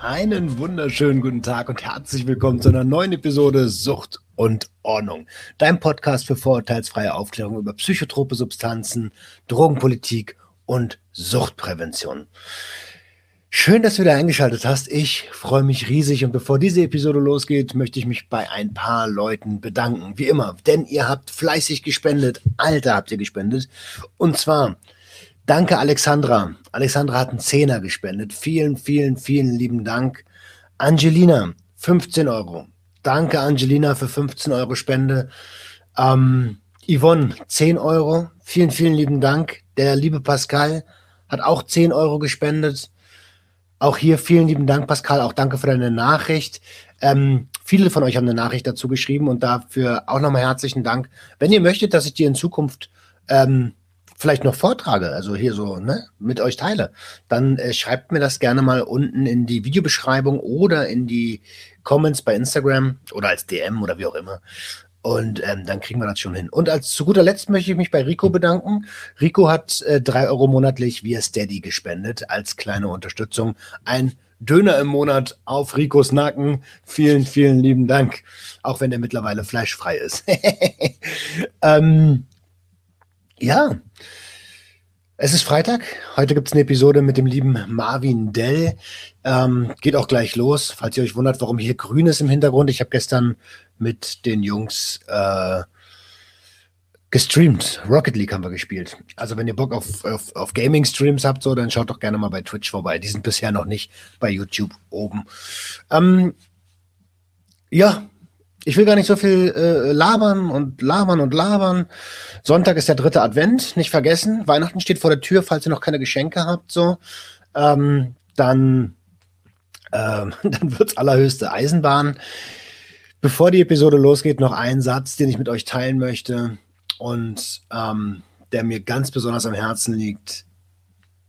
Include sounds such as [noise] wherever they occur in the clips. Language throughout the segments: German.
Einen wunderschönen guten Tag und herzlich willkommen zu einer neuen Episode Sucht und Ordnung. Dein Podcast für vorurteilsfreie Aufklärung über psychotrope Substanzen, Drogenpolitik und Suchtprävention. Schön, dass du wieder eingeschaltet hast. Ich freue mich riesig und bevor diese Episode losgeht, möchte ich mich bei ein paar Leuten bedanken. Wie immer, denn ihr habt fleißig gespendet. Alter, habt ihr gespendet. Und zwar Danke, Alexandra. Alexandra hat einen Zehner gespendet. Vielen, vielen, vielen lieben Dank. Angelina, 15 Euro. Danke, Angelina, für 15 Euro Spende. Ähm, Yvonne, 10 Euro. Vielen, vielen lieben Dank. Der liebe Pascal hat auch 10 Euro gespendet. Auch hier vielen lieben Dank, Pascal. Auch danke für deine Nachricht. Ähm, viele von euch haben eine Nachricht dazu geschrieben und dafür auch nochmal herzlichen Dank. Wenn ihr möchtet, dass ich dir in Zukunft ähm, vielleicht noch vortrage, also hier so ne, mit euch teile, dann äh, schreibt mir das gerne mal unten in die Videobeschreibung oder in die Comments bei Instagram oder als DM oder wie auch immer. Und ähm, dann kriegen wir das schon hin. Und als zu guter Letzt möchte ich mich bei Rico bedanken. Rico hat äh, drei Euro monatlich via Steady gespendet als kleine Unterstützung. Ein Döner im Monat auf Ricos Nacken. Vielen, vielen lieben Dank. Auch wenn er mittlerweile fleischfrei ist. [laughs] ähm, ja, es ist Freitag. Heute gibt es eine Episode mit dem lieben Marvin Dell. Ähm, geht auch gleich los. Falls ihr euch wundert, warum hier grün ist im Hintergrund. Ich habe gestern mit den Jungs äh, gestreamt. Rocket League haben wir gespielt. Also wenn ihr Bock auf, auf, auf Gaming-Streams habt, so, dann schaut doch gerne mal bei Twitch vorbei. Die sind bisher noch nicht bei YouTube oben. Ähm, ja, ich will gar nicht so viel äh, labern und labern und labern. Sonntag ist der dritte Advent, nicht vergessen. Weihnachten steht vor der Tür, falls ihr noch keine Geschenke habt, so. Ähm, dann ähm, [laughs] dann wird's allerhöchste Eisenbahn. Bevor die Episode losgeht, noch ein Satz, den ich mit euch teilen möchte und ähm, der mir ganz besonders am Herzen liegt.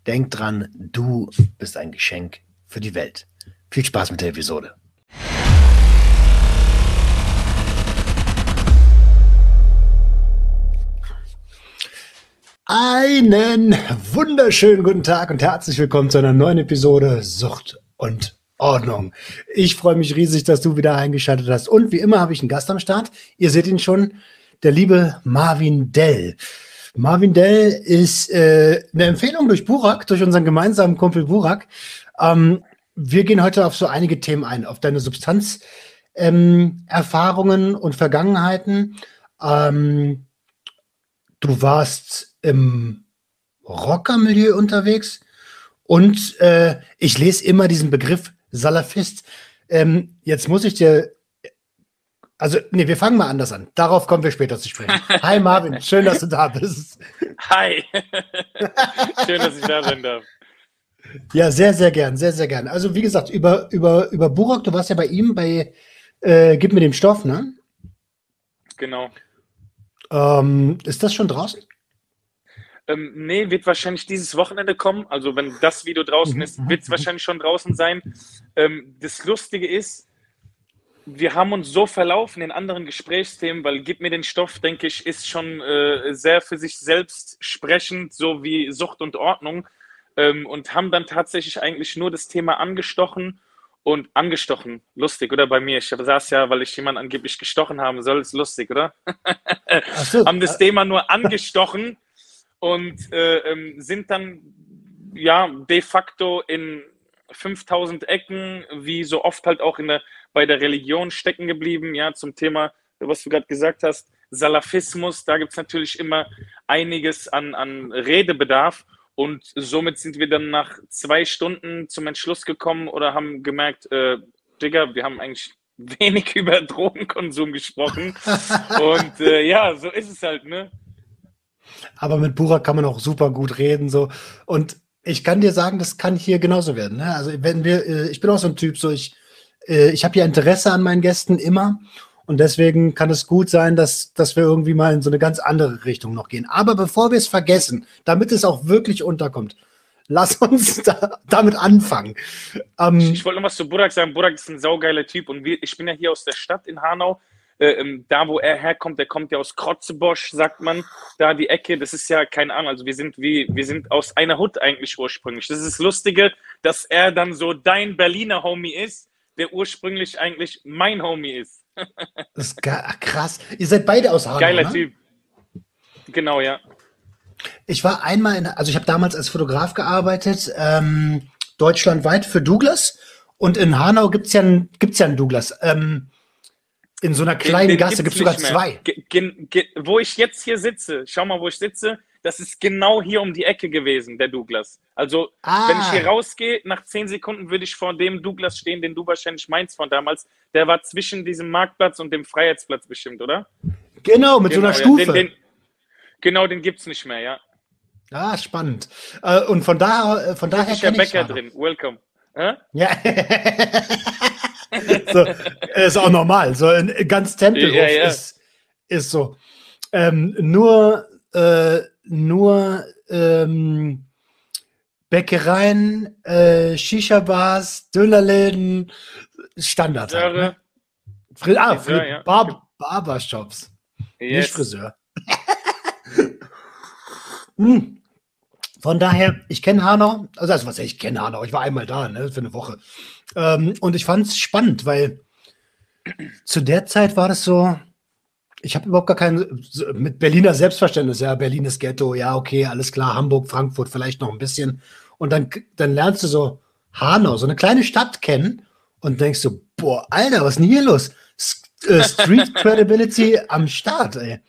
Denkt dran, du bist ein Geschenk für die Welt. Viel Spaß mit der Episode. Einen wunderschönen guten Tag und herzlich willkommen zu einer neuen Episode Sucht und Ordnung. Ich freue mich riesig, dass du wieder eingeschaltet hast. Und wie immer habe ich einen Gast am Start. Ihr seht ihn schon, der liebe Marvin Dell. Marvin Dell ist äh, eine Empfehlung durch Burak, durch unseren gemeinsamen Kumpel Burak. Ähm, wir gehen heute auf so einige Themen ein, auf deine Substanzerfahrungen ähm, und Vergangenheiten. Ähm, du warst im Rockermilieu unterwegs und äh, ich lese immer diesen Begriff Salafist. Ähm, jetzt muss ich dir, also nee, wir fangen mal anders an. Darauf kommen wir später zu sprechen. [laughs] Hi Marvin, schön, dass du da bist. Hi, [laughs] schön, dass ich da sein darf. Ja, sehr, sehr gern, sehr, sehr gern. Also wie gesagt, über, über, über Burak, du warst ja bei ihm bei äh, Gib mir den Stoff, ne? Genau. Ähm, ist das schon draußen? Ähm, nee, wird wahrscheinlich dieses Wochenende kommen. Also wenn das Video draußen mhm, ist, mhm, wird es mhm. wahrscheinlich schon draußen sein. Ähm, das Lustige ist, wir haben uns so verlaufen in anderen Gesprächsthemen, weil Gib mir den Stoff, denke ich, ist schon äh, sehr für sich selbst sprechend, so wie Sucht und Ordnung. Ähm, und haben dann tatsächlich eigentlich nur das Thema angestochen und angestochen. Lustig, oder bei mir? Ich saß ja, weil ich jemanden angeblich gestochen haben soll. Ist lustig, oder? So. [laughs] haben das Thema nur angestochen und äh, ähm, sind dann ja de facto in 5000 Ecken, wie so oft halt auch in der, bei der Religion stecken geblieben, ja, zum Thema, was du gerade gesagt hast, Salafismus, da gibt es natürlich immer einiges an, an Redebedarf und somit sind wir dann nach zwei Stunden zum Entschluss gekommen oder haben gemerkt, äh, Digga, wir haben eigentlich [laughs] wenig über Drogenkonsum gesprochen [laughs] und äh, ja, so ist es halt, ne? Aber mit Burak kann man auch super gut reden. So. Und ich kann dir sagen, das kann hier genauso werden. Ne? Also wenn wir, äh, ich bin auch so ein Typ, so ich, äh, ich habe ja Interesse an meinen Gästen immer. Und deswegen kann es gut sein, dass, dass wir irgendwie mal in so eine ganz andere Richtung noch gehen. Aber bevor wir es vergessen, damit es auch wirklich unterkommt, lass uns [laughs] da, damit anfangen. Ähm, ich, ich wollte noch was zu Burak sagen. Burak ist ein saugeiler Typ und wir, ich bin ja hier aus der Stadt in Hanau. Äh, ähm, da, wo er herkommt, der kommt ja aus Krotzebosch, sagt man, da die Ecke, das ist ja keine Ahnung, also wir sind wie, wir sind aus einer Hut eigentlich ursprünglich. Das ist das Lustige, dass er dann so dein Berliner Homie ist, der ursprünglich eigentlich mein Homie ist. Das ist krass. Ihr seid beide aus Hanau, Geiler ne? Typ. Genau, ja. Ich war einmal in, also ich habe damals als Fotograf gearbeitet, ähm, deutschlandweit für Douglas. Und in Hanau gibt es ja, gibt's ja einen Douglas. Ähm, in so einer kleinen den, den Gasse gibt es sogar zwei. Ge ge wo ich jetzt hier sitze, schau mal, wo ich sitze, das ist genau hier um die Ecke gewesen, der Douglas. Also, ah. wenn ich hier rausgehe, nach zehn Sekunden würde ich vor dem Douglas stehen, den du wahrscheinlich meinst von damals. Der war zwischen diesem Marktplatz und dem Freiheitsplatz bestimmt, oder? Genau, mit genau, so einer Stufe. Ja, den, den, genau, den gibt es nicht mehr, ja. Ah, spannend. Äh, und von, da, äh, von daher ist ja Bäcker drin. Welcome. Hä? Ja. [laughs] so, ist auch normal. So in ganz Tempelhof ja, ja. Ist, ist so. Ähm, nur äh, nur ähm, Bäckereien, äh, Shisha-Bars, Dönerläden, Standard. Halt, ne? Fri ah, Friseur, ja. Bar Barbershops. Yes. Nicht Friseur. [laughs] hm. Von daher, ich kenne Hanau, also, also was ich kenne Hanau, ich war einmal da, ne, für eine Woche. Ähm, und ich fand es spannend, weil zu der Zeit war das so, ich habe überhaupt gar kein, mit Berliner Selbstverständnis, ja, Berlin ist Ghetto, ja, okay, alles klar, Hamburg, Frankfurt vielleicht noch ein bisschen. Und dann, dann lernst du so Hanau, so eine kleine Stadt kennen und denkst so, boah, Alter, was ist denn hier los? Äh, Street [laughs] Credibility am Start, ey.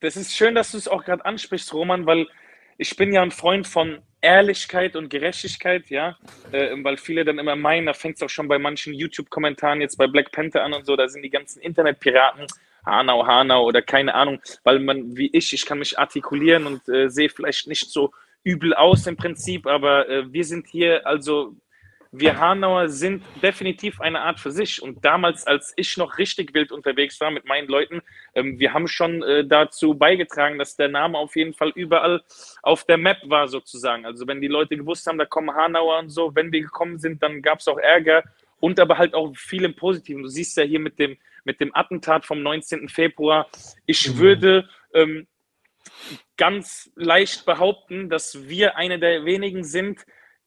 Das ist schön, dass du es auch gerade ansprichst, Roman, weil ich bin ja ein Freund von Ehrlichkeit und Gerechtigkeit, ja, äh, weil viele dann immer meinen, da fängt es auch schon bei manchen YouTube-Kommentaren jetzt bei Black Panther an und so, da sind die ganzen Internetpiraten, Hanau, Hanau oder keine Ahnung, weil man wie ich, ich kann mich artikulieren und äh, sehe vielleicht nicht so übel aus im Prinzip, aber äh, wir sind hier, also wir Hanauer sind definitiv eine Art für sich. Und damals, als ich noch richtig wild unterwegs war mit meinen Leuten, ähm, wir haben schon äh, dazu beigetragen, dass der Name auf jeden Fall überall auf der Map war, sozusagen. Also wenn die Leute gewusst haben, da kommen Hanauer und so, wenn wir gekommen sind, dann gab es auch Ärger und aber halt auch viel im Positiven. Du siehst ja hier mit dem mit dem Attentat vom 19. Februar. Ich mhm. würde ähm, ganz leicht behaupten, dass wir eine der wenigen sind,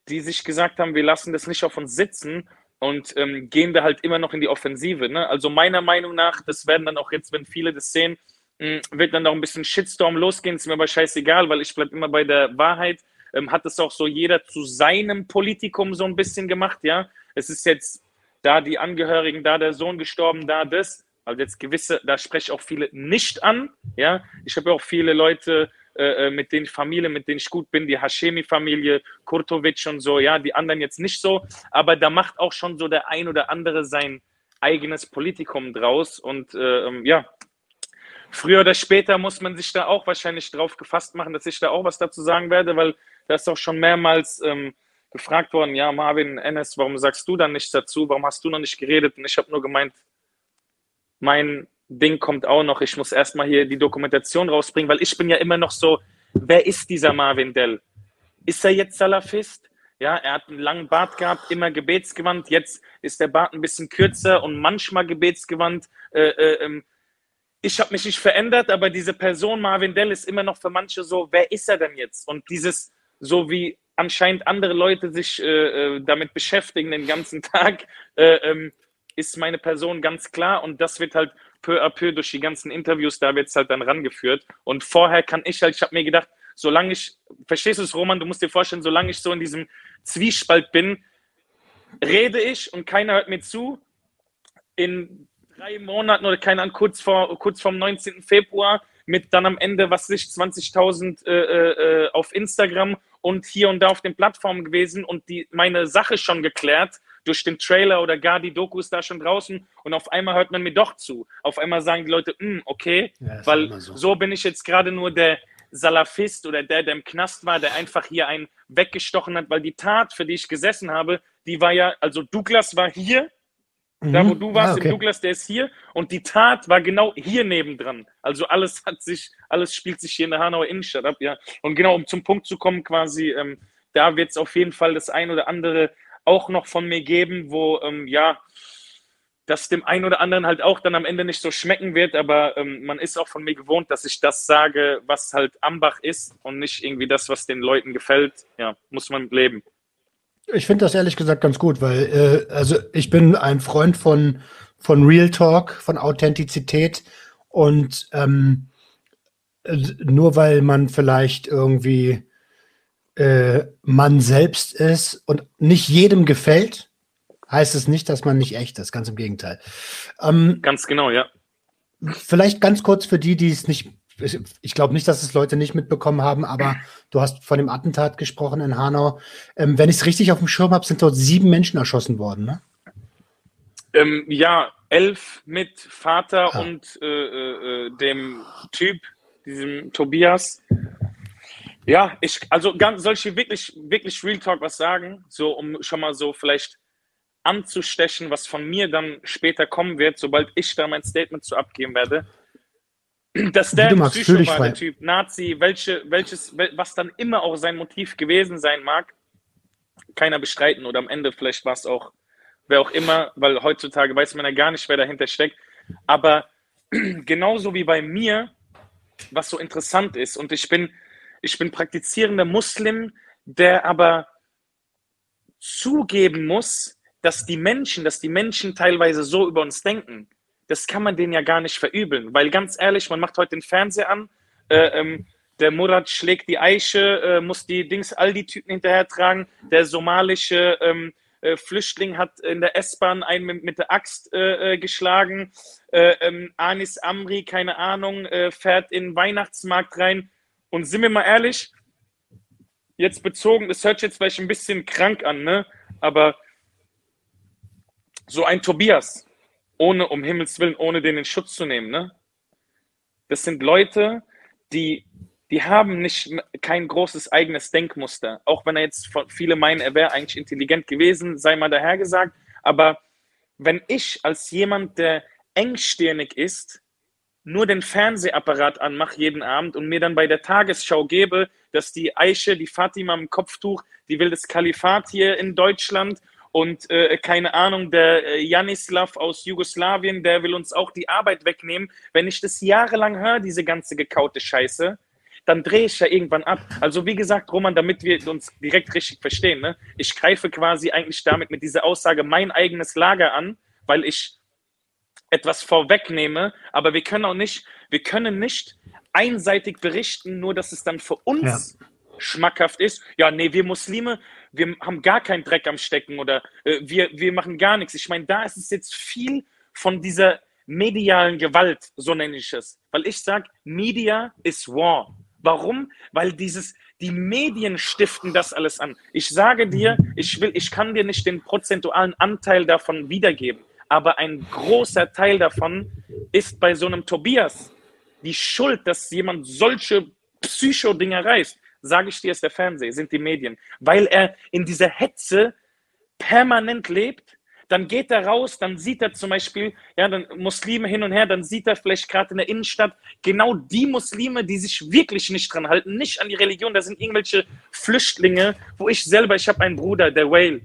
die sich gesagt haben, wir lassen das nicht auf uns sitzen und ähm, gehen wir halt immer noch in die Offensive. Ne? Also meiner Meinung nach, das werden dann auch jetzt, wenn viele das sehen, mh, hm, wird dann auch ein bisschen Shitstorm losgehen, ist mir aber scheißegal, weil ich bleibe immer bei der Wahrheit. Ähm, hat es auch so jeder zu seinem Politikum so ein bisschen gemacht, ja. Es ist jetzt da die Angehörigen, da der Sohn gestorben, da das. Also jetzt gewisse, da spreche ich auch viele nicht an. Ja, ich habe auch viele Leute, äh, äh, mit denen ich Familie, mit denen ich gut bin, die Hashemi-Familie, Kurtovic und so, ja, die anderen jetzt nicht so, aber da macht auch schon so der ein oder andere sein eigenes Politikum draus und äh, ähm, ja, früher oder später muss man sich da auch wahrscheinlich drauf gefasst machen, dass ich da auch was dazu sagen werde, weil da ist auch schon mehrmals ähm, gefragt worden, ja, Marvin, Enes, warum sagst du dann nichts dazu? Warum hast du noch nicht geredet? Und ich habe nur gemeint, mein Ding kommt auch noch. Ich muss erstmal hier die Dokumentation rausbringen, weil ich bin ja immer noch so, wer ist dieser Marvin Dell? Ist er jetzt Salafist? Ja, er hat einen langen Bart gehabt, immer gebetsgewandt. Jetzt ist der Bart ein bisschen kürzer und manchmal gebetsgewandt. Äh, äh, ähm, ich habe mich nicht verändert, aber diese Person Marvin Dell ist immer noch für manche so, wer ist er denn jetzt? Und dieses, so wie anscheinend andere Leute sich äh, äh, damit beschäftigen den ganzen [laughs] Tag, äh, ähm, ist meine Person ganz klar und das wird halt peu à peu durch die ganzen Interviews, da wird es halt dann rangeführt. Und vorher kann ich halt, ich habe mir gedacht, solange ich, verstehst du es, Roman, du musst dir vorstellen, solange ich so in diesem Zwiespalt bin, rede ich und keiner hört mir zu. In drei Monaten oder keine Ahnung, kurz vor kurz vorm 19. Februar mit dann am Ende, was sich 20.000 äh, äh, auf Instagram und hier und da auf den Plattformen gewesen und die meine Sache schon geklärt durch den Trailer oder gar die Doku ist da schon draußen und auf einmal hört man mir doch zu. Auf einmal sagen die Leute, hm, okay, ja, weil so. so bin ich jetzt gerade nur der Salafist oder der, der im Knast war, der einfach hier einen weggestochen hat, weil die Tat, für die ich gesessen habe, die war ja, also Douglas war hier Mhm. Da, wo du warst, ah, okay. im Douglas, der ist hier. Und die Tat war genau hier nebendran. Also alles hat sich, alles spielt sich hier in der Hanauer Innenstadt ab, ja. Und genau, um zum Punkt zu kommen, quasi, ähm, da wird es auf jeden Fall das ein oder andere auch noch von mir geben, wo, ähm, ja, das dem einen oder anderen halt auch dann am Ende nicht so schmecken wird, aber ähm, man ist auch von mir gewohnt, dass ich das sage, was halt Ambach ist und nicht irgendwie das, was den Leuten gefällt. Ja, muss man leben. Ich finde das ehrlich gesagt ganz gut, weil äh, also ich bin ein Freund von, von Real Talk, von Authentizität und ähm, nur weil man vielleicht irgendwie äh, man selbst ist und nicht jedem gefällt, heißt es nicht, dass man nicht echt ist. Ganz im Gegenteil. Ähm, ganz genau, ja. Vielleicht ganz kurz für die, die es nicht ich glaube nicht, dass es Leute nicht mitbekommen haben, aber du hast von dem Attentat gesprochen in Hanau. Ähm, wenn ich es richtig auf dem Schirm habe, sind dort sieben Menschen erschossen worden, ne? Ähm, ja, elf mit Vater ah. und äh, äh, dem Typ, diesem Tobias. Ja, ich, also ganz, soll ich hier wirklich, wirklich Real Talk was sagen? So, um schon mal so vielleicht anzustechen, was von mir dann später kommen wird, sobald ich da mein Statement zu abgeben werde dass der magst, Psycho war, der Typ, Nazi, welche, welches, was dann immer auch sein Motiv gewesen sein mag, keiner bestreiten oder am Ende vielleicht war es auch, wer auch immer, weil heutzutage weiß man ja gar nicht, wer dahinter steckt. Aber [clears throat] genauso wie bei mir, was so interessant ist, und ich bin, ich bin praktizierender Muslim, der aber zugeben muss, dass die Menschen, dass die Menschen teilweise so über uns denken das kann man denen ja gar nicht verübeln. Weil ganz ehrlich, man macht heute den Fernseher an, äh, ähm, der Murat schlägt die Eiche, äh, muss die Dings, all die Typen hinterher tragen. Der somalische ähm, äh, Flüchtling hat in der S-Bahn einen mit, mit, der Axt äh, äh, geschlagen. Äh, ähm, Anis Amri, keine Ahnung, fährt in den Weihnachtsmarkt rein. Und sind wir mal ehrlich, jetzt bezogen, das hört sich jetzt vielleicht ein bisschen krank an, ne? Aber so ein Tobias, ohne, um Himmels Willen, ohne den in Schutz zu nehmen. Ne? Das sind Leute, die, die haben nicht kein großes eigenes Denkmuster. Auch wenn er jetzt viele meinen, er wäre eigentlich intelligent gewesen, sei mal dahergesagt. Aber wenn ich als jemand, der engstirnig ist, nur den Fernsehapparat anmache jeden Abend und mir dann bei der Tagesschau gebe, dass die Eiche, die Fatima im Kopftuch, die will das Kalifat hier in Deutschland und äh, keine Ahnung, der äh, Janislav aus Jugoslawien, der will uns auch die Arbeit wegnehmen. Wenn ich das jahrelang höre, diese ganze gekaute Scheiße, dann drehe ich ja irgendwann ab. Also wie gesagt, Roman, damit wir uns direkt richtig verstehen, ne? ich greife quasi eigentlich damit mit dieser Aussage mein eigenes Lager an, weil ich etwas vorwegnehme, aber wir können auch nicht, wir können nicht einseitig berichten, nur dass es dann für uns ja. schmackhaft ist. Ja, nee, wir Muslime, wir haben gar keinen Dreck am Stecken oder äh, wir, wir machen gar nichts. Ich meine, da ist es jetzt viel von dieser medialen Gewalt, so nenne ich es. Weil ich sage, Media is War. Warum? Weil dieses, die Medien stiften das alles an. Ich sage dir, ich will, ich kann dir nicht den prozentualen Anteil davon wiedergeben, aber ein großer Teil davon ist bei so einem Tobias die Schuld, dass jemand solche Psycho-Dinger reißt sage ich dir, ist der Fernseher, sind die Medien, weil er in dieser Hetze permanent lebt. Dann geht er raus, dann sieht er zum Beispiel, ja, dann Muslime hin und her, dann sieht er vielleicht gerade in der Innenstadt genau die Muslime, die sich wirklich nicht dran halten, nicht an die Religion. Da sind irgendwelche Flüchtlinge, wo ich selber, ich habe einen Bruder, der Whale,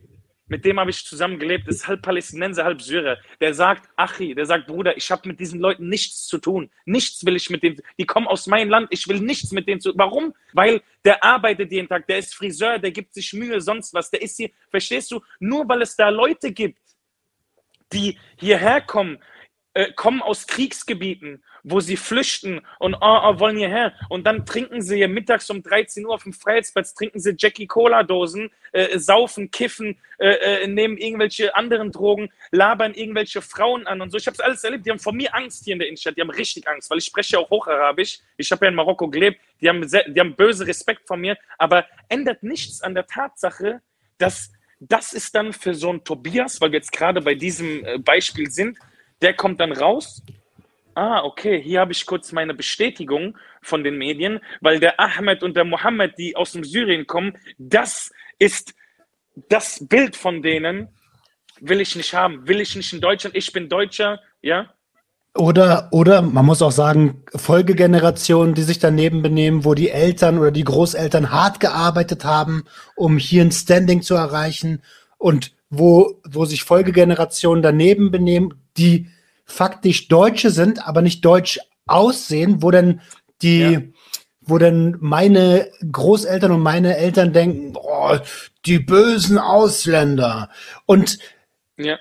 mit dem habe ich zusammen gelebt, ist halb Palästinenser, halb Syrer. Der sagt, Achi, der sagt, Bruder, ich habe mit diesen Leuten nichts zu tun. Nichts will ich mit denen. Die kommen aus meinem Land, ich will nichts mit denen zu tun. Warum? Weil der arbeitet jeden Tag, der ist Friseur, der gibt sich Mühe, sonst was. Der ist hier, verstehst du? Nur weil es da Leute gibt, die hierher kommen, äh, kommen aus Kriegsgebieten, wo sie flüchten und oh, oh, wollen hierher. Und dann trinken sie hier mittags um 13 Uhr auf dem Freiheitsplatz, trinken sie Jackie Cola-Dosen, äh, saufen, kiffen, äh, äh, nehmen irgendwelche anderen Drogen, labern irgendwelche Frauen an und so. Ich habe es alles erlebt. Die haben vor mir Angst hier in der Innenstadt. Die haben richtig Angst, weil ich spreche ja auch Hocharabisch. Ich habe ja in Marokko gelebt. Die haben, sehr, die haben böse Respekt vor mir. Aber ändert nichts an der Tatsache, dass das ist dann für so einen Tobias, weil wir jetzt gerade bei diesem äh, Beispiel sind, der kommt dann raus. Ah, okay, hier habe ich kurz meine Bestätigung von den Medien, weil der Ahmed und der Mohammed, die aus dem Syrien kommen, das ist das Bild von denen, will ich nicht haben, will ich nicht in Deutschland, ich bin Deutscher, ja. Oder, oder man muss auch sagen, Folgegenerationen, die sich daneben benehmen, wo die Eltern oder die Großeltern hart gearbeitet haben, um hier ein Standing zu erreichen und wo, wo sich Folgegenerationen daneben benehmen, die faktisch Deutsche sind, aber nicht deutsch aussehen, wo dann die, ja. wo dann meine Großeltern und meine Eltern denken, boah, die bösen Ausländer. Und ja.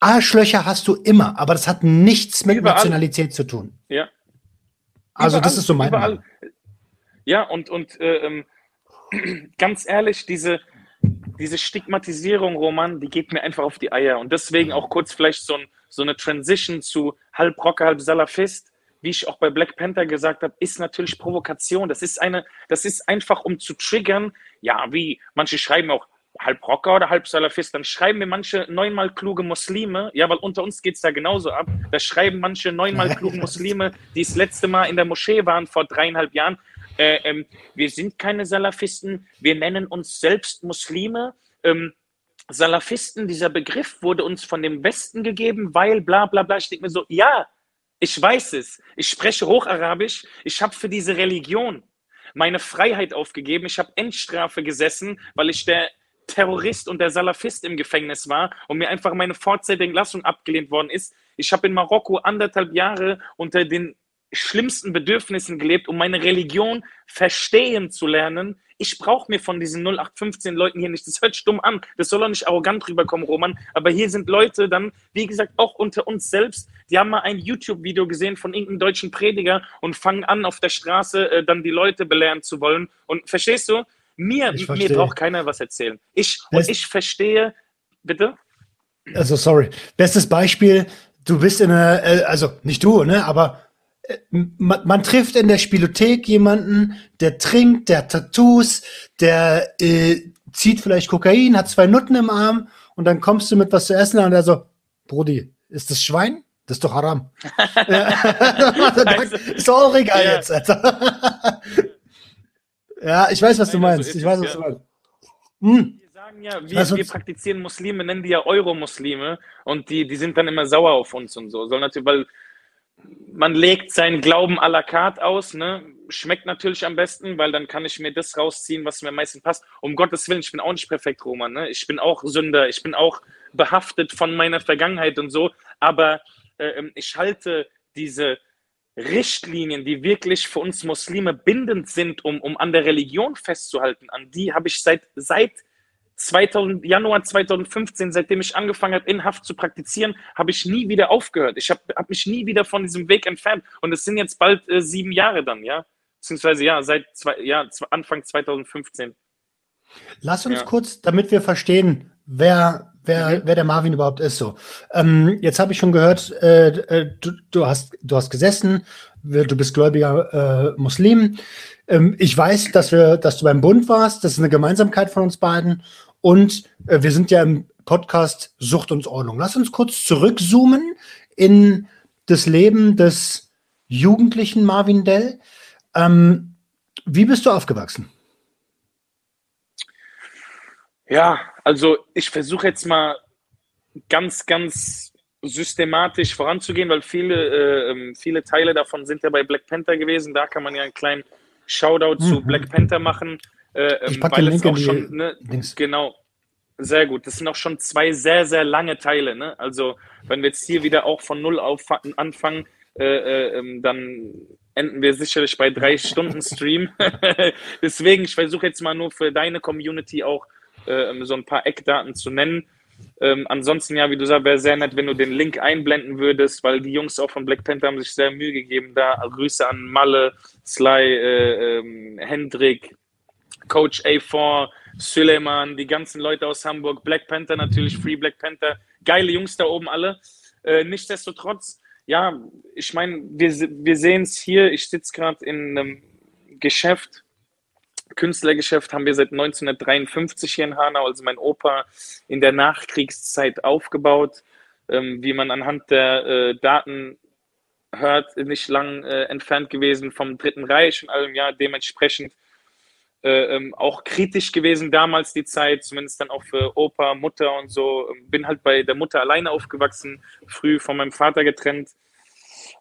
Arschlöcher hast du immer, aber das hat nichts mit Überall. Nationalität zu tun. Ja. Also Überall. das ist so mein Überall. Ja, und, und äh, ähm, [clears throat] ganz ehrlich, diese, diese Stigmatisierung, Roman, die geht mir einfach auf die Eier. Und deswegen auch kurz vielleicht so, ein, so eine Transition zu halb Rocker, halb Salafist, wie ich auch bei Black Panther gesagt habe, ist natürlich Provokation. Das ist eine, das ist einfach, um zu triggern. Ja, wie manche schreiben auch halb Rocker oder halb Salafist, dann schreiben mir manche neunmal kluge Muslime, ja, weil unter uns geht es da genauso ab, da schreiben manche neunmal [laughs] kluge Muslime, die das letzte Mal in der Moschee waren vor dreieinhalb Jahren, äh, ähm, wir sind keine Salafisten, wir nennen uns selbst Muslime. Ähm, Salafisten, dieser Begriff wurde uns von dem Westen gegeben, weil bla bla bla. Ich denke mir so, ja, ich weiß es. Ich spreche Hocharabisch. Ich habe für diese Religion meine Freiheit aufgegeben. Ich habe Endstrafe gesessen, weil ich der Terrorist und der Salafist im Gefängnis war und mir einfach meine vorzeitige Entlassung abgelehnt worden ist. Ich habe in Marokko anderthalb Jahre unter den schlimmsten Bedürfnissen gelebt, um meine Religion verstehen zu lernen. Ich brauche mir von diesen 0815 Leuten hier nicht, das hört stumm an, das soll auch nicht arrogant rüberkommen, Roman, aber hier sind Leute dann, wie gesagt, auch unter uns selbst, die haben mal ein YouTube-Video gesehen von irgendeinem deutschen Prediger und fangen an, auf der Straße äh, dann die Leute belehren zu wollen. Und verstehst du? Mir, mir braucht keiner was erzählen. Ich, und ich verstehe, bitte? Also, sorry. Bestes Beispiel, du bist in einer, äh, also nicht du, ne, aber man, man, trifft in der Spielothek jemanden, der trinkt, der hat Tattoos, der äh, zieht vielleicht Kokain, hat zwei Nutten im Arm und dann kommst du mit was zu essen und der so, Brody, ist das Schwein? Das ist doch haram. Also, [laughs] [laughs] ist doch auch egal ja. jetzt, Alter. [laughs] ja, ich weiß, was du meinst. Also ich weiß, was du meinst. Hm. Wir sagen ja, wir, wir praktizieren Muslime, nennen die ja Euro-Muslime und die, die sind dann immer sauer auf uns und so. Soll natürlich, weil man legt seinen Glauben à la carte aus, ne? Schmeckt natürlich am besten, weil dann kann ich mir das rausziehen, was mir am meisten passt. Um Gottes Willen, ich bin auch nicht perfekt, Roman. Ne? Ich bin auch Sünder, ich bin auch behaftet von meiner Vergangenheit und so. Aber äh, ich halte diese Richtlinien, die wirklich für uns Muslime bindend sind, um, um an der Religion festzuhalten, an die habe ich seit, seit 2000, Januar 2015, seitdem ich angefangen habe, in Haft zu praktizieren, habe ich nie wieder aufgehört. Ich habe hab mich nie wieder von diesem Weg entfernt. Und es sind jetzt bald äh, sieben Jahre dann, ja. Beziehungsweise ja, seit zwei, ja, Anfang 2015. Lass uns ja. kurz, damit wir verstehen, wer, wer, mhm. wer der Marvin überhaupt ist. So, ähm, jetzt habe ich schon gehört, äh, äh, du, du, hast, du hast gesessen, du bist gläubiger äh, Muslim. Ähm, ich weiß, dass wir, dass du beim Bund warst. Das ist eine Gemeinsamkeit von uns beiden. Und äh, wir sind ja im Podcast Sucht und Ordnung. Lass uns kurz zurückzoomen in das Leben des jugendlichen Marvin Dell. Ähm, wie bist du aufgewachsen? Ja, also ich versuche jetzt mal ganz, ganz systematisch voranzugehen, weil viele, äh, ähm, viele Teile davon sind ja bei Black Panther gewesen. Da kann man ja einen kleinen Shoutout mhm. zu Black Panther machen. Äh, ich ähm, packe den Link in die schon, ne, Genau, sehr gut. Das sind auch schon zwei sehr, sehr lange Teile. Ne? Also, wenn wir jetzt hier wieder auch von Null auf anfangen, äh, äh, ähm, dann enden wir sicherlich bei drei Stunden Stream. [laughs] Deswegen, ich versuche jetzt mal nur für deine Community auch äh, ähm, so ein paar Eckdaten zu nennen. Ähm, ansonsten, ja, wie du sagst, wäre sehr nett, wenn du den Link einblenden würdest, weil die Jungs auch von Black Panther haben sich sehr Mühe gegeben. Da Grüße an Malle, Sly, äh, Hendrik, Coach A4, Suleiman, die ganzen Leute aus Hamburg, Black Panther natürlich, Free Black Panther, geile Jungs da oben alle. Äh, nichtsdestotrotz, ja, ich meine, wir, wir sehen es hier, ich sitze gerade in einem Geschäft, Künstlergeschäft haben wir seit 1953 hier in Hanau, also mein Opa in der Nachkriegszeit aufgebaut, ähm, wie man anhand der äh, Daten hört, nicht lang äh, entfernt gewesen vom Dritten Reich und allem, ja, dementsprechend ähm, auch kritisch gewesen damals die Zeit, zumindest dann auch für Opa, Mutter und so. Bin halt bei der Mutter alleine aufgewachsen, früh von meinem Vater getrennt.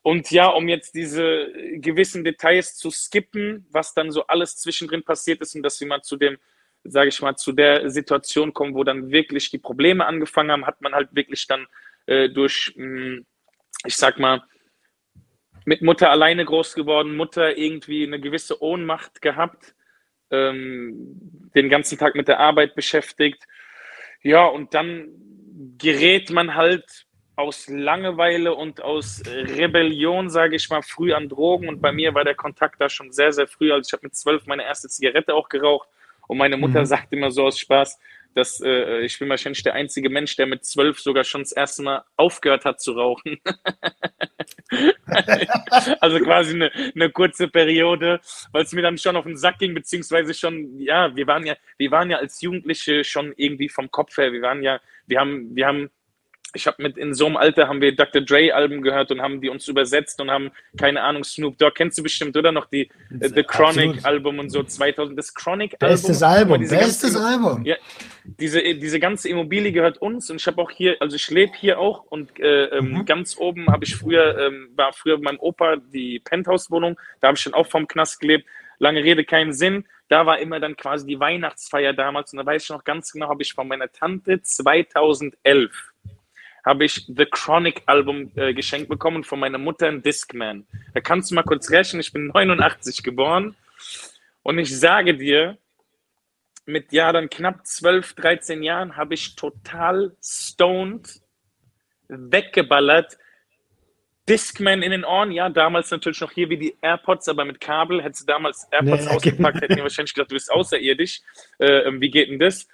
Und ja, um jetzt diese gewissen Details zu skippen, was dann so alles zwischendrin passiert ist und dass wir mal zu dem, sage ich mal, zu der Situation kommen, wo dann wirklich die Probleme angefangen haben, hat man halt wirklich dann äh, durch, mh, hm, ich sag mal, mit Mutter alleine groß geworden, Mutter irgendwie eine gewisse Ohnmacht gehabt, ähm, den ganzen Tag mit der Arbeit beschäftigt. Ja, und dann gerät man halt aus Langeweile und aus Rebellion, sage ich mal, früh an Drogen. Und bei mir war der Kontakt da schon sehr, sehr früh. Also ich habe mit zwölf meine erste Zigarette auch geraucht. Und meine Mutter mhm. sagt immer so aus Spaß, dass äh, ich bin wahrscheinlich der einzige Mensch, der mit zwölf sogar schon das erste Mal aufgehört hat zu rauchen. [laughs] also quasi eine, eine kurze Periode, weil es mir dann schon auf den Sack ging, beziehungsweise schon, ja, wir waren ja, wir waren ja als Jugendliche schon irgendwie vom Kopf her, wir waren ja, wir haben, wir haben ich habe mit in so einem Alter haben wir Dr. Dre Alben gehört und haben die uns übersetzt und haben keine Ahnung Snoop Dogg. Kennst du bestimmt oder? Noch die äh, The Chronic Absolut. Album und so 2000 das Chronic Album bestes Album bestes ganze, Album. Ja diese diese ganze Immobilie gehört uns und ich habe auch hier also ich lebe hier auch und äh, ähm, mhm. ganz oben habe ich früher ähm, war früher meinem Opa die Penthouse Wohnung da habe ich dann auch vom Knast gelebt. Lange Rede keinen Sinn. Da war immer dann quasi die Weihnachtsfeier damals und da weiß ich noch ganz genau habe ich von meiner Tante 2011 habe ich The Chronic Album äh, geschenkt bekommen von meiner Mutter in Discman. Da kannst du mal kurz rechnen, ich bin [laughs] 89 geboren und ich sage dir, mit ja dann knapp 12, 13 Jahren habe ich total stoned weggeballert. Discman in den Ohren, ja, damals natürlich noch hier wie die AirPods, aber mit Kabel. Hättest du damals AirPods nee, ausgepackt, hätten die wahrscheinlich gedacht, du bist außerirdisch. Äh, ähm, wie geht denn das?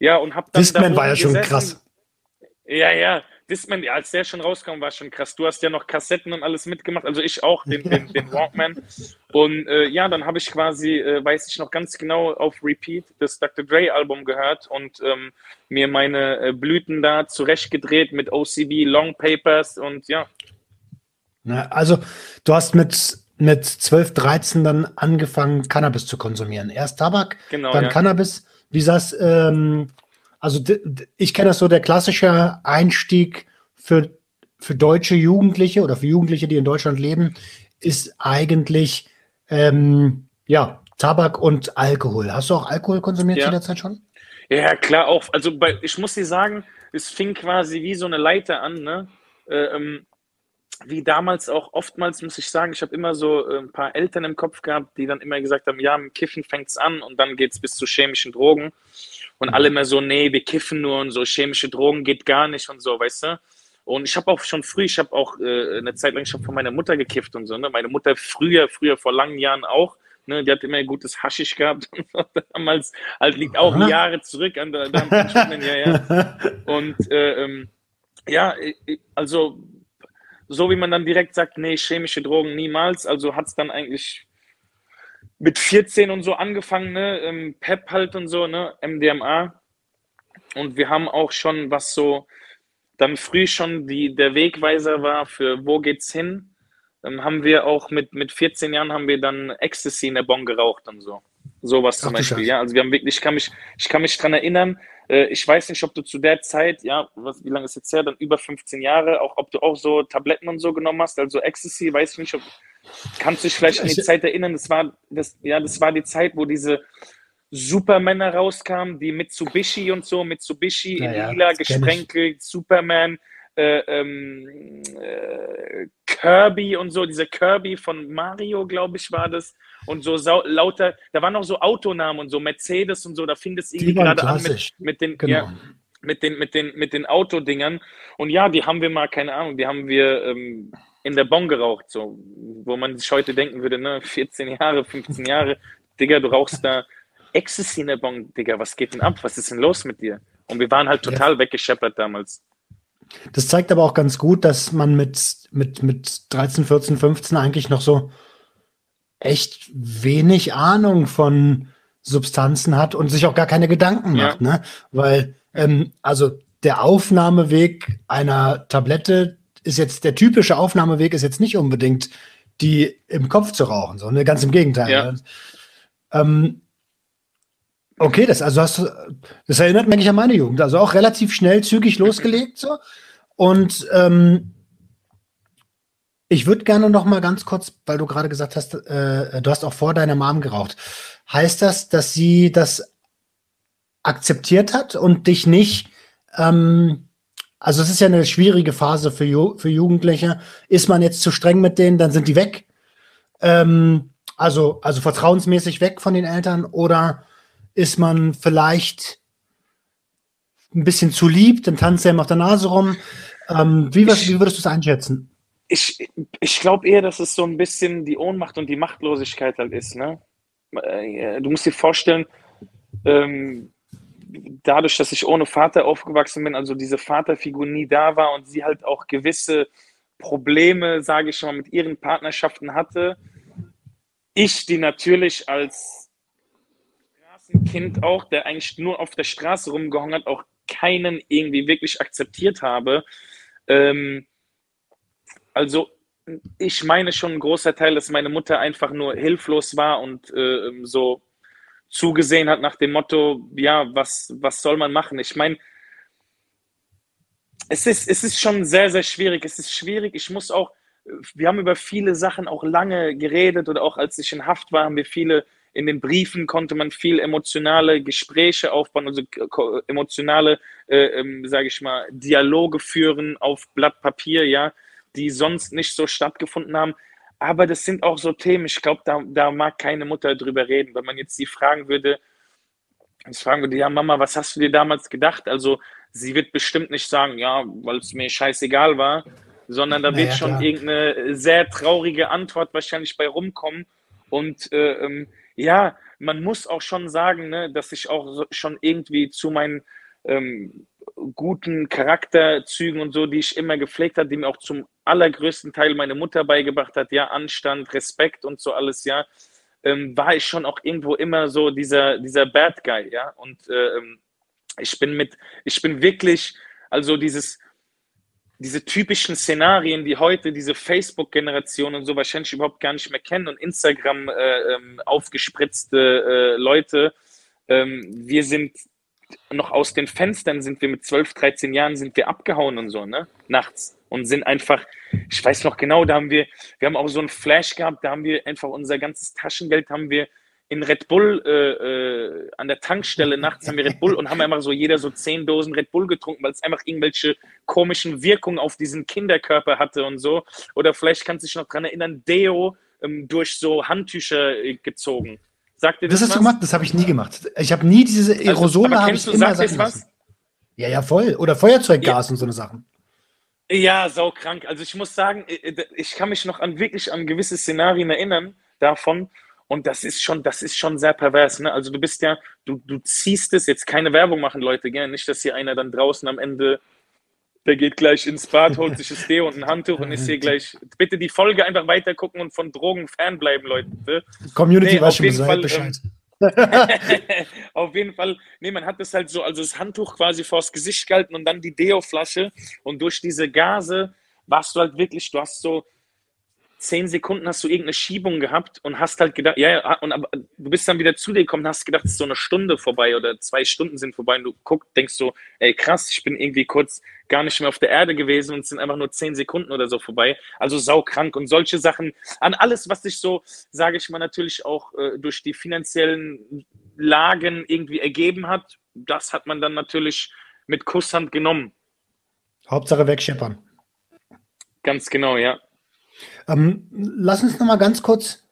Ja, und hab dann. Discman war ja schon gesessen. krass. Ja, ja. Discman, als der schon rauskam, war schon krass. Du hast ja noch Kassetten und alles mitgemacht, also ich auch, den, den, den [laughs] Walkman. Und äh, ja, dann habe ich quasi, äh, weiß ich noch ganz genau, auf Repeat das Dr. Dre Album gehört und ähm, mir meine äh, Blüten da zurechtgedreht mit OCB, Long Papers und ja. Na, also, du hast mit, mit 12, 13 dann angefangen, Cannabis zu konsumieren. Erst Tabak, genau, dann ja. Cannabis. Wie sagst ähm, also ich kenne das so, der klassische Einstieg für, für deutsche Jugendliche oder für Jugendliche, die in Deutschland leben, ist eigentlich ähm, ja, Tabak und Alkohol. Hast du auch Alkohol konsumiert ja. zu der Zeit schon? Ja, klar, auch. Also bei, ich muss dir sagen, es fing quasi wie so eine Leiter an, ne? Äh, ähm, wie damals auch oftmals, muss ich sagen, ich habe immer so äh, ein paar Eltern im Kopf gehabt, die dann immer gesagt haben, ja, mit Kiffen fängt es an und dann geht es bis zu chemischen Drogen. Und alle immer so, nee, wir kiffen nur und so, chemische Drogen geht gar nicht und so, weißt du? Und ich habe auch schon früh, ich habe auch äh, eine Zeit lang schon von meiner Mutter gekifft und so, ne? Meine Mutter früher, früher vor langen Jahren auch, ne? Die hat immer ein gutes Haschisch gehabt. [laughs] Damals halt liegt auch Aha. Jahre zurück an der, da ja, ja. [laughs] Und äh, ähm, ja, also so wie man dann direkt sagt, nee, chemische Drogen niemals, also hat es dann eigentlich mit 14 und so angefangen, ne? Ähm, Pep halt und so, ne? MDMA. Und wir haben auch schon, was so dann früh schon die, der Wegweiser war für wo geht's hin, ähm, haben wir auch mit, mit 14 Jahren haben wir dann Ecstasy in der Bon geraucht und so. Sowas zum Ach, Beispiel, ja. Also wir haben wirklich, ich kann mich, ich kann mich dran erinnern, ich weiß nicht, ob du zu der Zeit, ja, was, wie lange ist jetzt her, dann über 15 Jahre, auch ob du auch so Tabletten und so genommen hast, also Ecstasy, weiß ich nicht, ob, kannst du dich vielleicht an die Zeit erinnern, das war, das, ja, das war die Zeit, wo diese Supermänner rauskamen, die Mitsubishi und so, Mitsubishi in ja, lila gesprenkelt, Superman, äh, ähm, äh, Kirby und so, dieser Kirby von Mario, glaube ich, war das. Und so lauter, da waren noch so Autonamen und so, Mercedes und so, da fing das irgendwie gerade an mit, mit den, genau. ja, mit den, mit den, mit den Autodingern. Und ja, die haben wir mal, keine Ahnung, die haben wir ähm, in der Bon geraucht, so, wo man sich heute denken würde, ne, 14 Jahre, 15 Jahre, Digga, du rauchst da Ecstasy in der Bon, Digga, was geht denn ab? Was ist denn los mit dir? Und wir waren halt total ja. weggescheppert damals. Das zeigt aber auch ganz gut, dass man mit, mit, mit 13, 14, 15 eigentlich noch so echt wenig Ahnung von Substanzen hat und sich auch gar keine Gedanken macht, ja. ne? Weil, ähm, also der Aufnahmeweg einer Tablette ist jetzt, der typische Aufnahmeweg ist jetzt nicht unbedingt die im Kopf zu rauchen, sondern ganz im Gegenteil. Ja. Ähm, Okay, das also hast du, das erinnert mich an meine Jugend. Also auch relativ schnell, zügig losgelegt so. Und ähm, ich würde gerne noch mal ganz kurz, weil du gerade gesagt hast, äh, du hast auch vor deiner Mom geraucht. Heißt das, dass sie das akzeptiert hat und dich nicht ähm, also es ist ja eine schwierige Phase für, Ju für Jugendliche. Ist man jetzt zu streng mit denen, dann sind die weg. Ähm, also, also vertrauensmäßig weg von den Eltern oder ist man vielleicht ein bisschen zu lieb, dann tanzt er ihm auf der Nase rum. Ähm, wie, was, wie, würdest du es einschätzen? Ich, ich glaube eher, dass es so ein bisschen die Ohnmacht und die Machtlosigkeit halt ist. Ne? Äh, du musst dir vorstellen, ähm, dadurch, dass ich ohne Vater aufgewachsen bin, also diese Vaterfigur nie da war und sie halt auch gewisse Probleme, sage ich mal, mit ihren Partnerschaften hatte, ich die natürlich als Straßenkind auch, der eigentlich nur auf der Straße rumgehangen auch keinen irgendwie wirklich akzeptiert habe. Ähm, also ich meine schon ein großer Teil, dass meine Mutter einfach nur hilflos war und äh, so zugesehen hat nach dem Motto, ja, was, was soll man machen? Ich meine, es ist, es ist schon sehr, sehr schwierig. Es ist schwierig. Ich muss auch, wir haben über viele Sachen auch lange geredet oder auch als ich in Haft war, haben wir viele, in den Briefen konnte man viel emotionale Gespräche aufbauen, also emotionale, äh, ähm, sage ich mal, Dialoge führen auf Blatt Papier, ja, die sonst nicht so stattgefunden haben. Aber das sind auch so Themen, ich glaube, da, da mag keine Mutter drüber reden. Wenn man jetzt sie fragen würde, ich fragen würde, ja, Mama, was hast du dir damals gedacht? Also, sie wird bestimmt nicht sagen, ja, weil es mir scheißegal war, sondern da naja, wird schon klar. irgendeine sehr traurige Antwort wahrscheinlich bei rumkommen. Und äh, ähm, ja, man muss auch schon sagen, ne, dass ich auch schon irgendwie zu meinen ähm, guten Charakterzügen und so, die ich immer gepflegt habe, die mir auch zum allergrößten Teil meine Mutter beigebracht hat, ja, Anstand, Respekt und so alles, ja, ähm, war ich schon auch irgendwo immer so dieser, dieser Bad Guy, ja. Und äh, ähm, ich bin mit, ich bin wirklich, also dieses, diese typischen Szenarien, die heute diese Facebook-Generation und so wahrscheinlich überhaupt gar nicht mehr kennen und Instagram äh, ähm, aufgespritzte äh, Leute, ähm, wir sind noch aus den Fenstern sind wir mit 12, 13 Jahren sind wir abgehauen und so, ne? Nachts. Und sind einfach, ich weiß noch genau, da haben wir, wir haben auch so einen Flash gehabt, da haben wir einfach unser ganzes Taschengeld haben wir in Red Bull äh, äh, an der Tankstelle nachts haben wir Red Bull und haben einfach so jeder so zehn Dosen Red Bull getrunken, weil es einfach irgendwelche komischen Wirkungen auf diesen Kinderkörper hatte und so. Oder vielleicht kannst du dich noch dran erinnern, Deo ähm, durch so Handtücher äh, gezogen. Sagt dir das, das hast was? du gemacht? Das habe ich nie gemacht. Ich habe nie diese also, Aerosole also, ich du, immer sagt was? Ja, ja, voll. Oder Feuerzeuggas ja. und so eine Sachen. Ja, sau krank. Also ich muss sagen, äh, äh, ich kann mich noch an wirklich an gewisse Szenarien erinnern davon. Und das ist schon, das ist schon sehr pervers. Ne? Also du bist ja, du, du ziehst es, jetzt keine Werbung machen, Leute, gerne. Nicht, dass hier einer dann draußen am Ende der geht gleich ins Bad, holt sich das Deo und ein Handtuch und ist hier [laughs] gleich. Bitte die Folge einfach weiter gucken und von Drogen fernbleiben, Leute. Community nee, weiß schon Fall, Bescheid. Ähm, [laughs] auf jeden Fall, nee, man hat das halt so, also das Handtuch quasi vors Gesicht gehalten und dann die Deo-Flasche und durch diese Gase warst du halt wirklich, du hast so, zehn Sekunden hast du irgendeine Schiebung gehabt und hast halt gedacht, ja, ja, und aber du bist dann wieder zu dir gekommen und hast gedacht, es ist so eine Stunde vorbei oder zwei Stunden sind vorbei und du guckst, denkst so, ey krass, ich bin irgendwie kurz gar nicht mehr auf der Erde gewesen und es sind einfach nur zehn Sekunden oder so vorbei. Also saukrank und solche Sachen, an alles, was sich so, sage ich mal, natürlich auch äh, durch die finanziellen Lagen irgendwie ergeben hat, das hat man dann natürlich mit Kusshand genommen. Hauptsache wegschippern. Ganz genau, ja. Ähm, lass uns noch mal ganz kurz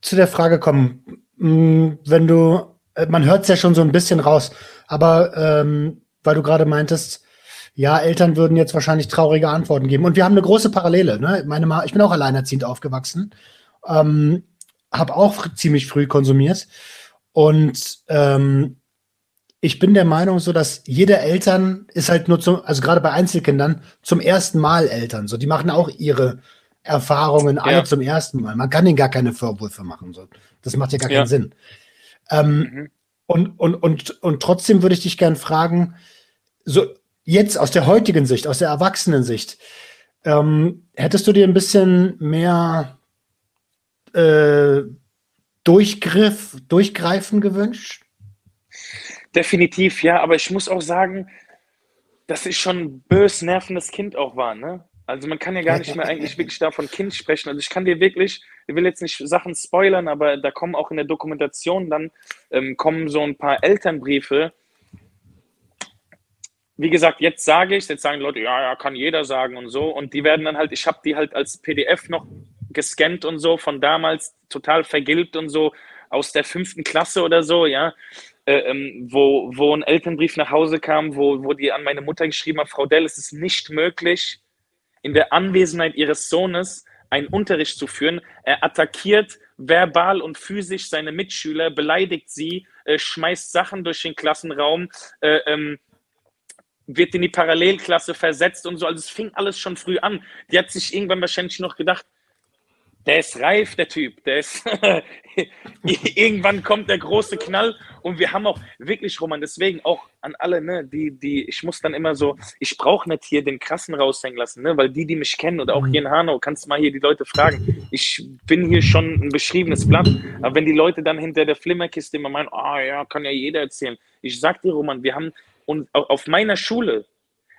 zu der Frage kommen. Mm, wenn du, äh, man hört es ja schon so ein bisschen raus, aber ähm, weil du gerade meintest, ja, Eltern würden jetzt wahrscheinlich traurige Antworten geben. Und wir haben eine große Parallele. Ne? Meine Ma ich bin auch alleinerziehend aufgewachsen, ähm, habe auch ziemlich früh konsumiert. Und ähm, ich bin der Meinung, so dass jede Eltern ist halt nur zum, also gerade bei Einzelkindern, zum ersten Mal Eltern. So, die machen auch ihre Erfahrungen alle ja. zum ersten Mal. Man kann ihnen gar keine Vorwürfe machen. So. Das macht ja gar ja. keinen Sinn. Ähm, mhm. und, und, und, und trotzdem würde ich dich gerne fragen, so jetzt aus der heutigen Sicht, aus der Erwachsenensicht, ähm, hättest du dir ein bisschen mehr äh, Durchgriff, Durchgreifen gewünscht? Definitiv, ja, aber ich muss auch sagen, dass ich schon ein bös nervendes Kind auch war, ne? Also man kann ja gar nicht mehr eigentlich wirklich davon Kind sprechen. Also ich kann dir wirklich, ich will jetzt nicht Sachen spoilern, aber da kommen auch in der Dokumentation dann ähm, kommen so ein paar Elternbriefe. Wie gesagt, jetzt sage ich, jetzt sagen Leute, ja, ja, kann jeder sagen und so. Und die werden dann halt, ich habe die halt als PDF noch gescannt und so, von damals total vergilbt und so, aus der fünften Klasse oder so, ja. Äh, ähm, wo, wo ein Elternbrief nach Hause kam, wo, wo die an meine Mutter geschrieben hat, Frau Dell, es ist nicht möglich, in der Anwesenheit ihres Sohnes einen Unterricht zu führen. Er attackiert verbal und physisch seine Mitschüler, beleidigt sie, äh, schmeißt Sachen durch den Klassenraum, äh, ähm, wird in die Parallelklasse versetzt und so. Also es fing alles schon früh an. Die hat sich irgendwann wahrscheinlich noch gedacht, der ist reif, der Typ. Der ist [laughs] irgendwann kommt der große Knall und wir haben auch wirklich, Roman, deswegen auch an alle, ne, die, die, ich muss dann immer so, ich brauche nicht hier den krassen raushängen lassen, ne, weil die, die mich kennen oder auch hier in Hanau, kannst du mal hier die Leute fragen. Ich bin hier schon ein beschriebenes Blatt, aber wenn die Leute dann hinter der Flimmerkiste immer meinen, ah oh, ja, kann ja jeder erzählen. Ich sag dir, Roman, wir haben und auf meiner Schule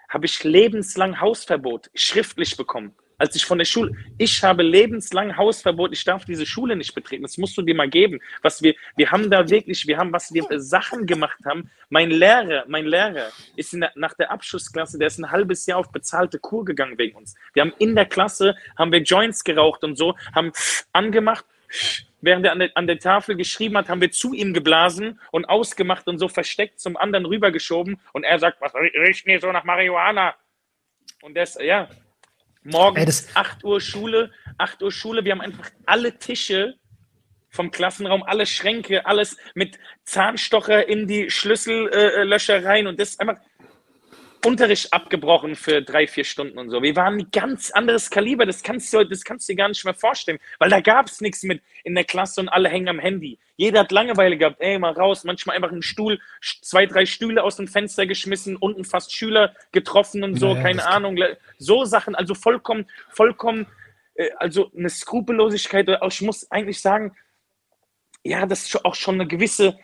habe ich lebenslang Hausverbot schriftlich bekommen als ich von der Schule, ich habe lebenslang Hausverbot, ich darf diese Schule nicht betreten. Das musst du dir mal geben. Was wir, wir haben da wirklich, wir haben, was wir Sachen gemacht haben. Mein Lehrer, mein Lehrer ist der, nach der Abschlussklasse, der ist ein halbes Jahr auf bezahlte Kur gegangen wegen uns. Wir haben in der Klasse, haben wir Joints geraucht und so, haben angemacht, während er an der, an der Tafel geschrieben hat, haben wir zu ihm geblasen und ausgemacht und so versteckt zum anderen rübergeschoben und er sagt, was riecht mir so nach Marihuana? Und das, ja, Morgens 8 Uhr Schule, 8 Uhr Schule. Wir haben einfach alle Tische vom Klassenraum, alle Schränke, alles mit Zahnstocher in die Schlüssellöcher rein und das einfach Unterricht abgebrochen für drei, vier Stunden und so. Wir waren ein ganz anderes Kaliber. Das kannst du, das kannst du dir gar nicht mehr vorstellen, weil da gab es nichts mit in der Klasse und alle hängen am Handy. Jeder hat Langeweile gehabt. Ey, mal raus. Manchmal einfach einen Stuhl, zwei, drei Stühle aus dem Fenster geschmissen, unten fast Schüler getroffen und so. Naja, keine Ahnung. So Sachen, also vollkommen, vollkommen, äh, also eine Skrupellosigkeit. Ich muss eigentlich sagen, ja, das ist auch schon eine gewisse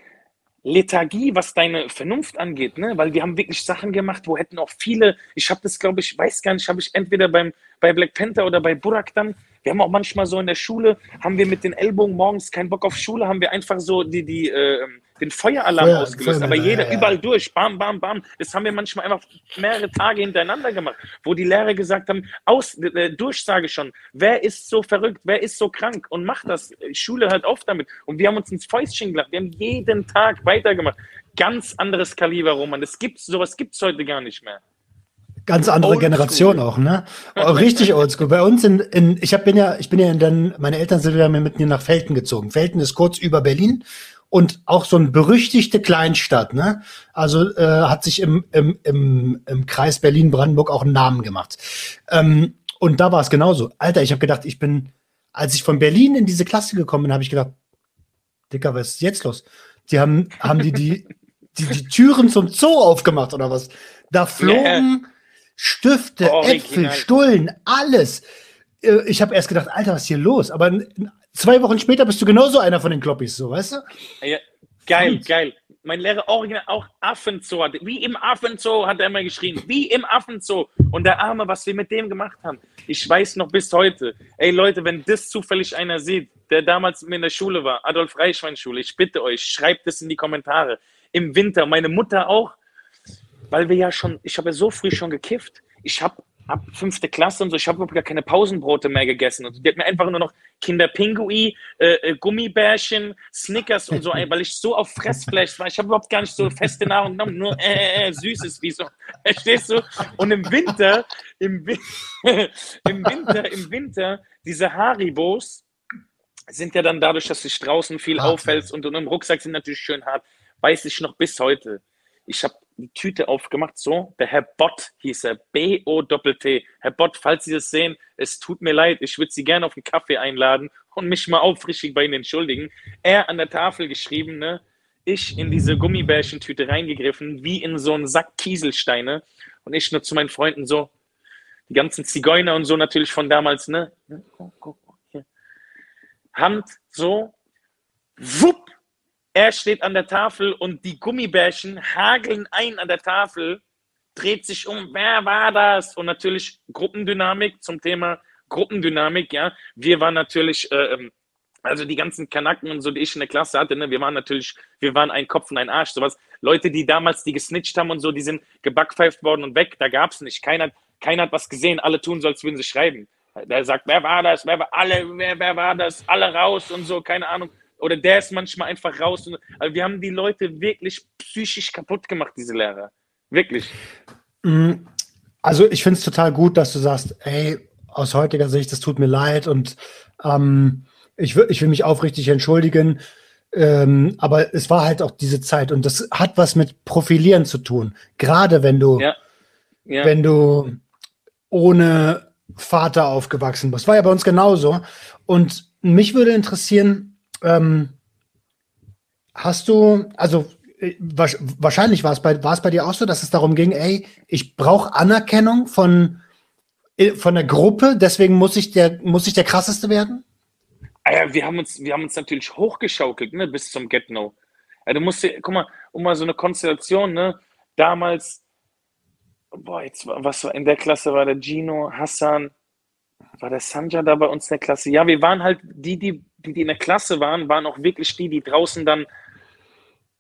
Lethargie, was deine Vernunft angeht, ne? Weil wir haben wirklich Sachen gemacht, wo hätten auch viele, ich habe das, glaube ich, weiß gar nicht, habe ich entweder beim, bei Black Panther oder bei Burak dann, wir haben auch manchmal so in der Schule, haben wir mit den Ellbogen morgens keinen Bock auf Schule, haben wir einfach so die, die, äh, den Feueralarm Feuer, ausgelöst. Feuer, aber jeder, ja, ja. überall durch, bam, bam, bam. Das haben wir manchmal einfach mehrere Tage hintereinander gemacht, wo die Lehrer gesagt haben, aus, äh, Durchsage schon, wer ist so verrückt, wer ist so krank und macht das. Schule hört auf damit. Und wir haben uns ins Fäustchen gelacht. Wir haben jeden Tag weitergemacht. Ganz anderes Kaliber, Roman. Das gibt's, sowas gibt es heute gar nicht mehr. Ganz andere oldschool. Generation auch, ne? Oh, richtig oldschool. Bei uns in, in ich hab, bin ja, ich bin ja dann, meine Eltern sind wieder mit mir nach Felten gezogen. Felten ist kurz über Berlin und auch so eine berüchtigte Kleinstadt, ne? Also äh, hat sich im, im, im, im Kreis Berlin-Brandenburg auch einen Namen gemacht. Ähm, und da war es genauso. Alter, ich habe gedacht, ich bin, als ich von Berlin in diese Klasse gekommen bin, habe ich gedacht, Dicker, was ist jetzt los? Die haben, haben die, die, die, die Türen zum Zoo aufgemacht oder was? Da flogen yeah. Stifte, Original. Äpfel, Stullen, alles. Äh, ich habe erst gedacht, Alter, was ist hier los? Aber zwei Wochen später bist du genauso einer von den Kloppis, so, weißt du? Ja, geil, Und. geil. Mein Lehrer original auch Affenzoo hatte. Wie im Affenzoo hat er immer geschrien. Wie im Affenzoo. Und der Arme, was wir mit dem gemacht haben. Ich weiß noch bis heute. Ey Leute, wenn das zufällig einer sieht, der damals in der Schule war, Adolf Reichwein Schule, ich bitte euch, schreibt es in die Kommentare. Im Winter, meine Mutter auch, weil wir ja schon, ich habe ja so früh schon gekifft. Ich habe ab fünfte Klasse und so, ich habe überhaupt gar keine Pausenbrote mehr gegessen. Und die hat mir einfach nur noch Kinderpingui, äh, äh, Gummibärchen, Snickers und so, weil ich so auf Fressfleisch war. Ich habe überhaupt gar nicht so feste Nahrung genommen, nur äh, äh, äh Süßes, wie so. [laughs] Verstehst du? Und im Winter, im, [laughs] im Winter, im Winter, diese Haribos sind ja dann dadurch, dass sich draußen viel hart, auffällt und, und im Rucksack sind natürlich schön hart, weiß ich noch bis heute. Ich habe die Tüte aufgemacht, so, der Herr Bott hieß er, B-O-T-T. Herr Bott, falls Sie das sehen, es tut mir leid, ich würde Sie gerne auf einen Kaffee einladen und mich mal aufrichtig bei Ihnen entschuldigen. Er an der Tafel geschrieben, ne, ich in diese Gummibärchentüte reingegriffen, wie in so einen Sack Kieselsteine. Und ich nur zu meinen Freunden so, die ganzen Zigeuner und so natürlich von damals, ne, Hand so, wupp, er steht an der Tafel und die Gummibärchen hageln ein an der Tafel, dreht sich um, wer war das? Und natürlich Gruppendynamik zum Thema Gruppendynamik, ja. Wir waren natürlich, äh, ähm, also die ganzen Kanaken und so, die ich in der Klasse hatte, ne, wir waren natürlich, wir waren ein Kopf und ein Arsch, sowas. Leute, die damals die gesnitcht haben und so, die sind gebackpfeift worden und weg, da gab es nicht. Keiner, keiner hat was gesehen, alle tun so, als würden sie schreiben. Der sagt, wer war das? Wer war alle, wer, wer war das? Alle raus und so, keine Ahnung. Oder der ist manchmal einfach raus. Und, also wir haben die Leute wirklich psychisch kaputt gemacht, diese Lehrer. Wirklich. Mm, also ich finde es total gut, dass du sagst, ey, aus heutiger Sicht, das tut mir leid und ähm, ich, will, ich will mich aufrichtig entschuldigen. Ähm, aber es war halt auch diese Zeit und das hat was mit Profilieren zu tun. Gerade wenn du, ja. Ja. wenn du ohne Vater aufgewachsen bist. War ja bei uns genauso. Und mich würde interessieren, ähm, hast du, also äh, wahrscheinlich war es bei, war es bei dir auch so, dass es darum ging, ey, ich brauche Anerkennung von, äh, von der Gruppe, deswegen muss ich der, muss ich der krasseste werden? Ah ja, wir haben uns, wir haben uns natürlich hochgeschaukelt, ne, bis zum Get-No. Ja, du musst dir, guck mal, um mal so eine Konstellation, ne, damals boah, jetzt, was war in der Klasse war der Gino, Hassan, war der Sanja da bei uns in der Klasse? Ja, wir waren halt die, die, die, die in der Klasse waren, waren auch wirklich die, die draußen dann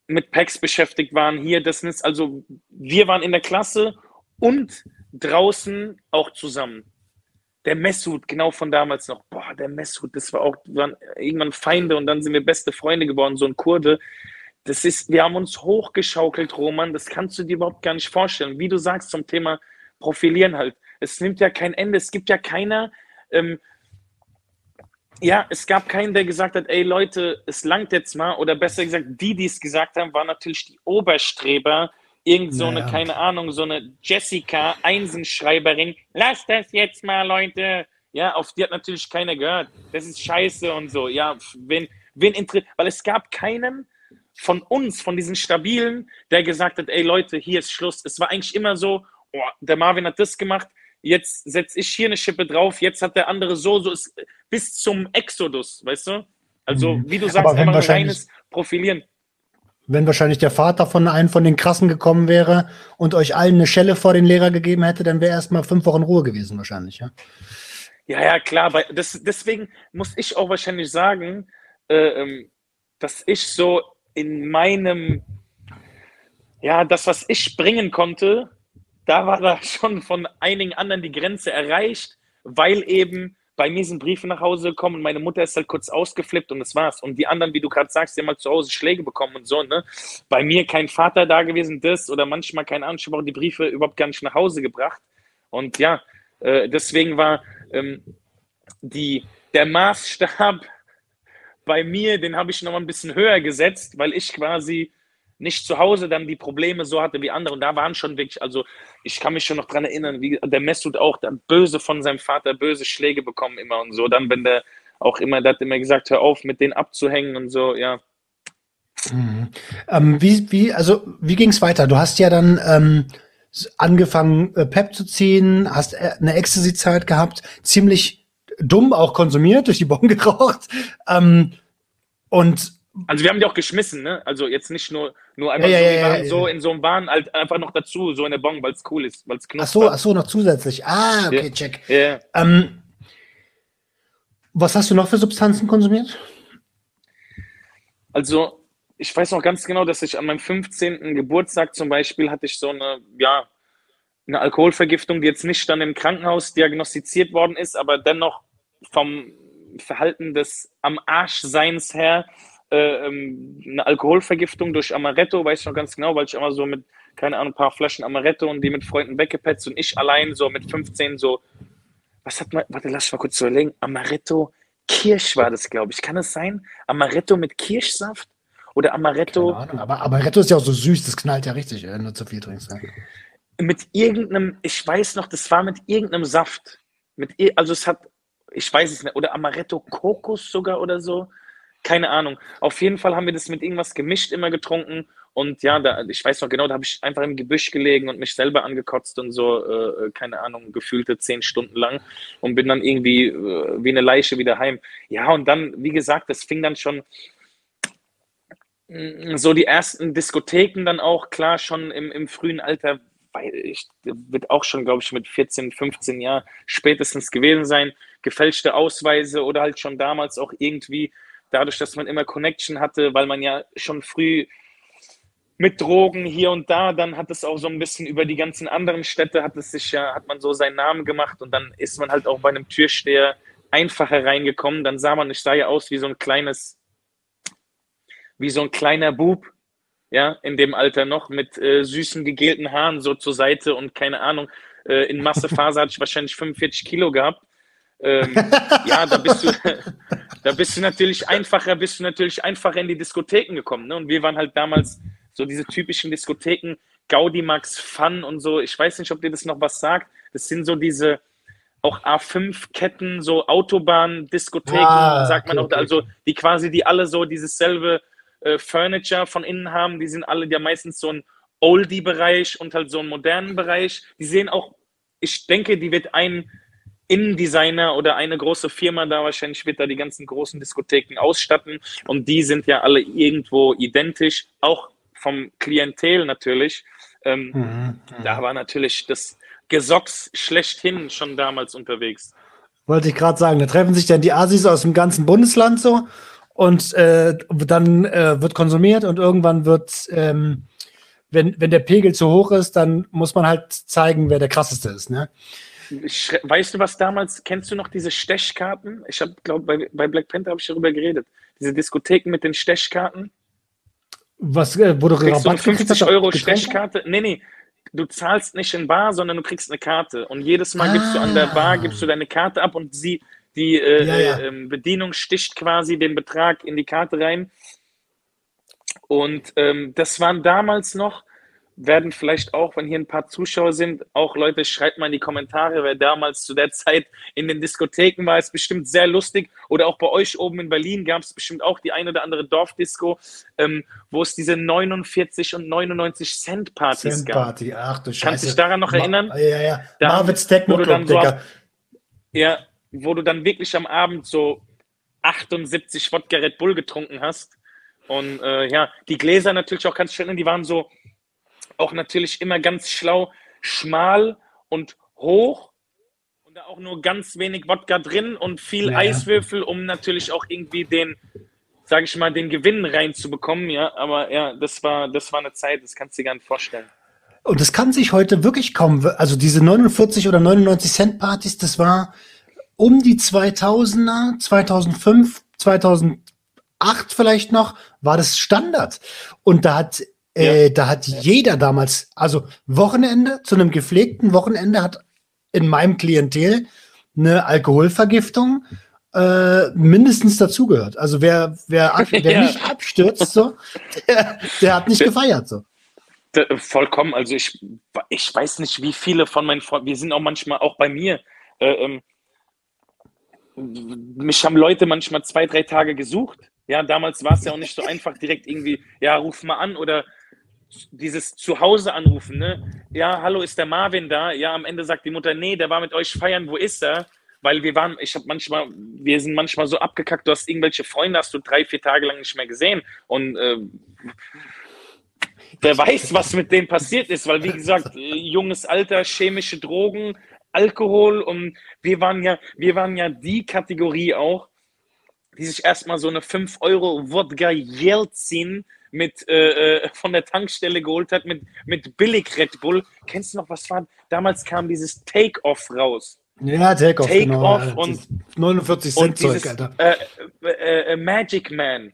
mit Packs beschäftigt waren. Hier, das ist, also wir waren in der Klasse und draußen auch zusammen. Der Messut, genau von damals noch. Boah, der Messut, das war auch, waren irgendwann Feinde und dann sind wir beste Freunde geworden, so ein Kurde das ist, wir haben uns hochgeschaukelt, Roman, das kannst du dir überhaupt gar nicht vorstellen. Wie du sagst zum Thema Profilieren halt. Es nimmt ja kein Ende. Es gibt ja keiner, ähm, ja, es gab keinen, der gesagt hat, ey Leute, es langt jetzt mal. Oder besser gesagt, die, die es gesagt haben, waren natürlich die Oberstreber. Irgend so naja. eine, keine Ahnung, so eine Jessica, Einsenschreiberin. Lass das jetzt mal, Leute. Ja, auf die hat natürlich keiner gehört. Das ist scheiße und so. Ja, wen, wen interessiert, weil es gab keinen, von uns, von diesen Stabilen, der gesagt hat, ey Leute, hier ist Schluss. Es war eigentlich immer so, oh, der Marvin hat das gemacht, jetzt setze ich hier eine Schippe drauf, jetzt hat der andere so, so ist bis zum Exodus, weißt du? Also, mhm. wie du sagst, einfach ein reines Profilieren. Wenn wahrscheinlich der Vater von einem von den Krassen gekommen wäre und euch allen eine Schelle vor den Lehrer gegeben hätte, dann wäre erst mal fünf Wochen Ruhe gewesen, wahrscheinlich, ja? Ja, ja, klar. Das, deswegen muss ich auch wahrscheinlich sagen, äh, ähm, dass ich so in meinem, ja, das, was ich bringen konnte, da war da schon von einigen anderen die Grenze erreicht, weil eben bei mir sind Briefe nach Hause gekommen und meine Mutter ist halt kurz ausgeflippt und das war's. Und die anderen, wie du gerade sagst, die haben halt zu Hause Schläge bekommen und so, ne? Bei mir kein Vater da gewesen, das oder manchmal kein auch die Briefe überhaupt gar nicht nach Hause gebracht. Und ja, äh, deswegen war ähm, die, der Maßstab [laughs] bei mir, den habe ich noch mal ein bisschen höher gesetzt, weil ich quasi nicht zu Hause dann die Probleme so hatte wie andere. Und da waren schon wirklich, also ich kann mich schon noch dran erinnern, wie der Messut auch dann böse von seinem Vater, böse Schläge bekommen immer und so. Dann, wenn der auch immer, der hat immer gesagt, hör auf, mit denen abzuhängen und so, ja. Mhm. Ähm, wie, wie, also, wie ging es weiter? Du hast ja dann ähm, angefangen, äh, Pep zu ziehen, hast äh, eine Ecstasy-Zeit gehabt, ziemlich dumm auch konsumiert, durch die Bon [laughs] geraucht. Ähm, und also wir haben die auch geschmissen, ne? Also jetzt nicht nur, nur einfach ja, so, wir waren so in so einem Bahn halt einfach noch dazu, so in der Bon, weil es cool ist, weil es knuspert. Ach so, ach so, noch zusätzlich. Ah, okay, ja. check. Ja. Ähm, was hast du noch für Substanzen konsumiert? Also, ich weiß noch ganz genau, dass ich an meinem 15. Geburtstag zum Beispiel hatte ich so eine, ja, eine Alkoholvergiftung, die jetzt nicht dann im Krankenhaus diagnostiziert worden ist, aber dennoch vom Verhalten des am Arschseins her äh, ähm, eine Alkoholvergiftung durch Amaretto, weiß ich noch ganz genau, weil ich immer so mit, keine Ahnung, ein paar Flaschen Amaretto und die mit Freunden weggepetzt und ich allein so mit 15 so, was hat man, warte, lass mich mal kurz so überlegen, Amaretto, Kirsch war das, glaube ich. Kann es sein? Amaretto mit Kirschsaft? Oder Amaretto. Keine Ahnung, aber Amaretto ist ja auch so süß, das knallt ja richtig, wenn du zu viel trinkst. Ne? mit irgendeinem, ich weiß noch, das war mit irgendeinem Saft. Mit, also es hat, ich weiß es nicht, oder Amaretto Kokos sogar oder so. Keine Ahnung. Auf jeden Fall haben wir das mit irgendwas gemischt immer getrunken. Und ja, da, ich weiß noch genau, da habe ich einfach im Gebüsch gelegen und mich selber angekotzt und so, äh, keine Ahnung, gefühlte zehn Stunden lang und bin dann irgendwie äh, wie eine Leiche wieder heim. Ja, und dann, wie gesagt, das fing dann schon, so die ersten Diskotheken dann auch, klar, schon im, im frühen Alter, weil ich wird auch schon, glaube ich, mit 14, 15 Jahren spätestens gewesen sein, gefälschte Ausweise oder halt schon damals auch irgendwie dadurch, dass man immer Connection hatte, weil man ja schon früh mit Drogen hier und da, dann hat es auch so ein bisschen über die ganzen anderen Städte hat es sich ja, hat man so seinen Namen gemacht und dann ist man halt auch bei einem Türsteher einfacher reingekommen. Dann sah man, ich sah ja aus wie so ein kleines, wie so ein kleiner Bub, ja, in dem Alter noch, mit äh, süßen gegelten Haaren so zur Seite und keine Ahnung, äh, in Massephase hatte ich wahrscheinlich 45 Kilo gehabt. Ähm, ja, da bist du, [laughs] da bist du natürlich einfacher, bist du natürlich einfacher in die Diskotheken gekommen. Ne? Und wir waren halt damals so diese typischen Diskotheken, Gaudimax, Fun und so. Ich weiß nicht, ob dir das noch was sagt. Das sind so diese auch A5-Ketten, so Autobahn-Diskotheken, ah, sagt man okay, auch, also die quasi, die alle so dieses selbe äh, Furniture von innen haben, die sind alle ja meistens so ein Oldie-Bereich und halt so einen modernen Bereich. Die sehen auch, ich denke, die wird ein Innendesigner oder eine große Firma da wahrscheinlich wird da die ganzen großen Diskotheken ausstatten und die sind ja alle irgendwo identisch, auch vom Klientel natürlich. Ähm, mhm, mhm. da war natürlich das Gesocks schlechthin schon damals unterwegs. Wollte ich gerade sagen, da treffen sich dann die Asis aus dem ganzen Bundesland so und äh, dann äh, wird konsumiert und irgendwann wird, ähm, wenn, wenn der Pegel zu hoch ist, dann muss man halt zeigen, wer der krasseste ist. Ne? Weißt du, was damals, kennst du noch diese Stechkarten? Ich habe, glaube bei, bei Black Panther habe ich darüber geredet. Diese Diskotheken mit den Stechkarten. Was, äh, du kriegst Rabatt du 50 Euro Stechkarte? Nee, nee. Du zahlst nicht in Bar, sondern du kriegst eine Karte. Und jedes Mal ah. gibst du an der Bar, gibst du deine Karte ab und sie, die äh, ja, ja. Äh, Bedienung sticht quasi den Betrag in die Karte rein. Und ähm, das waren damals noch, werden vielleicht auch, wenn hier ein paar Zuschauer sind, auch Leute, schreibt mal in die Kommentare, wer damals zu der Zeit in den Diskotheken war, ist bestimmt sehr lustig. Oder auch bei euch oben in Berlin gab es bestimmt auch die ein oder andere Dorfdisco, ähm, wo es diese 49 und 99 Cent Partys Cent gab. Party, ach du Scheiße. Kannst du dich daran noch erinnern? Ma ja, ja. Da, Marvin's Techno Club, so Ja, wo du dann wirklich am Abend so 78 Wodka Red Bull getrunken hast. Und äh, ja, die Gläser natürlich auch, du erinnern, die waren so auch natürlich immer ganz schlau, schmal und hoch und da auch nur ganz wenig Wodka drin und viel ja. Eiswürfel, um natürlich auch irgendwie den, sage ich mal, den Gewinn reinzubekommen. Ja, aber ja, das war, das war eine Zeit, das kannst du dir gar nicht vorstellen. Und das kann sich heute wirklich kaum, also diese 49 oder 99 Cent Partys, das war um die 2000er, 2005, 2008 vielleicht noch, war das Standard. Und da hat äh, da hat jeder damals, also Wochenende, zu einem gepflegten Wochenende hat in meinem Klientel eine Alkoholvergiftung äh, mindestens dazugehört. Also wer, wer, [laughs] wer ja. nicht abstürzt, so, [laughs] der, der hat nicht gefeiert. So. Vollkommen. Also ich, ich weiß nicht, wie viele von meinen Freunden, wir sind auch manchmal auch bei mir, äh, ähm, mich haben Leute manchmal zwei, drei Tage gesucht. Ja, damals war es ja auch nicht so einfach, direkt irgendwie, ja, ruf mal an oder dieses Zuhause anrufen, ne? Ja, hallo, ist der Marvin da? Ja, am Ende sagt die Mutter, nee, der war mit euch feiern, wo ist er? Weil wir waren, ich habe manchmal, wir sind manchmal so abgekackt, du hast irgendwelche Freunde, hast du drei, vier Tage lang nicht mehr gesehen. Und äh, wer weiß, was mit denen passiert ist, weil wie gesagt, äh, junges Alter, chemische Drogen, Alkohol und wir waren ja, wir waren ja die Kategorie auch, die sich erstmal so eine 5 Euro Wodka Jelzin mit äh, äh, von der Tankstelle geholt hat mit, mit billig Red Bull. Kennst du noch, was war? Damals kam dieses Take-Off raus. Ja, Take-Off. Take-Off genau. und 49 Cent Zeug, Alter. Äh, äh, äh, Magic Man.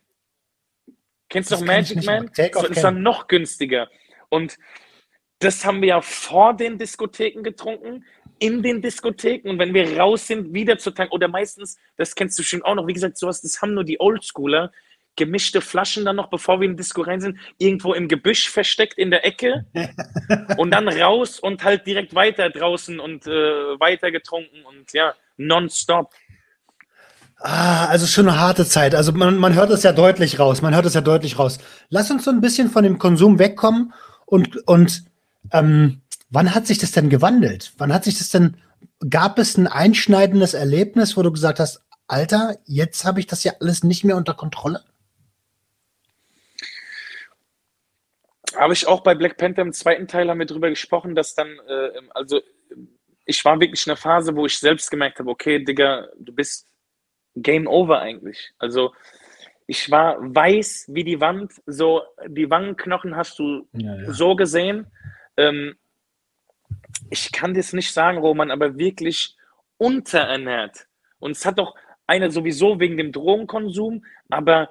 Kennst du noch Magic Man? Das ist dann noch günstiger. Und das haben wir ja vor den Diskotheken getrunken, in den Diskotheken und wenn wir raus sind, wieder zu tanken. Oder meistens, das kennst du schon auch noch, wie gesagt, sowas, das haben nur die Oldschooler, gemischte Flaschen dann noch, bevor wir in Disco rein sind, irgendwo im Gebüsch versteckt in der Ecke [laughs] und dann raus und halt direkt weiter draußen und äh, weiter getrunken und ja, nonstop. Ah, also schon eine harte Zeit. Also man, man hört es ja deutlich raus. Man hört es ja deutlich raus. Lass uns so ein bisschen von dem Konsum wegkommen und, und ähm, wann hat sich das denn gewandelt? Wann hat sich das denn, gab es ein einschneidendes Erlebnis, wo du gesagt hast, Alter, jetzt habe ich das ja alles nicht mehr unter Kontrolle? Habe ich auch bei Black Panther im zweiten Teil haben wir drüber gesprochen, dass dann, äh, also ich war wirklich in einer Phase, wo ich selbst gemerkt habe, okay, Digga, du bist Game Over eigentlich. Also ich war weiß wie die Wand, so die Wangenknochen hast du ja, ja. so gesehen. Ähm, ich kann das nicht sagen, Roman, aber wirklich unterernährt. Und es hat doch eine sowieso wegen dem Drogenkonsum, aber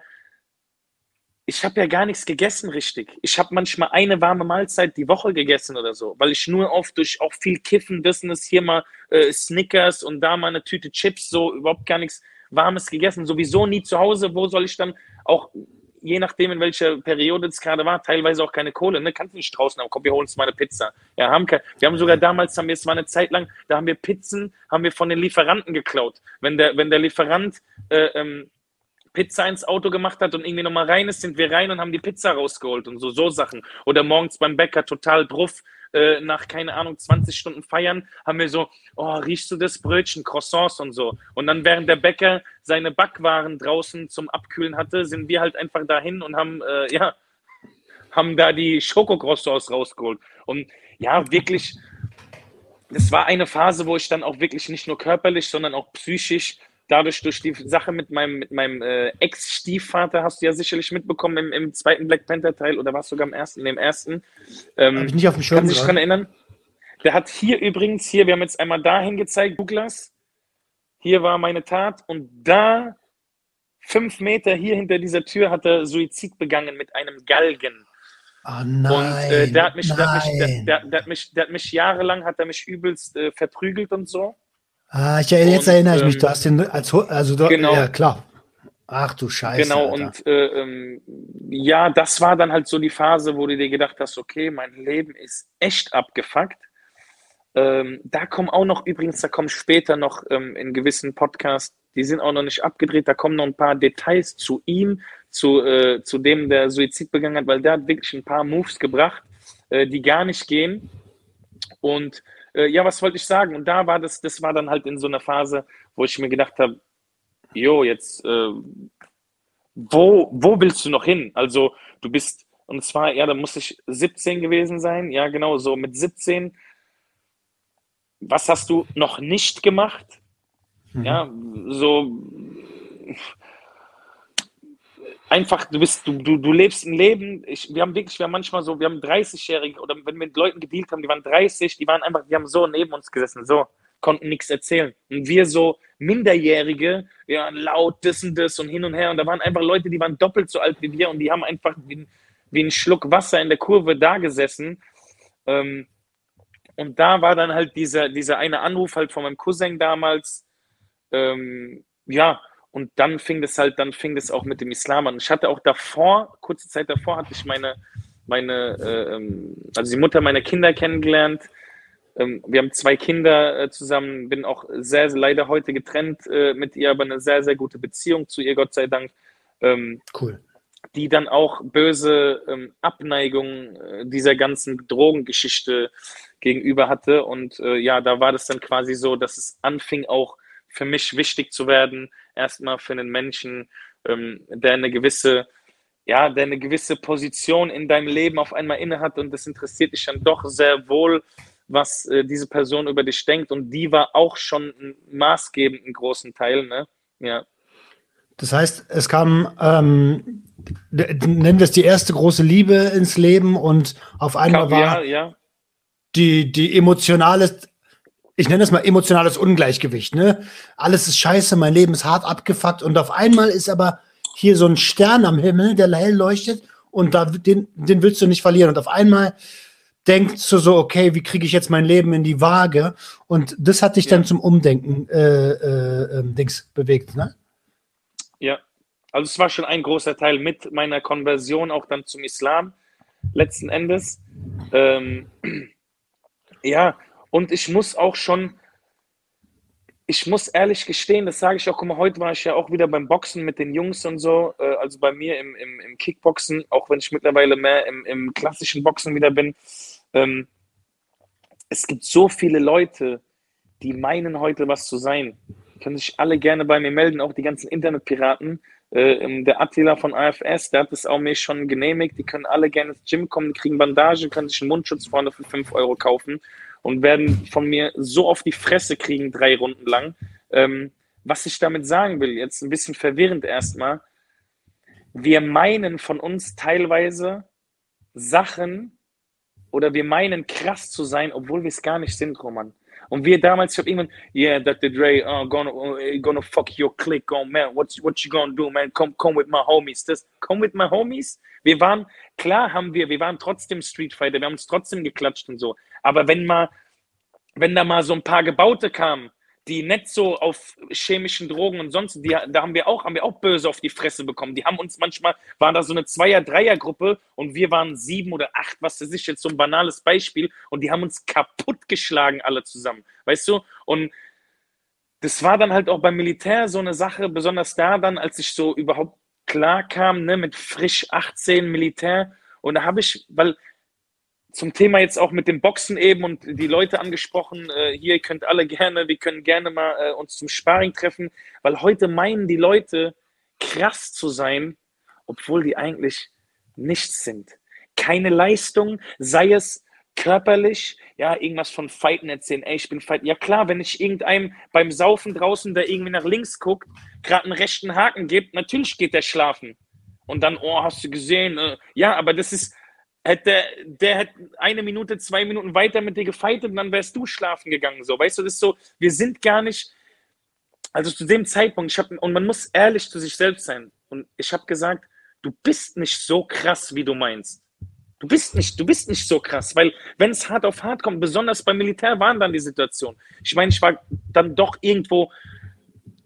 ich habe ja gar nichts gegessen richtig. Ich habe manchmal eine warme Mahlzeit die Woche gegessen oder so, weil ich nur oft durch auch viel Kiffen, das hier mal äh, Snickers und da mal eine Tüte Chips, so überhaupt gar nichts Warmes gegessen. Sowieso nie zu Hause. Wo soll ich dann auch, je nachdem in welcher Periode es gerade war, teilweise auch keine Kohle, ne? Kannst du nicht draußen haben, komm, wir holen uns mal eine Pizza. Ja, haben kein, wir haben sogar damals, haben wir, es war eine Zeit lang, da haben wir Pizzen, haben wir von den Lieferanten geklaut. Wenn der, wenn der Lieferant äh, ähm, Pizza ins Auto gemacht hat und irgendwie nochmal rein ist, sind wir rein und haben die Pizza rausgeholt und so, so Sachen. Oder morgens beim Bäcker total bruff, äh, nach, keine Ahnung, 20 Stunden feiern, haben wir so, oh, riechst du das Brötchen, Croissants und so. Und dann, während der Bäcker seine Backwaren draußen zum Abkühlen hatte, sind wir halt einfach dahin und haben, äh, ja, haben da die Schokocroissants rausgeholt. Und ja, wirklich, das war eine Phase, wo ich dann auch wirklich nicht nur körperlich, sondern auch psychisch dadurch durch die Sache mit meinem, mit meinem äh, Ex-Stiefvater, hast du ja sicherlich mitbekommen im, im zweiten Black Panther-Teil oder warst sogar im ersten, in dem ersten. Ähm, Hab ich nicht auf dem Schirm. Kann sich daran erinnern? Der hat hier übrigens, hier, wir haben jetzt einmal dahin gezeigt, Douglas. Hier war meine Tat und da, fünf Meter hier hinter dieser Tür, hat er Suizid begangen mit einem Galgen. Oh nein, und äh, der, hat mich, der, hat mich, der, der, der, hat mich, der hat mich jahrelang, hat er mich übelst äh, verprügelt und so. Ah, ich, jetzt und, erinnere ich mich, du hast den als, also du, genau. ja klar. Ach du Scheiße. Genau, Alter. und äh, ähm, ja, das war dann halt so die Phase, wo du dir gedacht hast, okay, mein Leben ist echt abgefuckt. Ähm, da kommen auch noch, übrigens, da kommen später noch ähm, in gewissen Podcasts, die sind auch noch nicht abgedreht, da kommen noch ein paar Details zu ihm, zu, äh, zu dem, der Suizid begangen hat, weil der hat wirklich ein paar Moves gebracht, äh, die gar nicht gehen. Und äh, ja, was wollte ich sagen? Und da war das, das war dann halt in so einer Phase, wo ich mir gedacht habe, jo, jetzt, äh, wo, wo willst du noch hin? Also, du bist, und zwar, ja, da muss ich 17 gewesen sein, ja, genau, so mit 17. Was hast du noch nicht gemacht? Mhm. Ja, so einfach, du bist, du, du, du lebst ein Leben. Ich, wir haben wirklich, wir haben manchmal so, wir haben 30-Jährige oder wenn wir mit Leuten gedealt haben, die waren 30, die waren einfach, die haben so neben uns gesessen, so, konnten nichts erzählen. Und wir so Minderjährige, ja, laut das und das und hin und her. Und da waren einfach Leute, die waren doppelt so alt wie wir und die haben einfach wie, wie ein Schluck Wasser in der Kurve da gesessen. Ähm, und da war dann halt dieser, dieser eine Anruf halt von meinem Cousin damals, ähm, ja, und dann fing das halt, dann fing das auch mit dem Islam an. Ich hatte auch davor, kurze Zeit davor, hatte ich meine, meine, äh, ähm, also die Mutter meiner Kinder kennengelernt. Ähm, wir haben zwei Kinder äh, zusammen, bin auch sehr, sehr leider heute getrennt äh, mit ihr, aber eine sehr, sehr gute Beziehung zu ihr, Gott sei Dank. Ähm, cool. Die dann auch böse ähm, Abneigung äh, dieser ganzen Drogengeschichte gegenüber hatte. Und äh, ja, da war das dann quasi so, dass es anfing auch für mich wichtig zu werden, erstmal für einen Menschen, ähm, der eine gewisse, ja, der eine gewisse Position in deinem Leben auf einmal innehat und das interessiert dich dann doch sehr wohl, was äh, diese Person über dich denkt und die war auch schon maßgebend einen großen Teil, ne? Ja. Das heißt, es kam, ähm, nennen wir es die erste große Liebe ins Leben und auf einmal war ja, ja. Die, die emotionale ich nenne es mal emotionales Ungleichgewicht. Ne? Alles ist scheiße, mein Leben ist hart abgefuckt und auf einmal ist aber hier so ein Stern am Himmel, der hell leuchtet und da, den, den willst du nicht verlieren. Und auf einmal denkst du so, okay, wie kriege ich jetzt mein Leben in die Waage? Und das hat dich ja. dann zum Umdenken äh, äh, ähm, Dings bewegt, ne? Ja, also es war schon ein großer Teil mit meiner Konversion auch dann zum Islam letzten Endes. Ähm, [clears throat] ja, und ich muss auch schon, ich muss ehrlich gestehen, das sage ich auch, guck mal, heute war ich ja auch wieder beim Boxen mit den Jungs und so, äh, also bei mir im, im, im Kickboxen, auch wenn ich mittlerweile mehr im, im klassischen Boxen wieder bin. Ähm, es gibt so viele Leute, die meinen heute was zu sein. Können sich alle gerne bei mir melden, auch die ganzen Internetpiraten. Äh, der Attila von AFS, der hat es auch mir schon genehmigt. Die können alle gerne ins Gym kommen, die kriegen Bandage, können sich einen Mundschutz vorne für 5 Euro kaufen und werden von mir so auf die Fresse kriegen, drei Runden lang. Ähm, was ich damit sagen will, jetzt ein bisschen verwirrend erstmal. Wir meinen von uns teilweise Sachen oder wir meinen krass zu sein, obwohl wir es gar nicht sind, Roman. Und wir damals, ich habe irgendwann, yeah, Dr. Dre, uh, gonna, uh, gonna fuck your click, oh man, what's, what you gonna do, man, come, come with my homies. Das, come with my homies. Wir waren, klar haben wir, wir waren trotzdem Street Fighter, wir haben uns trotzdem geklatscht und so. Aber wenn mal, wenn da mal so ein paar Gebaute kamen, die nicht so auf chemischen Drogen und sonst, die, da haben wir auch, haben wir auch böse auf die Fresse bekommen. Die haben uns manchmal, waren da so eine Zweier-, Dreier-Gruppe und wir waren sieben oder acht, was das ist jetzt so ein banales Beispiel und die haben uns kaputt geschlagen, alle zusammen. Weißt du? Und das war dann halt auch beim Militär so eine Sache, besonders da dann, als ich so überhaupt klar kam, ne, mit frisch 18 Militär. Und da habe ich, weil zum Thema jetzt auch mit dem Boxen eben und die Leute angesprochen, äh, hier könnt alle gerne, wir können gerne mal äh, uns zum Sparring treffen, weil heute meinen die Leute krass zu sein, obwohl die eigentlich nichts sind. Keine Leistung, sei es körperlich, ja, irgendwas von Fighten erzählen, ey, ich bin Fight. Ja klar, wenn ich irgendeinem beim Saufen draußen, der irgendwie nach links guckt, gerade einen rechten Haken gibt, natürlich geht der schlafen. Und dann, oh, hast du gesehen? Äh, ja, aber das ist, hätte der hätte eine Minute, zwei Minuten weiter mit dir gefeitet und dann wärst du schlafen gegangen. So, weißt du, das ist so, wir sind gar nicht, also zu dem Zeitpunkt, ich hab, und man muss ehrlich zu sich selbst sein. Und ich habe gesagt, du bist nicht so krass, wie du meinst. Du bist nicht, du bist nicht so krass, weil wenn es hart auf hart kommt, besonders beim Militär waren dann die Situation. Ich meine, ich war dann doch irgendwo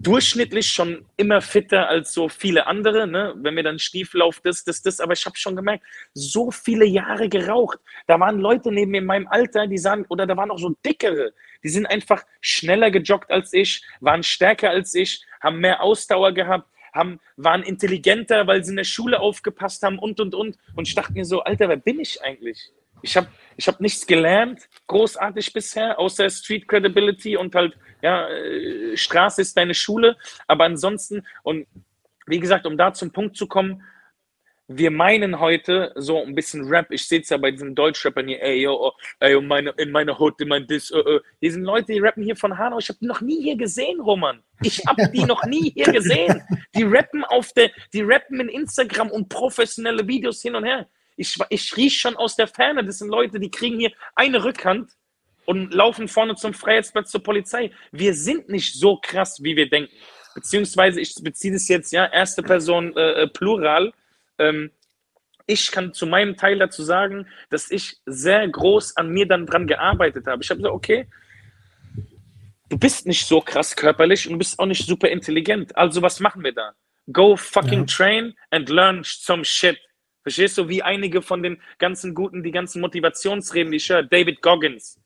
durchschnittlich schon immer fitter als so viele andere, ne? wenn mir dann Stiefel auf das, das, das, aber ich habe schon gemerkt, so viele Jahre geraucht. Da waren Leute neben mir in meinem Alter, die sahen, oder da waren auch so dickere, die sind einfach schneller gejoggt als ich, waren stärker als ich, haben mehr Ausdauer gehabt, haben, waren intelligenter, weil sie in der Schule aufgepasst haben und, und, und. Und ich dachte mir so, Alter, wer bin ich eigentlich? Ich habe ich hab nichts gelernt, großartig bisher, außer Street Credibility und halt ja, äh, Straße ist deine Schule, aber ansonsten, und wie gesagt, um da zum Punkt zu kommen, wir meinen heute so ein bisschen Rap. Ich sehe es ja bei diesen Deutschrappern hier, ey, yo, oh, ey, in meine, in meine Hood, in mein Dis, uh, uh. Hier sind Leute, die rappen hier von Hanau. Ich habe die noch nie hier gesehen, Roman. Ich habe die noch nie hier gesehen. Die rappen auf der, die rappen in Instagram und professionelle Videos hin und her. Ich, ich rieche schon aus der Ferne. Das sind Leute, die kriegen hier eine Rückhand und laufen vorne zum Freiheitsplatz zur Polizei. Wir sind nicht so krass, wie wir denken. Beziehungsweise, ich beziehe das jetzt, ja, erste Person äh, äh, Plural. Ähm, ich kann zu meinem Teil dazu sagen, dass ich sehr groß an mir dann dran gearbeitet habe. Ich habe gesagt, okay, du bist nicht so krass körperlich und du bist auch nicht super intelligent. Also was machen wir da? Go fucking ja. train and learn some shit. Verstehst du, wie einige von den ganzen guten, die ganzen Motivationsreden, die ich höre, David Goggins,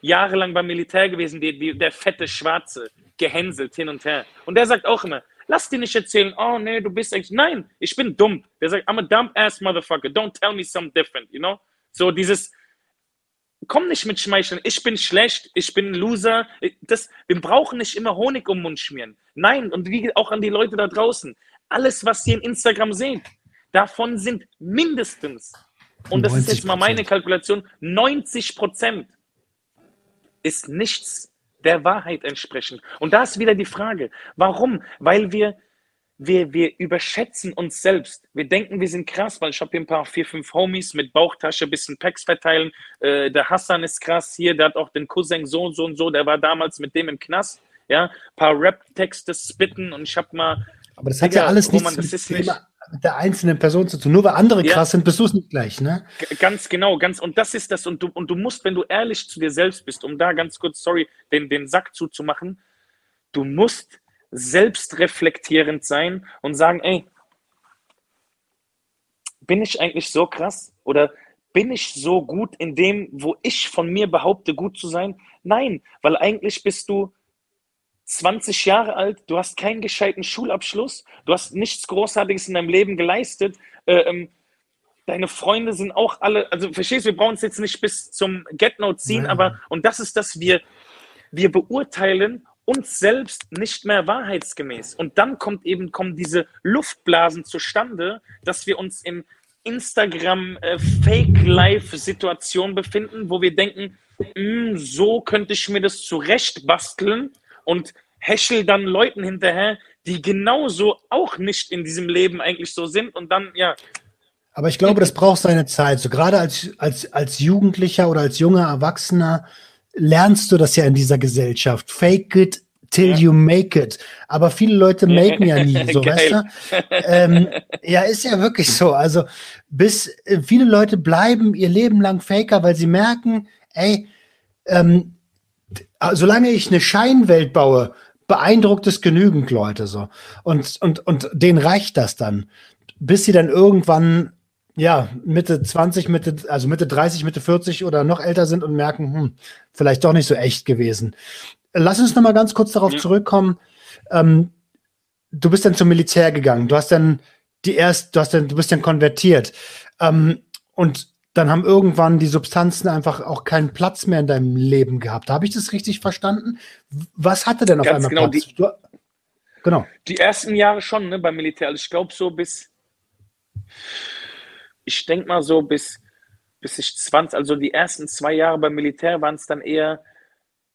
jahrelang beim Militär gewesen, die, die, der fette Schwarze, gehänselt hin und her. Und der sagt auch immer, lass dir nicht erzählen, oh nee, du bist eigentlich, nein, ich bin dumm. Der sagt, I'm a dumb ass motherfucker, don't tell me something different, you know? So dieses, komm nicht mit Schmeicheln, ich bin schlecht, ich bin ein Loser. Das, wir brauchen nicht immer Honig um den Mund schmieren. Nein, und wie auch an die Leute da draußen. Alles, was ihr in Instagram seht, davon sind mindestens, und das ist jetzt mal meine Kalkulation, 90 Prozent ist nichts der Wahrheit entsprechend. Und da ist wieder die Frage, warum? Weil wir, wir, wir überschätzen uns selbst. Wir denken, wir sind krass, weil ich habe hier ein paar, vier, fünf Homies mit Bauchtasche, bisschen Packs verteilen. Äh, der Hassan ist krass hier, der hat auch den Cousin so und so und so, der war damals mit dem im Knast. Ja, ein paar Rap-Texte spitten und ich habe mal. Aber das hat ja alles nichts das ist nicht, mit der einzelnen Person zu tun. Nur weil andere ja. krass sind, bist du es nicht gleich, ne? Ganz genau, ganz, und das ist das. Und du, und du musst, wenn du ehrlich zu dir selbst bist, um da ganz kurz, sorry, den, den Sack zuzumachen, du musst selbstreflektierend sein und sagen, ey, bin ich eigentlich so krass? Oder bin ich so gut in dem, wo ich von mir behaupte, gut zu sein? Nein, weil eigentlich bist du 20 Jahre alt, du hast keinen gescheiten Schulabschluss, du hast nichts Großartiges in deinem Leben geleistet. Äh, ähm, deine Freunde sind auch alle, also verstehst du, wir brauchen es jetzt nicht bis zum Get-No ziehen, ja. aber, und das ist das, wir, wir beurteilen, uns selbst nicht mehr wahrheitsgemäß. Und dann kommt eben, kommen diese Luftblasen zustande, dass wir uns in Instagram äh, befinden, wo wir denken, hm, so könnte ich mir das zurecht basteln und häschel dann Leuten hinterher, die genauso auch nicht in diesem Leben eigentlich so sind und dann, ja. Aber ich glaube, das braucht seine Zeit. So gerade als, als, als Jugendlicher oder als junger Erwachsener lernst du das ja in dieser Gesellschaft. Fake it till ja. you make it. Aber viele Leute [laughs] maken ja nie so, weißt du? Ähm, ja, ist ja wirklich so. Also bis äh, viele Leute bleiben ihr Leben lang Faker, weil sie merken, ey, ähm, solange ich eine Scheinwelt baue, beeindruckt es genügend Leute so. Und, und, und denen reicht das dann, bis sie dann irgendwann, ja, Mitte 20, Mitte, also Mitte 30, Mitte 40 oder noch älter sind und merken, hm, vielleicht doch nicht so echt gewesen. Lass uns noch mal ganz kurz darauf ja. zurückkommen. Ähm, du bist dann zum Militär gegangen. Du hast dann die erst, du hast dann, du bist dann konvertiert. Ähm, und dann haben irgendwann die Substanzen einfach auch keinen Platz mehr in deinem Leben gehabt. Habe ich das richtig verstanden? Was hatte denn auf Ganz einmal genau, Platz? Die, du, genau. Die ersten Jahre schon, ne, beim Militär. Also ich glaube so bis, ich denke mal so bis, bis ich 20, also die ersten zwei Jahre beim Militär waren es dann eher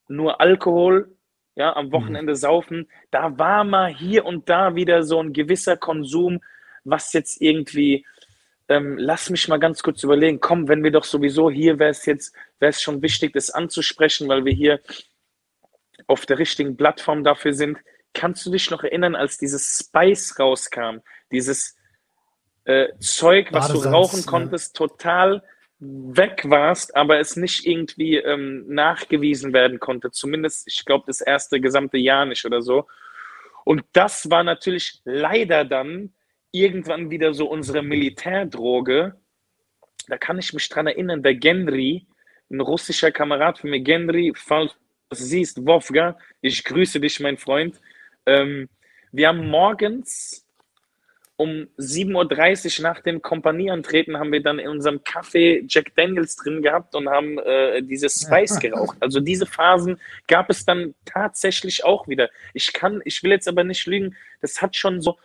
nur Alkohol, ja, am mhm. Wochenende mhm. saufen. Da war mal hier und da wieder so ein gewisser Konsum, was jetzt irgendwie ähm, lass mich mal ganz kurz überlegen, komm, wenn wir doch sowieso hier, wäre es jetzt, wäre es schon wichtig, das anzusprechen, weil wir hier auf der richtigen Plattform dafür sind. Kannst du dich noch erinnern, als dieses Spice rauskam, dieses äh, Zeug, was du rauchen ja. konntest, total weg warst, aber es nicht irgendwie ähm, nachgewiesen werden konnte. Zumindest, ich glaube, das erste gesamte Jahr nicht oder so. Und das war natürlich leider dann irgendwann wieder so unsere Militärdroge. Da kann ich mich dran erinnern, der Genri, ein russischer Kamerad von mir, Genri, falls du siehst, Wolfgang, ich grüße dich, mein Freund. Ähm, wir haben morgens um 7.30 Uhr nach dem Kompanieantreten haben wir dann in unserem Café Jack Daniels drin gehabt und haben äh, diese Spice [laughs] geraucht. Also diese Phasen gab es dann tatsächlich auch wieder. Ich kann, ich will jetzt aber nicht lügen, das hat schon so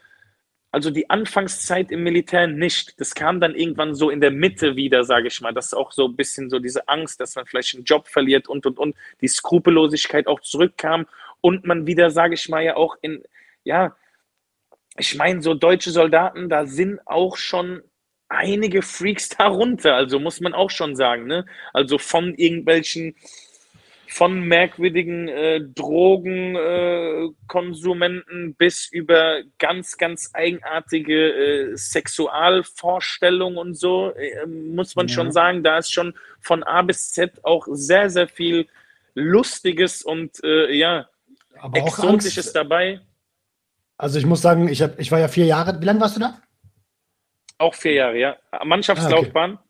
also die Anfangszeit im Militär nicht. Das kam dann irgendwann so in der Mitte wieder, sage ich mal. Das ist auch so ein bisschen so diese Angst, dass man vielleicht einen Job verliert und, und, und. Die Skrupellosigkeit auch zurückkam und man wieder, sage ich mal, ja auch in, ja, ich meine, so deutsche Soldaten, da sind auch schon einige Freaks darunter. Also muss man auch schon sagen, ne? Also von irgendwelchen von merkwürdigen äh, Drogenkonsumenten äh, bis über ganz, ganz eigenartige äh, Sexualvorstellungen und so, äh, muss man ja. schon sagen, da ist schon von A bis Z auch sehr, sehr viel Lustiges und äh, ja, Aber Exotisches dabei. Also ich muss sagen, ich, hab, ich war ja vier Jahre, wie lange warst du da? Auch vier Jahre, ja. Mannschaftslaufbahn. Ah, okay.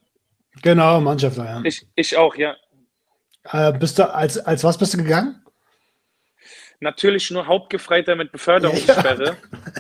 Genau, Mannschaftslaufbahn. Ja. Ich, ich auch, ja. Äh, bist du als, als was bist du gegangen? Natürlich nur Hauptgefreiter mit Beförderungssperre.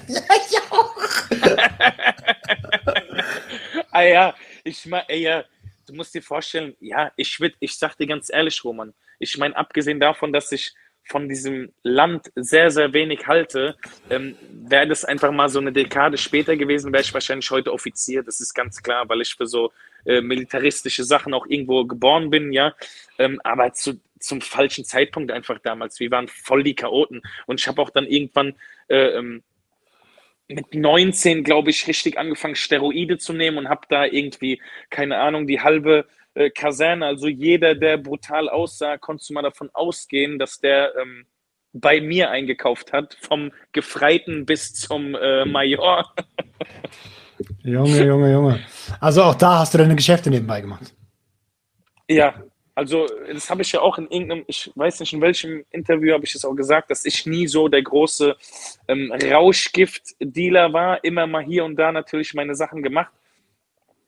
Ja, ja ich auch. [laughs] ah ja, ich meine, ja, du musst dir vorstellen, ja, ich würde, ich sag dir ganz ehrlich, Roman, ich meine, abgesehen davon, dass ich von diesem Land sehr, sehr wenig halte, ähm, wäre das einfach mal so eine Dekade später gewesen, wäre ich wahrscheinlich heute Offizier. Das ist ganz klar, weil ich für so äh, militaristische Sachen auch irgendwo geboren bin, ja. Ähm, aber zu, zum falschen Zeitpunkt einfach damals. Wir waren voll die Chaoten. Und ich habe auch dann irgendwann äh, ähm, mit 19, glaube ich, richtig angefangen, Steroide zu nehmen und habe da irgendwie, keine Ahnung, die halbe äh, Kaserne, also jeder, der brutal aussah, konntest du mal davon ausgehen, dass der ähm, bei mir eingekauft hat, vom Gefreiten bis zum äh, Major. [laughs] Junge, Junge, Junge. Also auch da hast du deine Geschäfte nebenbei gemacht. Ja, also das habe ich ja auch in irgendeinem, ich weiß nicht in welchem Interview habe ich es auch gesagt, dass ich nie so der große ähm, Rauschgift-Dealer war, immer mal hier und da natürlich meine Sachen gemacht.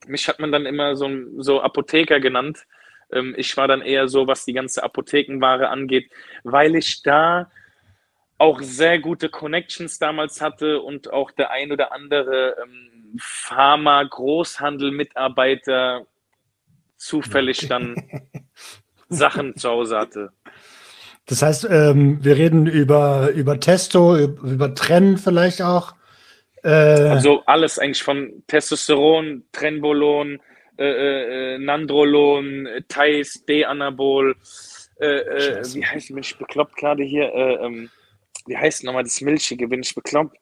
Mich hat man dann immer so, so Apotheker genannt. Ähm, ich war dann eher so, was die ganze Apothekenware angeht, weil ich da auch sehr gute Connections damals hatte und auch der ein oder andere ähm, Pharma, Großhandel, Mitarbeiter zufällig dann [laughs] Sachen zu Hause hatte. Das heißt, ähm, wir reden über, über Testo, über Trennen vielleicht auch. Äh, also alles eigentlich von Testosteron, Trenbolon, äh, äh, äh Nandrolon, Thais, D-Anabol. Äh, wie heißt, bin ich bekloppt gerade hier? Ähm, wie heißt nochmal das Milchige? Bin ich bekloppt?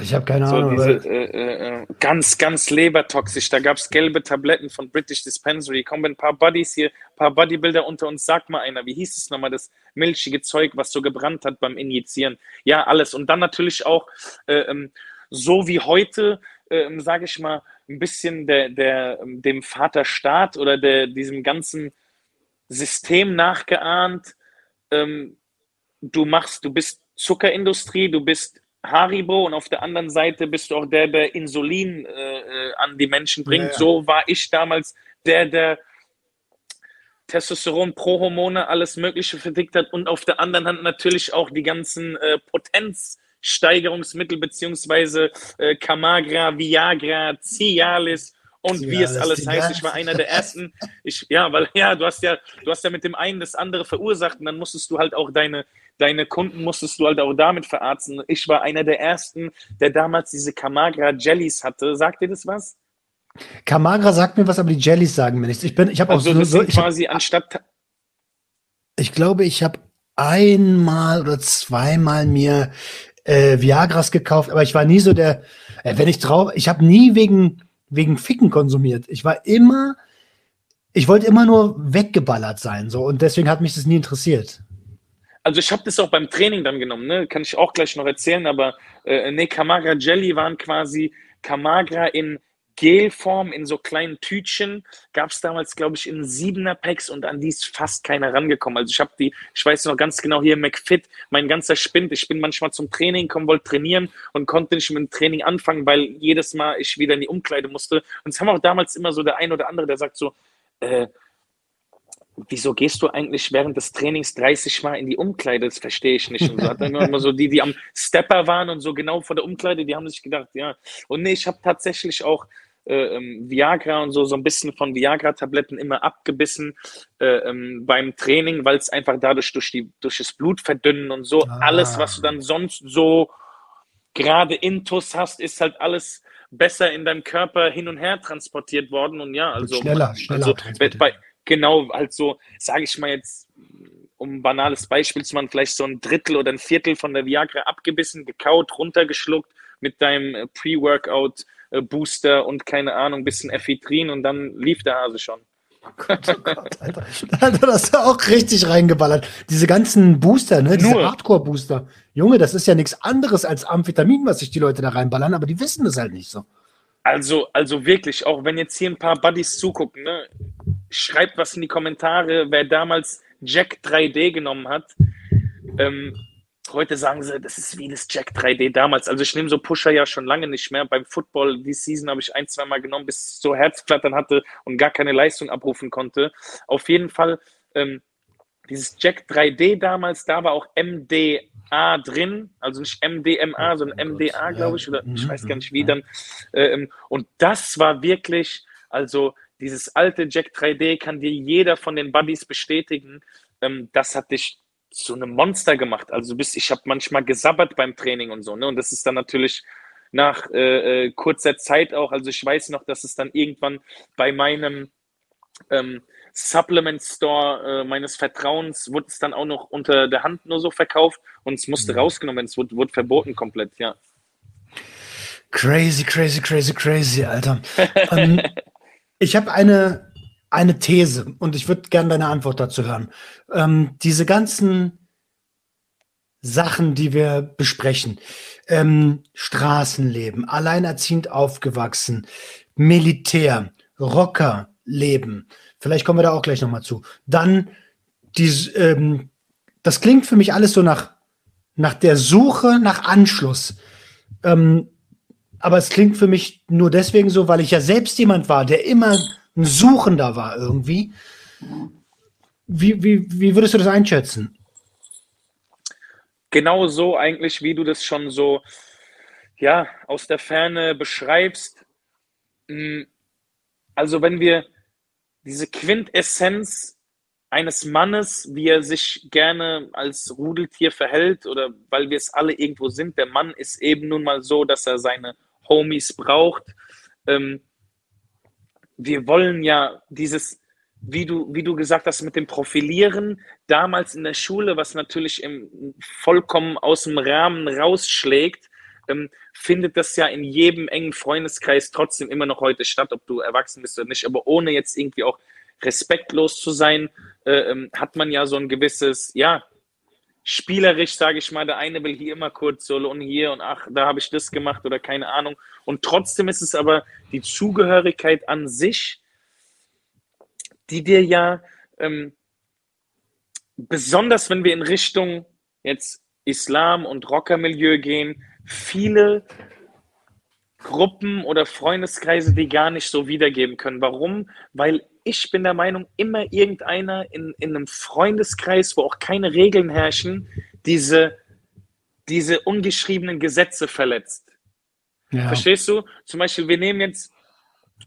Ich habe keine so Ahnung. Diese, äh, äh, äh, ganz, ganz lebertoxisch. Da gab es gelbe Tabletten von British Dispensary. Kommen ein paar Buddies hier, ein paar Bodybuilder unter uns. Sag mal einer, wie hieß es nochmal, das milchige Zeug, was so gebrannt hat beim Injizieren? Ja, alles. Und dann natürlich auch, äh, ähm, so wie heute, äh, sage ich mal, ein bisschen der, der, dem Vaterstaat oder der, diesem ganzen System nachgeahnt. Ähm, du machst, du bist Zuckerindustrie, du bist Haribo und auf der anderen Seite bist du auch der, der Insulin äh, äh an die Menschen bringt. Ja, ja. So war ich damals der, der Testosteron, Prohormone, alles Mögliche verdickt hat und auf der anderen Hand natürlich auch die ganzen äh, Potenzsteigerungsmittel beziehungsweise äh, Camagra, Viagra, Cialis und ja, wie es alles heißt. Ich war einer der ersten. Ich, ja, weil ja, du hast ja, du hast ja mit dem einen das andere verursacht und dann musstest du halt auch deine, deine Kunden musstest du halt auch damit verarzten. Ich war einer der ersten, der damals diese Camagra Jellies hatte. Sagt dir das was? Camagra sagt mir was, aber die Jellies sagen mir nichts. Ich bin, ich habe also auch so, ich quasi hab, anstatt. Ich glaube, ich habe einmal oder zweimal mir äh, Viagras gekauft, aber ich war nie so der, äh, wenn ich drauf, ich habe nie wegen wegen Ficken konsumiert. Ich war immer, ich wollte immer nur weggeballert sein, so und deswegen hat mich das nie interessiert. Also ich habe das auch beim Training dann genommen, ne? Kann ich auch gleich noch erzählen, aber äh, ne, Camagra Jelly waren quasi Camagra in Gelform in so kleinen Tütchen. Gab es damals, glaube ich, in siebener Packs und an die ist fast keiner rangekommen. Also ich habe die, ich weiß noch ganz genau hier McFit, mein ganzer Spind. Ich bin manchmal zum Training gekommen, wollte trainieren und konnte nicht mit dem Training anfangen, weil jedes Mal ich wieder in die Umkleide musste. Und es haben auch damals immer so der ein oder andere, der sagt so, äh, wieso gehst du eigentlich während des Trainings 30 Mal in die Umkleide? Das verstehe ich nicht. Und so hat dann immer so die, die am Stepper waren und so genau vor der Umkleide, die haben sich gedacht, ja. Und nee, ich habe tatsächlich auch äh, ähm, Viagra und so, so ein bisschen von Viagra-Tabletten immer abgebissen äh, ähm, beim Training, weil es einfach dadurch durch, die, durch das Blut verdünnen und so. Ah. Alles, was du dann sonst so gerade intus hast, ist halt alles besser in deinem Körper hin und her transportiert worden. Und ja, also. schneller, schneller. Also, bei, genau, halt so, sage ich mal jetzt, um ein banales Beispiel zu machen, vielleicht so ein Drittel oder ein Viertel von der Viagra abgebissen, gekaut, runtergeschluckt mit deinem äh, Pre-Workout äh, und keine Ahnung, bisschen Ephedrin und dann lief der Hase schon. Oh Gott, oh Gott, Alter. [laughs] Alter, das ist ja auch richtig reingeballert. Diese ganzen Booster, ne? Diese Hardcore-Booster. Junge, das ist ja nichts anderes als Amphetamin, was sich die Leute da reinballern, aber die wissen das halt nicht so. Also, also wirklich, auch wenn jetzt hier ein paar Buddies zugucken, ne? Schreibt was in die Kommentare, wer damals Jack 3D genommen hat. Ähm, Heute sagen sie, das ist wie das Jack 3D damals. Also ich nehme so Pusher ja schon lange nicht mehr. Beim Football, die Season habe ich ein, zwei Mal genommen, bis ich so Herzflattern hatte und gar keine Leistung abrufen konnte. Auf jeden Fall, ähm, dieses Jack 3D damals, da war auch MDA drin, also nicht MDMA, sondern MDA, glaube ich, oder ich weiß gar nicht wie dann. Ähm, und das war wirklich, also dieses alte Jack 3D kann dir jeder von den Buddies bestätigen. Ähm, das hat dich so eine Monster gemacht. Also du bist, ich habe manchmal gesabbert beim Training und so, ne? Und das ist dann natürlich nach äh, äh, kurzer Zeit auch, also ich weiß noch, dass es dann irgendwann bei meinem ähm, Supplement Store äh, meines Vertrauens wurde es dann auch noch unter der Hand nur so verkauft und es musste mhm. rausgenommen werden, es wurde, wurde verboten komplett, ja. Crazy, crazy, crazy, crazy, Alter. [laughs] ähm, ich habe eine, eine These und ich würde gerne deine Antwort dazu hören. Ähm, diese ganzen Sachen, die wir besprechen, ähm, Straßenleben, alleinerziehend aufgewachsen, Militär, Rockerleben, vielleicht kommen wir da auch gleich nochmal zu. Dann, die, ähm, das klingt für mich alles so nach, nach der Suche nach Anschluss. Ähm, aber es klingt für mich nur deswegen so, weil ich ja selbst jemand war, der immer ein Suchender war irgendwie. Wie, wie, wie würdest du das einschätzen? Genau so eigentlich, wie du das schon so ja, aus der Ferne beschreibst. Hm, also wenn wir diese Quintessenz eines Mannes, wie er sich gerne als Rudeltier verhält oder weil wir es alle irgendwo sind. Der Mann ist eben nun mal so, dass er seine Homies braucht. Ähm, wir wollen ja dieses, wie du, wie du gesagt hast, mit dem Profilieren damals in der Schule, was natürlich im, vollkommen aus dem Rahmen rausschlägt, ähm, findet das ja in jedem engen Freundeskreis trotzdem immer noch heute statt, ob du erwachsen bist oder nicht. Aber ohne jetzt irgendwie auch respektlos zu sein, äh, ähm, hat man ja so ein gewisses, ja, spielerisch, sage ich mal, der eine will hier immer kurz Solo und hier und ach, da habe ich das gemacht oder keine Ahnung. Und trotzdem ist es aber die Zugehörigkeit an sich, die dir ja ähm, besonders, wenn wir in Richtung jetzt Islam und Rockermilieu gehen, viele Gruppen oder Freundeskreise, die gar nicht so wiedergeben können. Warum? Weil ich bin der Meinung, immer irgendeiner in, in einem Freundeskreis, wo auch keine Regeln herrschen, diese, diese ungeschriebenen Gesetze verletzt. Ja. Verstehst du? Zum Beispiel, wir nehmen jetzt,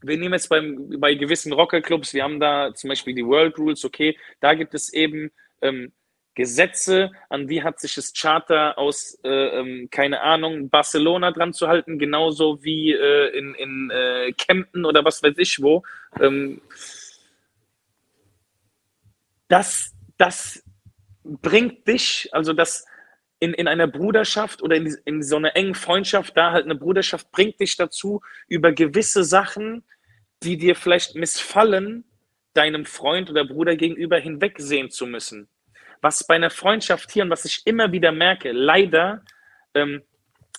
wir nehmen jetzt beim, bei gewissen Rockerclubs, wir haben da zum Beispiel die World Rules, okay, da gibt es eben ähm, Gesetze, an die hat sich das Charter aus, äh, ähm, keine Ahnung, Barcelona dran zu halten, genauso wie äh, in, in äh, Kempten oder was weiß ich wo. Ähm, das, das bringt dich, also das in, in einer Bruderschaft oder in, in so einer engen Freundschaft, da halt eine Bruderschaft, bringt dich dazu, über gewisse Sachen, die dir vielleicht missfallen, deinem Freund oder Bruder gegenüber hinwegsehen zu müssen. Was bei einer Freundschaft hier und was ich immer wieder merke, leider ähm,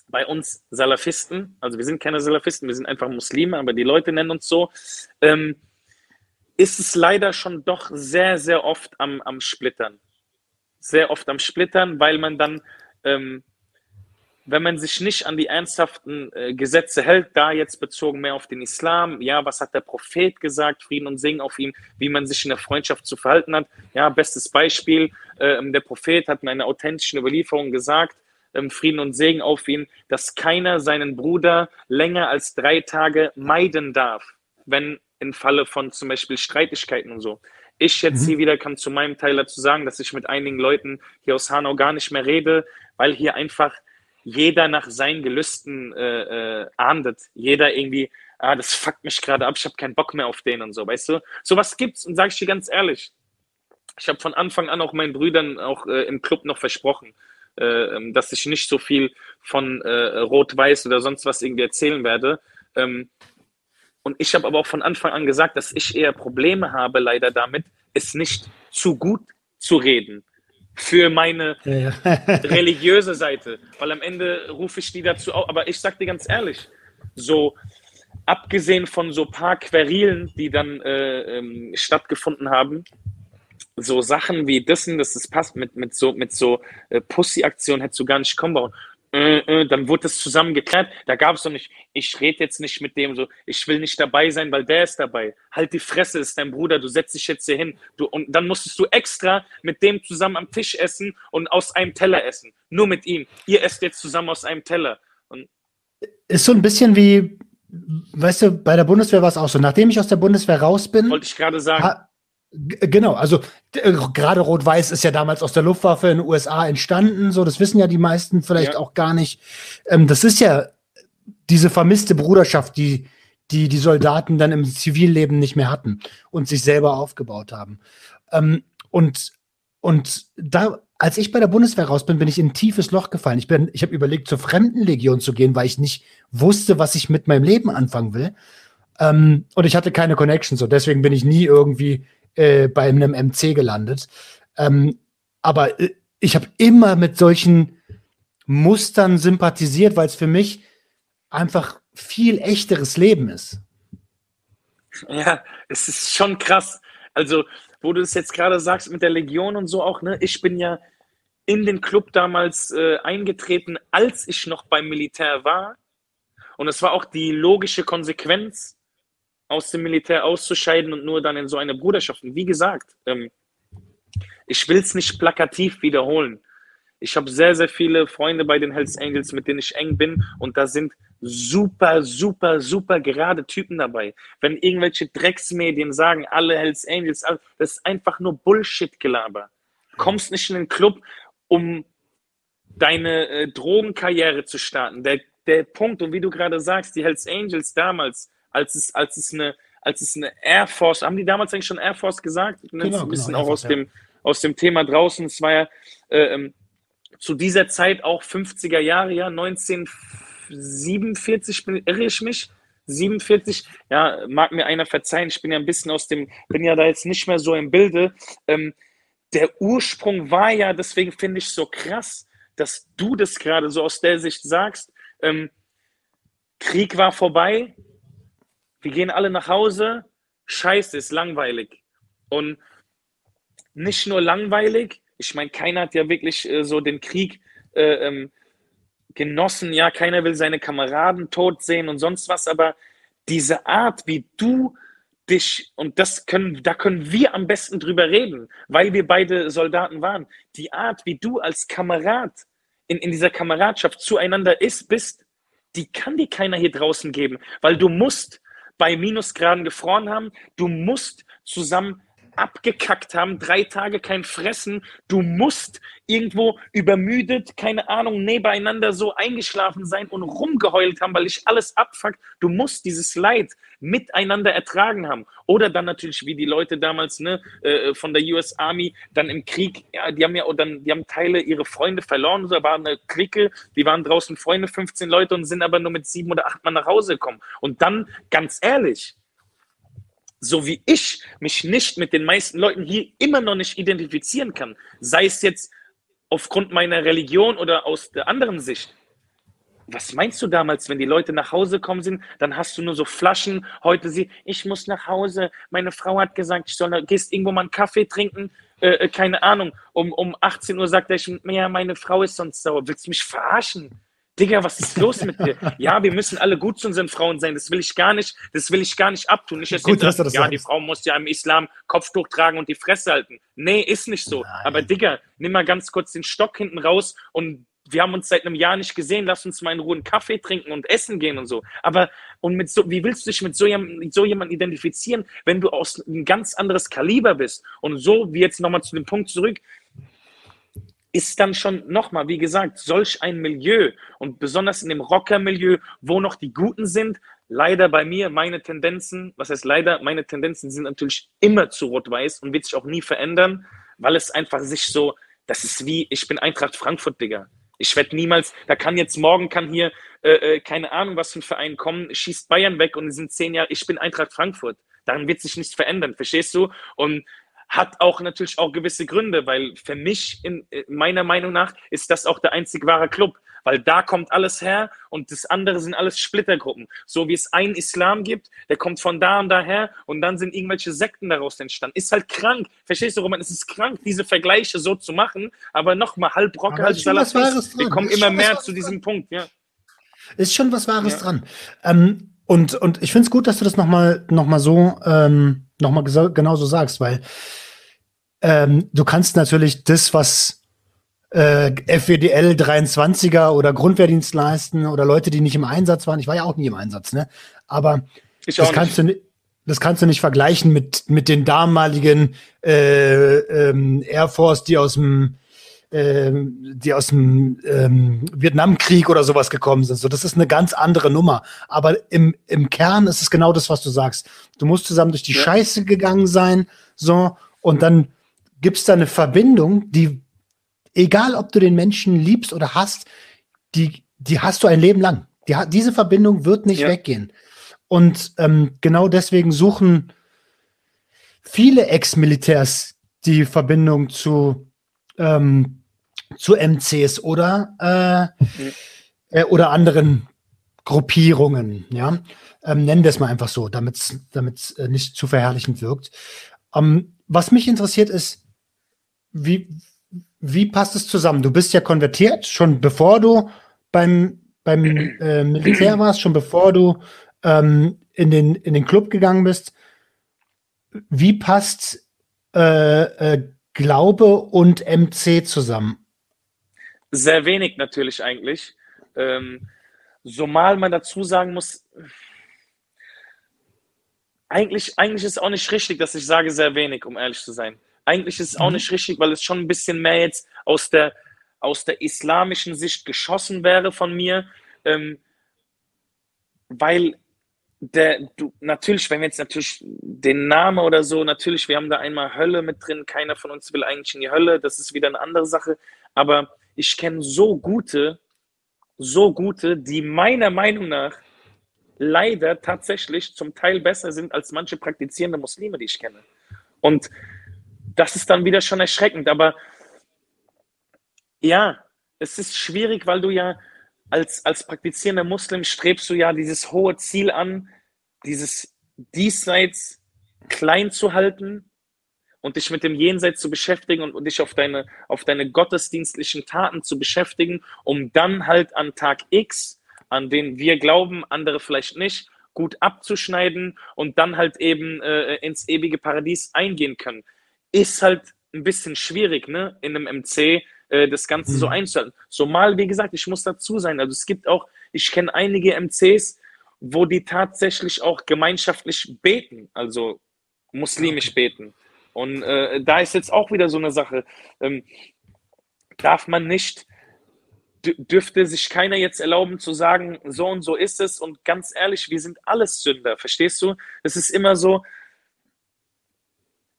bei uns Salafisten, also wir sind keine Salafisten, wir sind einfach Muslime, aber die Leute nennen uns so, ähm, ist es leider schon doch sehr, sehr oft am, am Splittern. Sehr oft am Splittern, weil man dann, ähm, wenn man sich nicht an die ernsthaften äh, Gesetze hält, da jetzt bezogen mehr auf den Islam, ja, was hat der Prophet gesagt, Frieden und Segen auf ihm, wie man sich in der Freundschaft zu verhalten hat. Ja, bestes Beispiel, äh, der Prophet hat in einer authentischen Überlieferung gesagt, ähm, Frieden und Segen auf ihn, dass keiner seinen Bruder länger als drei Tage meiden darf, wenn im Falle von zum Beispiel Streitigkeiten und so. Ich jetzt mhm. hier wieder kann zu meinem Teil dazu sagen, dass ich mit einigen Leuten hier aus Hanau gar nicht mehr rede, weil hier einfach jeder nach seinen Gelüsten äh, äh, ahndet. Jeder irgendwie, ah, das fuckt mich gerade ab, ich habe keinen Bock mehr auf den und so, weißt du? Sowas gibt's und sage ich dir ganz ehrlich. Ich habe von Anfang an auch meinen Brüdern auch äh, im Club noch versprochen, äh, ähm, dass ich nicht so viel von äh, Rot-Weiß oder sonst was irgendwie erzählen werde. Ähm, und ich habe aber auch von Anfang an gesagt, dass ich eher Probleme habe, leider damit, es nicht zu gut zu reden für meine ja, ja. [laughs] religiöse Seite. Weil am Ende rufe ich die dazu auf. Aber ich sage dir ganz ehrlich, so abgesehen von so paar Querilen, die dann äh, ähm, stattgefunden haben, so Sachen wie das, dass es passt mit, mit so, mit so äh, Pussy-Aktionen hättest du gar nicht kommen bauen äh, äh, dann wurde es zusammen geklärt. Da gab es doch nicht, ich rede jetzt nicht mit dem so, ich will nicht dabei sein, weil der ist dabei. Halt die Fresse, ist dein Bruder, du setzt dich jetzt hier hin. Du, und dann musstest du extra mit dem zusammen am Tisch essen und aus einem Teller essen. Nur mit ihm. Ihr esst jetzt zusammen aus einem Teller. Und ist so ein bisschen wie, weißt du, bei der Bundeswehr war es auch so. Nachdem ich aus der Bundeswehr raus bin, wollte ich gerade sagen. Genau, also äh, gerade Rot-Weiß ist ja damals aus der Luftwaffe in den USA entstanden, so das wissen ja die meisten vielleicht ja. auch gar nicht. Ähm, das ist ja diese vermisste Bruderschaft, die, die die Soldaten dann im Zivilleben nicht mehr hatten und sich selber aufgebaut haben. Ähm, und, und da, als ich bei der Bundeswehr raus bin, bin ich in ein tiefes Loch gefallen. Ich bin, ich habe überlegt, zur Fremdenlegion zu gehen, weil ich nicht wusste, was ich mit meinem Leben anfangen will. Ähm, und ich hatte keine Connection, so deswegen bin ich nie irgendwie äh, bei einem MC gelandet. Ähm, aber äh, ich habe immer mit solchen Mustern sympathisiert, weil es für mich einfach viel echteres Leben ist. Ja, es ist schon krass. Also, wo du es jetzt gerade sagst mit der Legion und so auch, ne? Ich bin ja in den Club damals äh, eingetreten, als ich noch beim Militär war. Und es war auch die logische Konsequenz, aus dem Militär auszuscheiden und nur dann in so eine Bruderschaft. Und wie gesagt, ähm, ich will es nicht plakativ wiederholen. Ich habe sehr, sehr viele Freunde bei den Hells Angels, mit denen ich eng bin. Und da sind super, super, super gerade Typen dabei. Wenn irgendwelche Drecksmedien sagen, alle Hells Angels, das ist einfach nur Bullshit-Gelaber. Kommst nicht in den Club, um deine äh, Drogenkarriere zu starten. Der, der Punkt, und wie du gerade sagst, die Hells Angels damals, als es, als es eine, als es eine Air Force, haben die damals eigentlich schon Air Force gesagt? Genau, ein bisschen genau, auch aus, ja. dem, aus dem Thema draußen. Es war ja äh, ähm, zu dieser Zeit auch 50er Jahre, ja, 1947, irre ich mich? 47, ja, mag mir einer verzeihen, ich bin ja ein bisschen aus dem, bin ja da jetzt nicht mehr so im Bilde. Ähm, der Ursprung war ja, deswegen finde ich so krass, dass du das gerade so aus der Sicht sagst. Ähm, Krieg war vorbei, wir gehen alle nach Hause, scheiße, ist langweilig. Und nicht nur langweilig, ich meine, keiner hat ja wirklich äh, so den Krieg äh, ähm, genossen, ja, keiner will seine Kameraden tot sehen und sonst was, aber diese Art, wie du dich, und das können, da können wir am besten drüber reden, weil wir beide Soldaten waren. Die Art, wie du als Kamerad in, in dieser Kameradschaft zueinander ist, bist, die kann dir keiner hier draußen geben, weil du musst bei Minusgraden gefroren haben, du musst zusammen abgekackt haben, drei Tage kein Fressen, du musst irgendwo übermüdet, keine Ahnung, nebeneinander so eingeschlafen sein und rumgeheult haben, weil ich alles abfuckt. Du musst dieses Leid miteinander ertragen haben. Oder dann natürlich, wie die Leute damals ne, äh, von der US Army dann im Krieg, ja, die haben ja dann, die haben Teile ihre Freunde verloren, da war eine Clique, die waren draußen Freunde, 15 Leute und sind aber nur mit sieben oder acht Mann nach Hause gekommen. Und dann, ganz ehrlich, so wie ich mich nicht mit den meisten Leuten hier immer noch nicht identifizieren kann, sei es jetzt aufgrund meiner Religion oder aus der anderen Sicht. Was meinst du damals, wenn die Leute nach Hause kommen sind, dann hast du nur so Flaschen. Heute sie, ich muss nach Hause. Meine Frau hat gesagt, ich soll, gehst irgendwo mal einen Kaffee trinken. Äh, äh keine Ahnung. Um, um 18 Uhr sagt er, ja, meine Frau ist sonst sauer. Willst du mich verarschen? Digga, was ist los mit dir? Ja, wir müssen alle gut zu unseren Frauen sein. Das will ich gar nicht, das will ich gar nicht abtun. Dass gut, dass das ja, sagst. die Frau muss ja im Islam Kopftuch tragen und die Fresse halten. Nee, ist nicht so. Nein. Aber Digga, nimm mal ganz kurz den Stock hinten raus und wir haben uns seit einem Jahr nicht gesehen, lass uns mal in Ruhe einen Kaffee trinken und essen gehen und so. Aber und mit so, wie willst du dich mit so, mit so jemandem identifizieren, wenn du aus einem ganz anderes Kaliber bist? Und so, wie jetzt nochmal zu dem Punkt zurück, ist dann schon nochmal, wie gesagt, solch ein Milieu und besonders in dem Rocker-Milieu, wo noch die Guten sind, leider bei mir meine Tendenzen, was heißt leider, meine Tendenzen sind natürlich immer zu rot-weiß und wird sich auch nie verändern, weil es einfach sich so, das ist wie, ich bin Eintracht Frankfurt, Digga. Ich werde niemals, da kann jetzt morgen, kann hier, äh, äh, keine Ahnung, was für ein Verein kommen, schießt Bayern weg und es sind zehn Jahre, ich bin Eintracht Frankfurt. Daran wird sich nichts verändern, verstehst du? Und hat auch natürlich auch gewisse Gründe, weil für mich, in, meiner Meinung nach, ist das auch der einzig wahre Club, weil da kommt alles her und das andere sind alles Splittergruppen. So wie es einen Islam gibt, der kommt von da und daher und dann sind irgendwelche Sekten daraus entstanden. Ist halt krank. Verstehst du, Roman? Es ist krank, diese Vergleiche so zu machen, aber nochmal halb Rocker, halb Salafist. Wir kommen immer mehr zu diesem dran. Punkt, ja. Ist schon was Wahres ja. dran. Ähm, und, und ich finde es gut, dass du das nochmal noch mal so ähm, nochmal genauso sagst, weil ähm, du kannst natürlich das, was äh, FWDL 23er oder Grundwehrdienst leisten oder Leute, die nicht im Einsatz waren. Ich war ja auch nie im Einsatz, ne? Aber das kannst du das kannst du nicht vergleichen mit mit den damaligen äh, ähm, Air Force, die aus dem ähm, die aus dem ähm, Vietnamkrieg oder sowas gekommen sind. So, das ist eine ganz andere Nummer. Aber im, im Kern ist es genau das, was du sagst. Du musst zusammen durch die ja. Scheiße gegangen sein, so, und dann gibt es da eine Verbindung, die, egal ob du den Menschen liebst oder hast, die, die hast du ein Leben lang. Die, diese Verbindung wird nicht ja. weggehen. Und ähm, genau deswegen suchen viele Ex-Militärs die Verbindung zu, ähm, zu MCs oder, äh, äh, oder anderen Gruppierungen, ja. Ähm, nennen wir es mal einfach so, damit es äh, nicht zu verherrlichend wirkt. Ähm, was mich interessiert ist, wie, wie passt es zusammen? Du bist ja konvertiert, schon bevor du beim, beim äh, Militär warst, schon bevor du ähm, in, den, in den Club gegangen bist. Wie passt äh, äh, Glaube und MC zusammen? Sehr wenig natürlich eigentlich. Ähm, zumal man dazu sagen muss, eigentlich, eigentlich ist es auch nicht richtig, dass ich sage sehr wenig, um ehrlich zu sein. Eigentlich ist es auch mhm. nicht richtig, weil es schon ein bisschen mehr jetzt aus der, aus der islamischen Sicht geschossen wäre von mir. Ähm, weil der, du, natürlich, wenn wir jetzt natürlich den Namen oder so, natürlich, wir haben da einmal Hölle mit drin, keiner von uns will eigentlich in die Hölle, das ist wieder eine andere Sache, aber ich kenne so gute, so gute, die meiner Meinung nach leider tatsächlich zum Teil besser sind als manche praktizierende Muslime, die ich kenne. Und das ist dann wieder schon erschreckend, aber ja, es ist schwierig, weil du ja als, als praktizierender Muslim strebst du ja dieses hohe Ziel an, dieses Diesseits klein zu halten und dich mit dem Jenseits zu beschäftigen und, und dich auf deine, auf deine gottesdienstlichen Taten zu beschäftigen, um dann halt an Tag X, an den wir glauben, andere vielleicht nicht, gut abzuschneiden und dann halt eben äh, ins ewige Paradies eingehen können. Ist halt ein bisschen schwierig, ne, in einem MC äh, das Ganze mhm. so einzuhalten. So mal, wie gesagt, ich muss dazu sein. Also es gibt auch, ich kenne einige MCs, wo die tatsächlich auch gemeinschaftlich beten, also muslimisch beten. Und äh, da ist jetzt auch wieder so eine Sache. Ähm, darf man nicht, dürfte sich keiner jetzt erlauben zu sagen, so und so ist es. Und ganz ehrlich, wir sind alles Sünder, verstehst du? Es ist immer so,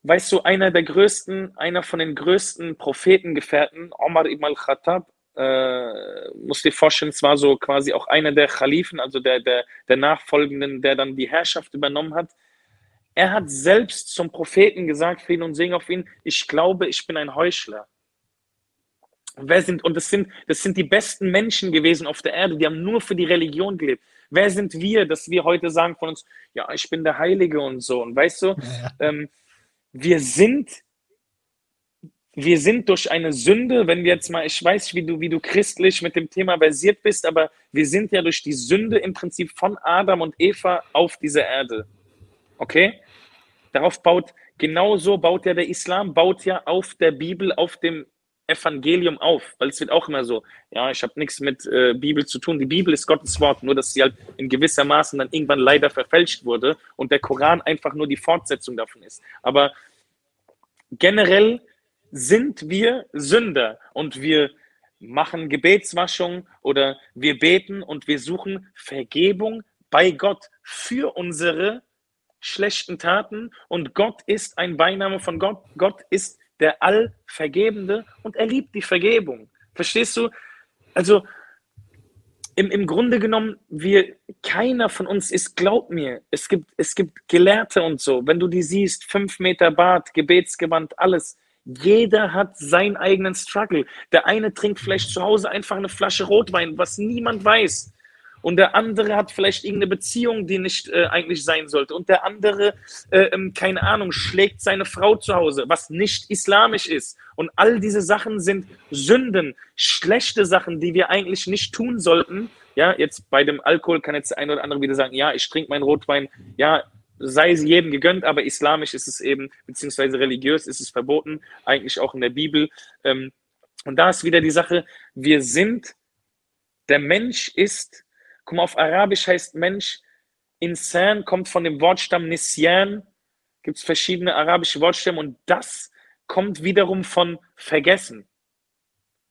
weißt du, einer der größten, einer von den größten Prophetengefährten, Omar ibn al-Khattab, äh, musst dir vorstellen, es war so quasi auch einer der Khalifen, also der, der, der Nachfolgenden, der dann die Herrschaft übernommen hat. Er hat selbst zum Propheten gesagt, Frieden und Segen auf ihn, ich glaube, ich bin ein Heuchler. Wer sind, und das sind, das sind die besten Menschen gewesen auf der Erde, die haben nur für die Religion gelebt. Wer sind wir, dass wir heute sagen von uns, ja, ich bin der Heilige und so. Und weißt du, ja. ähm, wir sind, wir sind durch eine Sünde, wenn wir jetzt mal, ich weiß, wie du, wie du christlich mit dem Thema versiert bist, aber wir sind ja durch die Sünde im Prinzip von Adam und Eva auf dieser Erde. Okay? Darauf baut, genauso baut ja der Islam, baut ja auf der Bibel, auf dem Evangelium auf, weil es wird auch immer so, ja, ich habe nichts mit äh, Bibel zu tun. Die Bibel ist Gottes Wort, nur dass sie halt in gewisser Maßen dann irgendwann leider verfälscht wurde und der Koran einfach nur die Fortsetzung davon ist. Aber generell sind wir Sünder und wir machen Gebetswaschung oder wir beten und wir suchen Vergebung bei Gott für unsere schlechten Taten und Gott ist ein Beiname von Gott. Gott ist der Allvergebende und er liebt die Vergebung. Verstehst du? Also im, im Grunde genommen, wir, keiner von uns ist, glaub mir, es gibt, es gibt Gelehrte und so. Wenn du die siehst, fünf Meter Bart, Gebetsgewand, alles. Jeder hat seinen eigenen Struggle. Der eine trinkt vielleicht zu Hause einfach eine Flasche Rotwein, was niemand weiß und der andere hat vielleicht irgendeine Beziehung, die nicht äh, eigentlich sein sollte und der andere, äh, ähm, keine Ahnung, schlägt seine Frau zu Hause, was nicht islamisch ist. Und all diese Sachen sind Sünden, schlechte Sachen, die wir eigentlich nicht tun sollten. Ja, jetzt bei dem Alkohol kann jetzt der eine oder andere wieder sagen, ja, ich trinke meinen Rotwein, ja, sei es jedem gegönnt, aber islamisch ist es eben, beziehungsweise religiös ist es verboten, eigentlich auch in der Bibel. Ähm, und da ist wieder die Sache, wir sind, der Mensch ist Guck mal, auf Arabisch heißt Mensch, Insan kommt von dem Wortstamm Nisyan. Gibt es verschiedene arabische Wortstämme und das kommt wiederum von vergessen.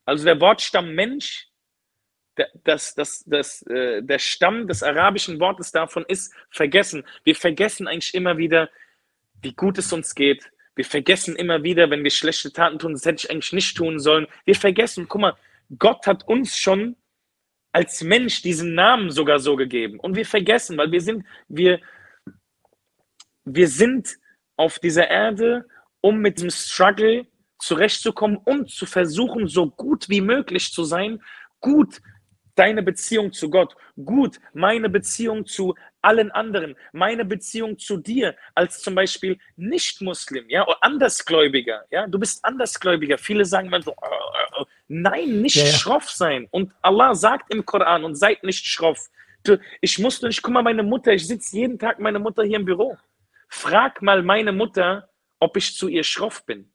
Also der Wortstamm Mensch, das, das, das, äh, der Stamm des arabischen Wortes davon ist vergessen. Wir vergessen eigentlich immer wieder, wie gut es uns geht. Wir vergessen immer wieder, wenn wir schlechte Taten tun, das hätte ich eigentlich nicht tun sollen. Wir vergessen, guck mal, Gott hat uns schon als Mensch diesen Namen sogar so gegeben. Und wir vergessen, weil wir sind, wir, wir sind auf dieser Erde, um mit dem Struggle zurechtzukommen und zu versuchen, so gut wie möglich zu sein, gut deine Beziehung zu Gott, gut meine Beziehung zu allen anderen, meine Beziehung zu dir als zum Beispiel Nicht-Muslim, ja, oder Andersgläubiger, ja, du bist Andersgläubiger. Viele sagen mal so, äh, äh, nein, nicht ja, ja. schroff sein. Und Allah sagt im Koran und seid nicht schroff. Du, ich musste nicht, guck mal, meine Mutter, ich sitze jeden Tag meine Mutter hier im Büro. Frag mal meine Mutter, ob ich zu ihr schroff bin.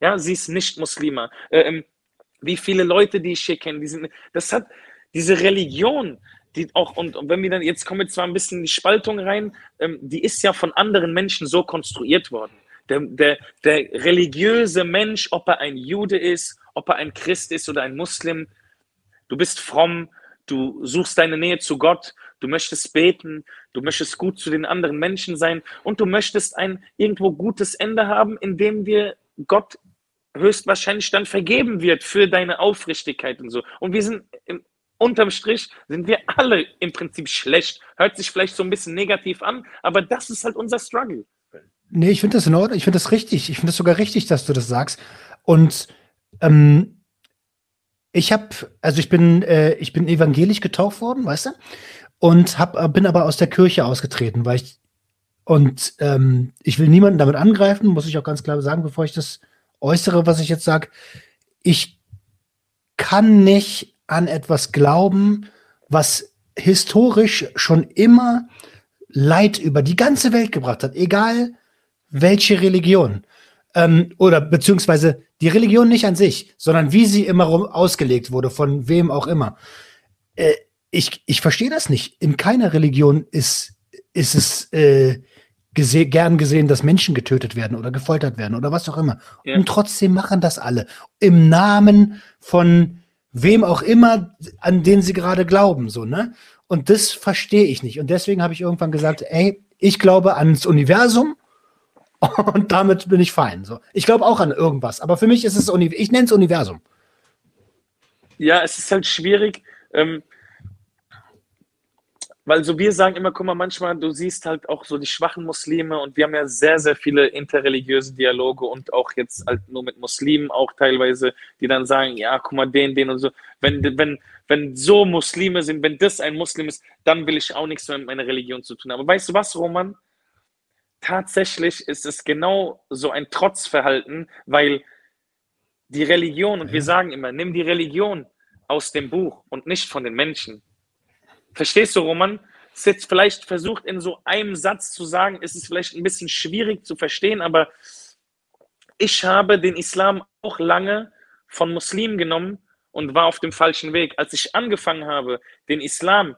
Ja, sie ist nicht Muslima. Äh, ähm, Wie viele Leute, die ich hier kenne, die sind, das hat diese Religion, die auch, und, und wenn wir dann, jetzt kommen wir zwar ein bisschen in die Spaltung rein, ähm, die ist ja von anderen Menschen so konstruiert worden. Der, der, der religiöse Mensch, ob er ein Jude ist, ob er ein Christ ist oder ein Muslim, du bist fromm, du suchst deine Nähe zu Gott, du möchtest beten, du möchtest gut zu den anderen Menschen sein und du möchtest ein irgendwo gutes Ende haben, in dem dir Gott höchstwahrscheinlich dann vergeben wird für deine Aufrichtigkeit und so. Und wir sind im, unterm Strich sind wir alle im Prinzip schlecht. Hört sich vielleicht so ein bisschen negativ an, aber das ist halt unser Struggle. Nee, ich finde das in Ordnung. Ich finde das richtig. Ich finde das sogar richtig, dass du das sagst. Und ähm, ich habe, also ich bin, äh, ich bin evangelisch getauft worden, weißt du? Und hab, äh, bin aber aus der Kirche ausgetreten, weil ich und ähm, ich will niemanden damit angreifen, muss ich auch ganz klar sagen, bevor ich das äußere, was ich jetzt sage. Ich kann nicht an etwas glauben, was historisch schon immer Leid über die ganze Welt gebracht hat, egal welche Religion. Ähm, oder beziehungsweise die Religion nicht an sich, sondern wie sie immer ausgelegt wurde, von wem auch immer. Äh, ich, ich verstehe das nicht. In keiner Religion ist, ist es äh, gese gern gesehen, dass Menschen getötet werden oder gefoltert werden oder was auch immer. Ja. Und trotzdem machen das alle. Im Namen von wem auch immer, an den sie gerade glauben, so, ne? Und das verstehe ich nicht. Und deswegen habe ich irgendwann gesagt, ey, ich glaube ans Universum [laughs] und damit bin ich fein. So. Ich glaube auch an irgendwas, aber für mich ist es, ich nenne es Universum. Ja, es ist halt schwierig. Ähm, weil so wir sagen immer, guck mal, manchmal, du siehst halt auch so die schwachen Muslime und wir haben ja sehr, sehr viele interreligiöse Dialoge und auch jetzt halt nur mit Muslimen auch teilweise, die dann sagen, ja, guck mal, den, den und so. Wenn, wenn, wenn so Muslime sind, wenn das ein Muslim ist, dann will ich auch nichts mehr mit meiner Religion zu tun haben. Aber weißt du was, Roman? Tatsächlich ist es genau so ein Trotzverhalten, weil die Religion, und wir sagen immer, nimm die Religion aus dem Buch und nicht von den Menschen. Verstehst du, Roman? Ist jetzt vielleicht versucht, in so einem Satz zu sagen, ist es vielleicht ein bisschen schwierig zu verstehen, aber ich habe den Islam auch lange von Muslimen genommen und war auf dem falschen Weg. Als ich angefangen habe, den Islam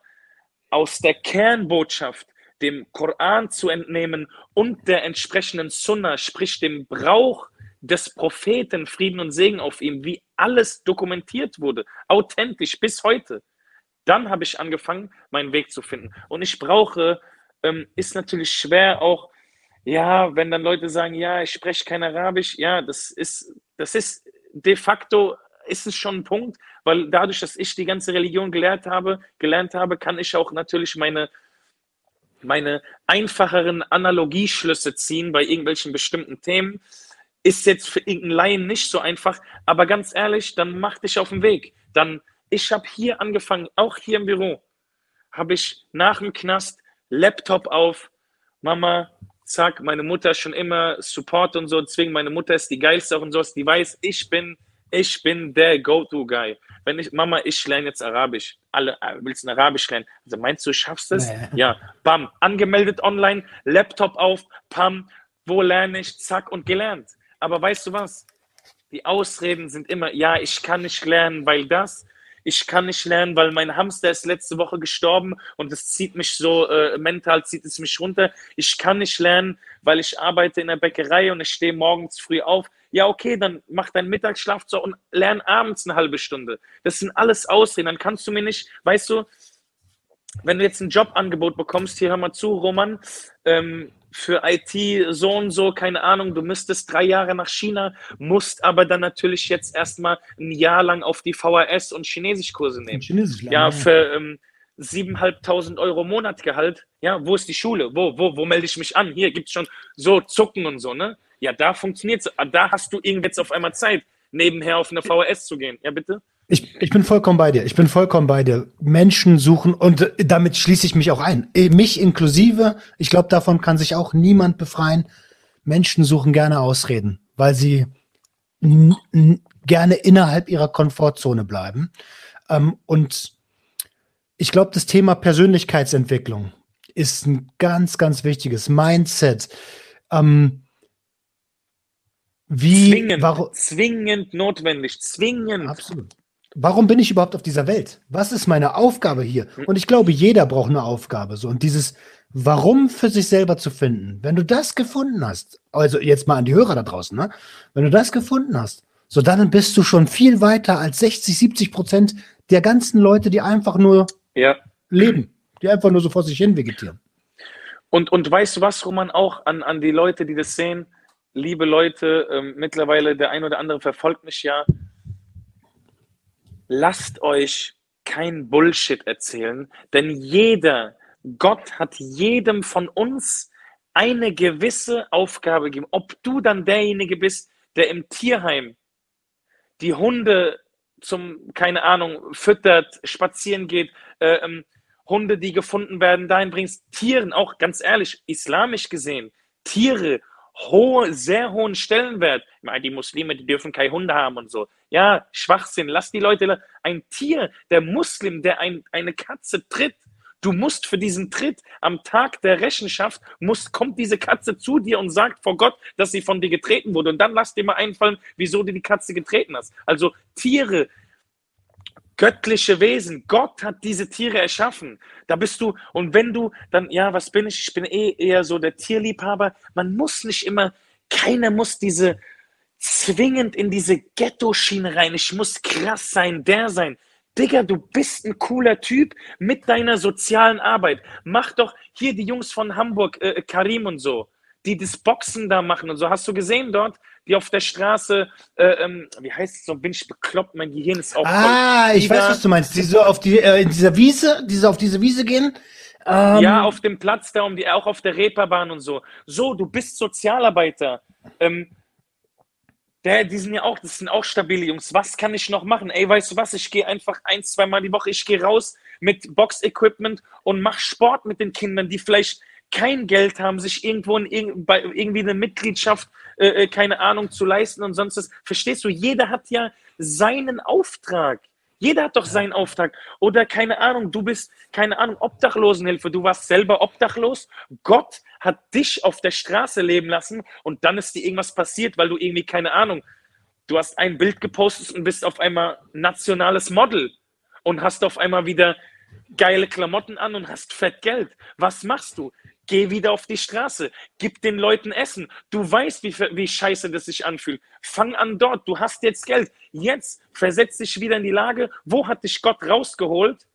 aus der Kernbotschaft, dem Koran zu entnehmen und der entsprechenden Sunna, sprich dem Brauch des Propheten, Frieden und Segen auf ihm, wie alles dokumentiert wurde, authentisch bis heute dann habe ich angefangen, meinen Weg zu finden. Und ich brauche, ähm, ist natürlich schwer auch, ja, wenn dann Leute sagen, ja, ich spreche kein Arabisch, ja, das ist, das ist de facto ist es schon ein Punkt, weil dadurch, dass ich die ganze Religion gelernt habe, gelernt habe, kann ich auch natürlich meine, meine einfacheren Analogieschlüsse ziehen bei irgendwelchen bestimmten Themen. Ist jetzt für irgendeinen Laien nicht so einfach, aber ganz ehrlich, dann mach dich auf den Weg. Dann ich habe hier angefangen, auch hier im Büro, habe ich nach dem Knast Laptop auf, Mama, zack, meine Mutter schon immer Support und so, deswegen meine Mutter ist die geilste und so, die weiß, ich bin, ich bin der Go-To-Guy. Wenn ich, Mama, ich lerne jetzt Arabisch. Alle, äh, willst du Arabisch lernen? Also meinst du, schaffst es? Nee. Ja, bam, angemeldet online, Laptop auf, pam, wo lerne ich, zack und gelernt. Aber weißt du was? Die Ausreden sind immer, ja, ich kann nicht lernen, weil das, ich kann nicht lernen, weil mein Hamster ist letzte Woche gestorben und es zieht mich so, äh, mental zieht es mich runter. Ich kann nicht lernen, weil ich arbeite in der Bäckerei und ich stehe morgens früh auf. Ja, okay, dann mach deinen Mittagsschlaf so und lern abends eine halbe Stunde. Das sind alles Ausreden. Dann kannst du mir nicht, weißt du, wenn du jetzt ein Jobangebot bekommst, hier hör mal zu, Roman, ähm, für IT so und so, keine Ahnung, du müsstest drei Jahre nach China, musst aber dann natürlich jetzt erstmal ein Jahr lang auf die VHS und Chinesischkurse nehmen. Chinesisch lernen, ja, für ähm, 7.500 Euro Monatgehalt. Ja, wo ist die Schule? Wo, wo, wo melde ich mich an? Hier gibt es schon so Zucken und so, ne? Ja, da funktioniert es. Da hast du irgendwie jetzt auf einmal Zeit, nebenher auf eine VHS zu gehen. Ja, bitte? Ich, ich bin vollkommen bei dir. Ich bin vollkommen bei dir. Menschen suchen und damit schließe ich mich auch ein. Äh, mich inklusive. Ich glaube, davon kann sich auch niemand befreien. Menschen suchen gerne Ausreden, weil sie gerne innerhalb ihrer Komfortzone bleiben. Ähm, und ich glaube, das Thema Persönlichkeitsentwicklung ist ein ganz, ganz wichtiges Mindset. Ähm, Wie, zwingend, warum, zwingend notwendig, zwingend. absolut. Warum bin ich überhaupt auf dieser Welt? Was ist meine Aufgabe hier? Und ich glaube, jeder braucht eine Aufgabe. So. Und dieses Warum für sich selber zu finden, wenn du das gefunden hast, also jetzt mal an die Hörer da draußen, ne? wenn du das gefunden hast, so dann bist du schon viel weiter als 60, 70 Prozent der ganzen Leute, die einfach nur Ja. leben, die einfach nur so vor sich hin vegetieren. Und, und weißt du was, Roman, auch an, an die Leute, die das sehen, liebe Leute, ähm, mittlerweile der ein oder andere verfolgt mich ja. Lasst euch kein Bullshit erzählen, denn jeder, Gott hat jedem von uns eine gewisse Aufgabe gegeben. Ob du dann derjenige bist, der im Tierheim die Hunde zum, keine Ahnung, füttert, spazieren geht, äh, ähm, Hunde, die gefunden werden, dahin bringst, Tieren, auch ganz ehrlich, islamisch gesehen, Tiere, hohe, sehr hohen Stellenwert. Ich meine, die Muslime, die dürfen keine Hunde haben und so. Ja, Schwachsinn, lass die Leute, ein Tier, der Muslim, der ein, eine Katze tritt, du musst für diesen Tritt am Tag der Rechenschaft, muss, kommt diese Katze zu dir und sagt vor Gott, dass sie von dir getreten wurde. Und dann lass dir mal einfallen, wieso du die Katze getreten hast. Also Tiere, göttliche Wesen. Gott hat diese Tiere erschaffen. Da bist du, und wenn du dann, ja, was bin ich? Ich bin eh eher so der Tierliebhaber. Man muss nicht immer, keiner muss diese zwingend in diese Ghetto-Schiene rein. Ich muss krass sein, der sein. Digga, du bist ein cooler Typ mit deiner sozialen Arbeit. Mach doch hier die Jungs von Hamburg, äh, Karim und so, die das Boxen da machen und so. Hast du gesehen dort, die auf der Straße, äh, ähm, wie heißt es so, bin ich bekloppt, mein Gehirn ist auch Ah, ich weiß, was du meinst. Die so auf die, äh, in dieser Wiese, die so auf diese Wiese gehen. Ähm, Ja, auf dem Platz da, um die, auch auf der Reeperbahn und so. So, du bist Sozialarbeiter. Ähm, der, die sind ja auch, das sind auch stabile Jungs. Was kann ich noch machen? Ey, weißt du was? Ich gehe einfach ein, zweimal die Woche, ich gehe raus mit Box-Equipment und mach Sport mit den Kindern, die vielleicht kein Geld haben, sich irgendwo in, irgendwie eine Mitgliedschaft, äh, äh, keine Ahnung, zu leisten und sonst was. Verstehst du? Jeder hat ja seinen Auftrag. Jeder hat doch seinen Auftrag. Oder keine Ahnung, du bist, keine Ahnung, Obdachlosenhilfe. Du warst selber obdachlos. Gott hat dich auf der Straße leben lassen und dann ist dir irgendwas passiert, weil du irgendwie, keine Ahnung, du hast ein Bild gepostet und bist auf einmal nationales Model und hast auf einmal wieder geile Klamotten an und hast fett Geld. Was machst du? Geh wieder auf die Straße, gib den Leuten Essen. Du weißt, wie, wie scheiße das sich anfühlt. Fang an dort, du hast jetzt Geld. Jetzt versetz dich wieder in die Lage, wo hat dich Gott rausgeholt?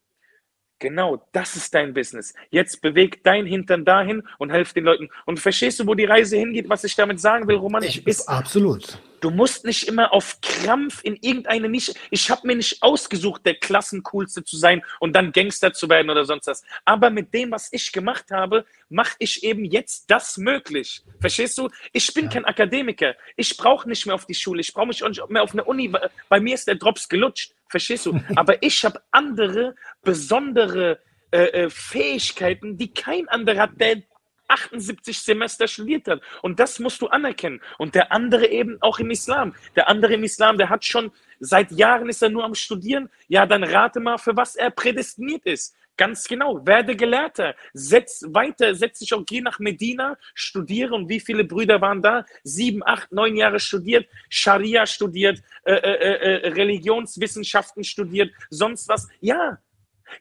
Genau, das ist dein Business. Jetzt beweg dein Hintern dahin und helf den Leuten. Und verstehst du, wo die Reise hingeht? Was ich damit sagen will, Roman? ich, ist, absolut. Du musst nicht immer auf Krampf in irgendeine Nische. Ich habe mir nicht ausgesucht, der Klassencoolste zu sein und dann Gangster zu werden oder sonst was. Aber mit dem, was ich gemacht habe, mache ich eben jetzt das möglich. Verstehst du? Ich bin kein Akademiker. Ich brauche nicht mehr auf die Schule. Ich brauche mich auch nicht mehr auf eine Uni. Bei mir ist der Drops gelutscht. Verstehst du? [laughs] Aber ich habe andere besondere äh, äh, Fähigkeiten, die kein anderer hat, der 78 Semester studiert hat. Und das musst du anerkennen. Und der andere eben auch im Islam. Der andere im Islam, der hat schon seit Jahren ist er nur am Studieren. Ja, dann rate mal, für was er prädestiniert ist. Ganz genau, werde Gelehrter, setz weiter, setz dich auch, geh nach Medina, studiere. Und wie viele Brüder waren da? Sieben, acht, neun Jahre studiert, Scharia studiert, äh, äh, äh, Religionswissenschaften studiert, sonst was. Ja,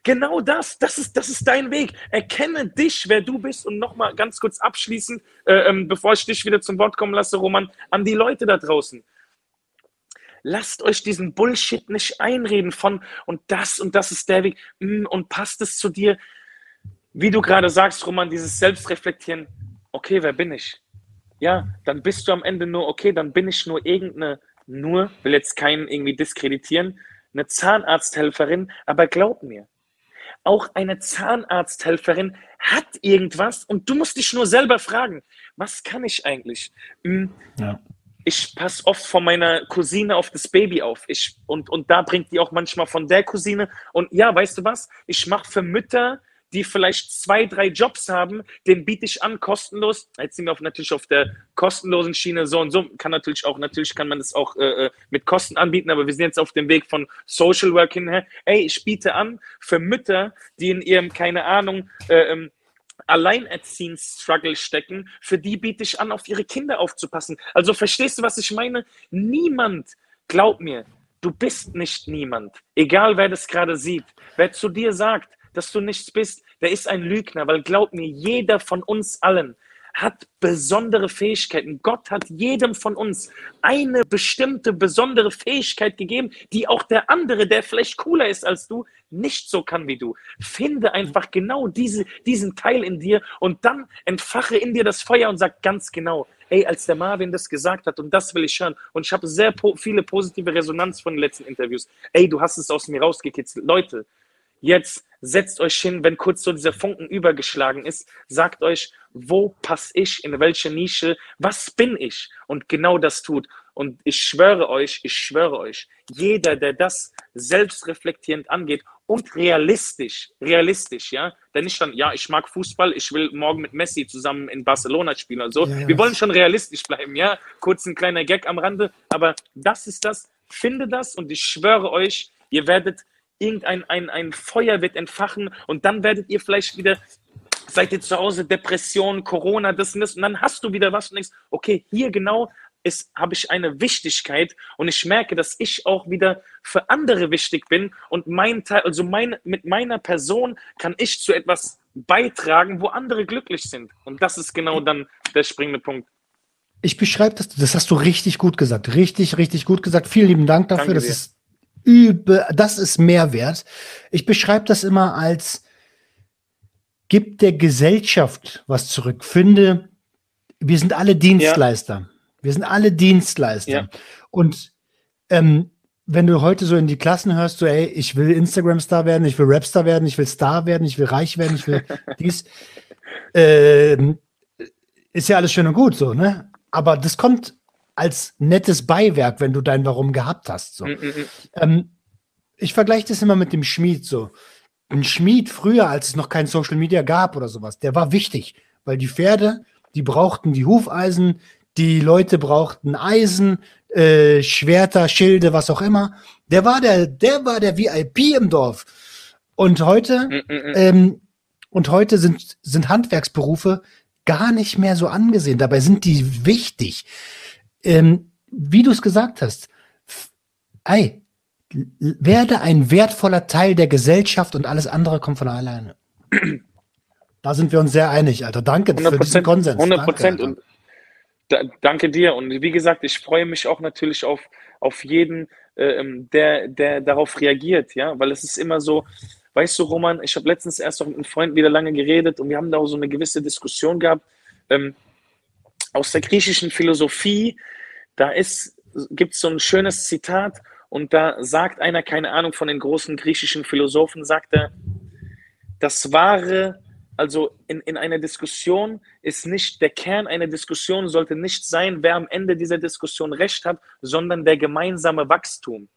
Genau das, das ist, das ist dein Weg. Erkenne dich, wer du bist. Und nochmal ganz kurz abschließend, äh, ähm, bevor ich dich wieder zum Wort kommen lasse, Roman, an die Leute da draußen. Lasst euch diesen Bullshit nicht einreden von und das und das ist der Weg mm, und passt es zu dir. Wie du gerade sagst, Roman, dieses Selbstreflektieren. Okay, wer bin ich? Ja, dann bist du am Ende nur, okay, dann bin ich nur irgendeine, nur, will jetzt keinen irgendwie diskreditieren, eine Zahnarzthelferin, aber glaub mir, auch eine Zahnarzthelferin hat irgendwas und du musst dich nur selber fragen, was kann ich eigentlich? Hm, Ja. Ich passe oft von meiner Cousine auf das Baby auf. Ich, und, und da bringt die auch manchmal von der Cousine. Und ja, weißt du was? Ich mache für Mütter, die vielleicht zwei, drei Jobs haben, den biete ich an, kostenlos. Jetzt sind wir auf, natürlich auf der kostenlosen Schiene so und so. Kann natürlich auch, natürlich kann man das auch äh, äh, mit Kosten anbieten, aber wir sind jetzt auf dem Weg von Social Work hinher. Ey, ich biete an für Mütter, die in ihrem, keine Ahnung, äh, ähm, Alleinerziehens-Struggle stecken, für die biete ich an, auf ihre Kinder aufzupassen. Also verstehst du, was ich meine? Niemand, glaub mir, du bist nicht niemand. Egal, wer das gerade sieht. Wer zu dir sagt, dass du nichts bist, der ist ein Lügner, weil glaub mir, jeder von uns allen hat besondere Fähigkeiten. Gott hat jedem von uns eine bestimmte besondere Fähigkeit gegeben, die auch der andere, der vielleicht cooler ist als du, nicht so kann wie du. Finde einfach genau diese, diesen Teil in dir und dann entfache in dir das Feuer und sag ganz genau, ey, als der Marvin das gesagt hat und das will ich hören und ich habe sehr po viele positive Resonanz von den letzten Interviews. Ey, du hast es aus mir rausgekitzelt. Leute, jetzt setzt euch hin, wenn kurz so dieser Funken übergeschlagen ist, sagt euch, wo passe ich, in welche Nische, was bin ich? Und genau das tut. Und ich schwöre euch, ich schwöre euch, jeder, der das selbstreflektierend angeht und realistisch, realistisch, ja, der nicht dann, ja, ich mag Fußball, ich will morgen mit Messi zusammen in Barcelona spielen oder so. Ja, ja. Wir wollen schon realistisch bleiben, ja. Kurz ein kleiner Gag am Rande, aber das ist das, finde das und ich schwöre euch, ihr werdet irgendein ein, ein Feuer wird entfachen und dann werdet ihr vielleicht wieder, seid ihr zu Hause, Depression, Corona, das und das und dann hast du wieder was und denkst, okay, hier genau habe ich eine Wichtigkeit und ich merke, dass ich auch wieder für andere wichtig bin und mein Teil, also mein, mit meiner Person kann ich zu etwas beitragen, wo andere glücklich sind. Und das ist genau dann der springende Punkt. Ich beschreibe das, das hast du richtig gut gesagt. Richtig, richtig gut gesagt. Vielen lieben Dank dafür. Danke das dir. ist übe, das ist Mehrwert. Ich beschreibe das immer als, gib der Gesellschaft was zurück. Finde, wir sind alle Dienstleister. Ja. Wir sind alle Dienstleister. Ja. Und ähm, wenn du heute so in die Klassen hörst, so, ey, ich will Instagram-Star werden, ich will Rapstar werden, ich will Star werden, ich will reich werden, ich will [laughs] dies, äh, ist ja alles schön und gut, so, ne? Aber das kommt als nettes Beiwerk, wenn du dein Warum gehabt hast. So. -mm. Ähm, ich vergleiche das immer mit dem Schmied so. Ein Schmied früher, als es noch kein Social Media gab oder sowas, der war wichtig, weil die Pferde, die brauchten die Hufeisen, die Leute brauchten Eisen, äh, Schwerter, Schilde, was auch immer. Der war der, der war der VIP im Dorf. Und heute, mm ähm, und heute sind, sind Handwerksberufe gar nicht mehr so angesehen. Dabei sind die wichtig ähm, wie du es gesagt hast, ey, werde ein wertvoller Teil der Gesellschaft und alles andere kommt von alleine. Da sind wir uns sehr einig, Alter. Danke für diesen Konsens. 100 Prozent. Und da, danke dir. Und wie gesagt, ich freue mich auch natürlich auf, auf jeden, äh, der, der darauf reagiert, ja, weil es ist immer so, weißt du, Roman, ich habe letztens erst auch mit einem Freund wieder lange geredet und wir haben da auch so eine gewisse Diskussion gehabt. Ähm, aus der griechischen Philosophie, da gibt es so ein schönes Zitat und da sagt einer, keine Ahnung von den großen griechischen Philosophen, sagt er, das wahre, also in, in einer Diskussion ist nicht, der Kern einer Diskussion sollte nicht sein, wer am Ende dieser Diskussion recht hat, sondern der gemeinsame Wachstum.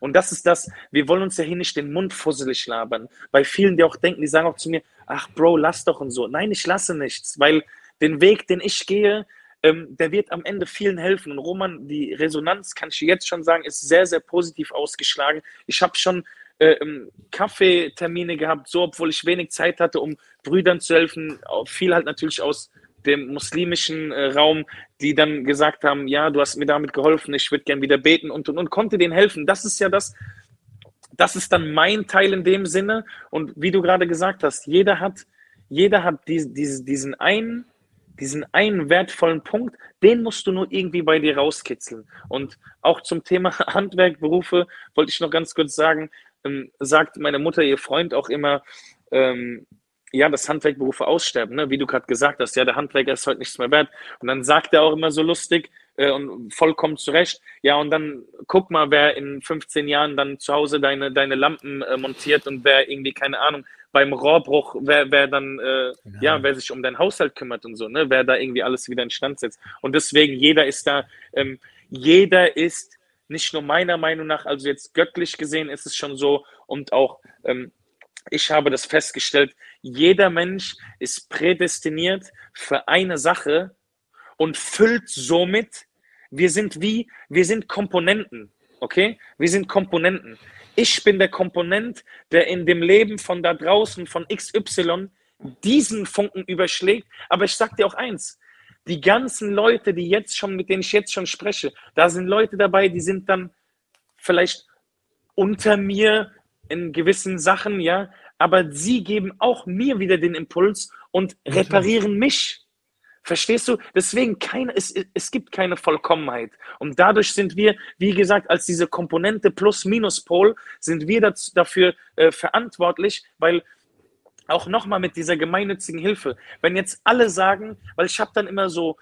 Und das ist das, wir wollen uns ja hier nicht den Mund fusselig labern. Bei vielen, die auch denken, die sagen auch zu mir, ach Bro, lass doch und so. Nein, ich lasse nichts, weil den Weg, den ich gehe, ähm, der wird am Ende vielen helfen. Und Roman, die Resonanz, kann ich jetzt schon sagen, ist sehr, sehr positiv ausgeschlagen. Ich habe schon äh, ähm, Kaffeetermine gehabt, so obwohl ich wenig Zeit hatte, um Brüdern zu helfen. Viel halt natürlich aus dem muslimischen äh, Raum, die dann gesagt haben, ja, du hast mir damit geholfen, ich würde gern wieder beten und, und, und konnte denen helfen. Das ist ja das, das ist dann mein Teil in dem Sinne. Und wie du gerade gesagt hast, jeder hat, jeder hat die, die, diesen einen diesen einen wertvollen Punkt, den musst du nur irgendwie bei dir rauskitzeln. Und auch zum Thema [laughs] Handwerk, Berufe wollte ich noch ganz kurz sagen, ähm, sagt meine Mutter, ihr Freund auch immer, ähm, ja, dass Handwerkberufe aussterben, ne? wie du gerade gesagt hast, ja, der Handwerker ist heute nichts mehr wert. Und dann sagt er auch immer so lustig äh, und vollkommen zurecht, ja, und dann guck mal, wer in 15 Jahren dann zu Hause deine, deine Lampen äh, montiert und wer irgendwie, keine Ahnung, beim Rohrbruch, wer, wer dann, äh, genau. ja, wer sich um deinen Haushalt kümmert und so, ne, wer da irgendwie alles wieder in Stand setzt. Und deswegen, jeder ist da, ähm, jeder ist nicht nur meiner Meinung nach, also jetzt göttlich gesehen ist es schon so und auch, ähm, ich habe das festgestellt, jeder Mensch ist prädestiniert für eine Sache und füllt somit, wir sind wie, wir sind Komponenten, okay? Wir sind Komponenten. Ich bin der Komponent, der in dem Leben von da draußen, von XY, diesen Funken überschlägt. Aber ich sag dir auch eins, die ganzen Leute, die jetzt schon, mit denen ich jetzt schon spreche, da sind Leute dabei, die sind dann vielleicht unter mir in gewissen Sachen, ja, aber sie geben auch mir wieder den Impuls und reparieren mich. Verstehst du? Deswegen keine, es, es gibt keine Vollkommenheit. Und dadurch sind wir, wie gesagt, als diese Komponente Plus-Minus-Pol, sind wir dazu, dafür äh, verantwortlich, weil auch nochmal mit dieser gemeinnützigen Hilfe, wenn jetzt alle sagen, weil ich habe dann immer so,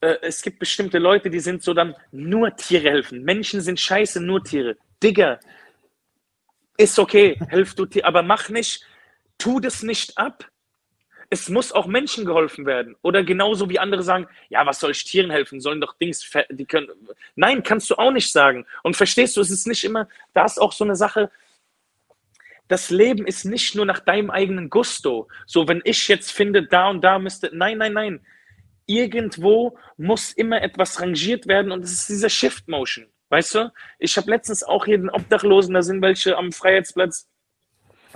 äh, es gibt bestimmte Leute, die sind so dann nur Tiere helfen. Menschen sind scheiße, nur Tiere. Digga, ist okay, helf du Tier, aber mach nicht, tu das nicht ab. Es muss auch Menschen geholfen werden. Oder genauso wie andere sagen, ja, was soll ich Tieren helfen? Sollen doch Dings, die können. Nein, kannst du auch nicht sagen. Und verstehst du, es ist nicht immer, da ist auch so eine Sache, das Leben ist nicht nur nach deinem eigenen Gusto. So, wenn ich jetzt finde, da und da müsste, nein, nein, nein. Irgendwo muss immer etwas rangiert werden und es ist dieser Shift Motion. Weißt du? Ich habe letztens auch hier den Obdachlosen, da sind welche am Freiheitsplatz.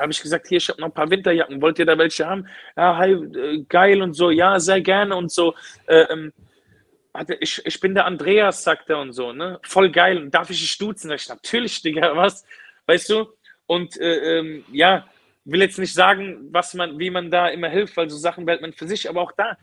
Da habe ich gesagt, hier, ich habe noch ein paar Winterjacken, wollt ihr da welche haben? Ja, hi, äh, geil und so, ja, sehr gerne und so. Äh, ähm, ich, ich bin der Andreas, sagt er und so, ne? Voll geil. Darf ich dich duzen? Ich, natürlich, Digga, was? Weißt du? Und äh, ähm, ja, will jetzt nicht sagen, was man, wie man da immer hilft, weil so Sachen wählt man für sich, aber auch da,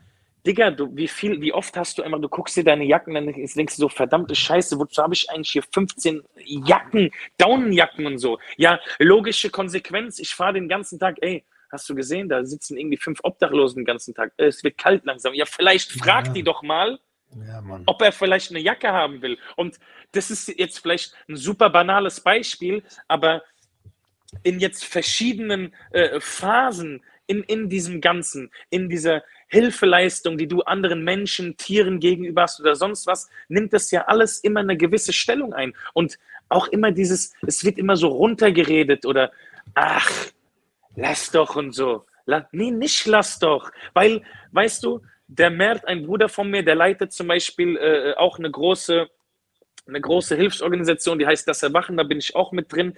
Digga, du, wie viel, wie oft hast du immer, du guckst dir deine Jacken, dann denkst du so, verdammte Scheiße, wozu habe ich eigentlich hier 15 Jacken, Daunenjacken und so? Ja, logische Konsequenz, ich fahre den ganzen Tag, ey, hast du gesehen, da sitzen irgendwie fünf Obdachlosen den ganzen Tag, es wird kalt langsam. Ja, vielleicht frag ja. die doch mal, ja, ob er vielleicht eine Jacke haben will. Und das ist jetzt vielleicht ein super banales Beispiel, aber in jetzt verschiedenen äh, Phasen in, in diesem Ganzen, in dieser Hilfeleistung, die du anderen Menschen, Tieren gegenüber hast oder sonst was, nimmt das ja alles immer eine gewisse Stellung ein. Und auch immer dieses, es wird immer so runtergeredet oder ach, lass doch und so. Nee, nicht lass doch. Weil, weißt du, der Mert, ein Bruder von mir, der leitet zum Beispiel äh, auch eine große, eine große Hilfsorganisation, die heißt Das Erwachen, da bin ich auch mit drin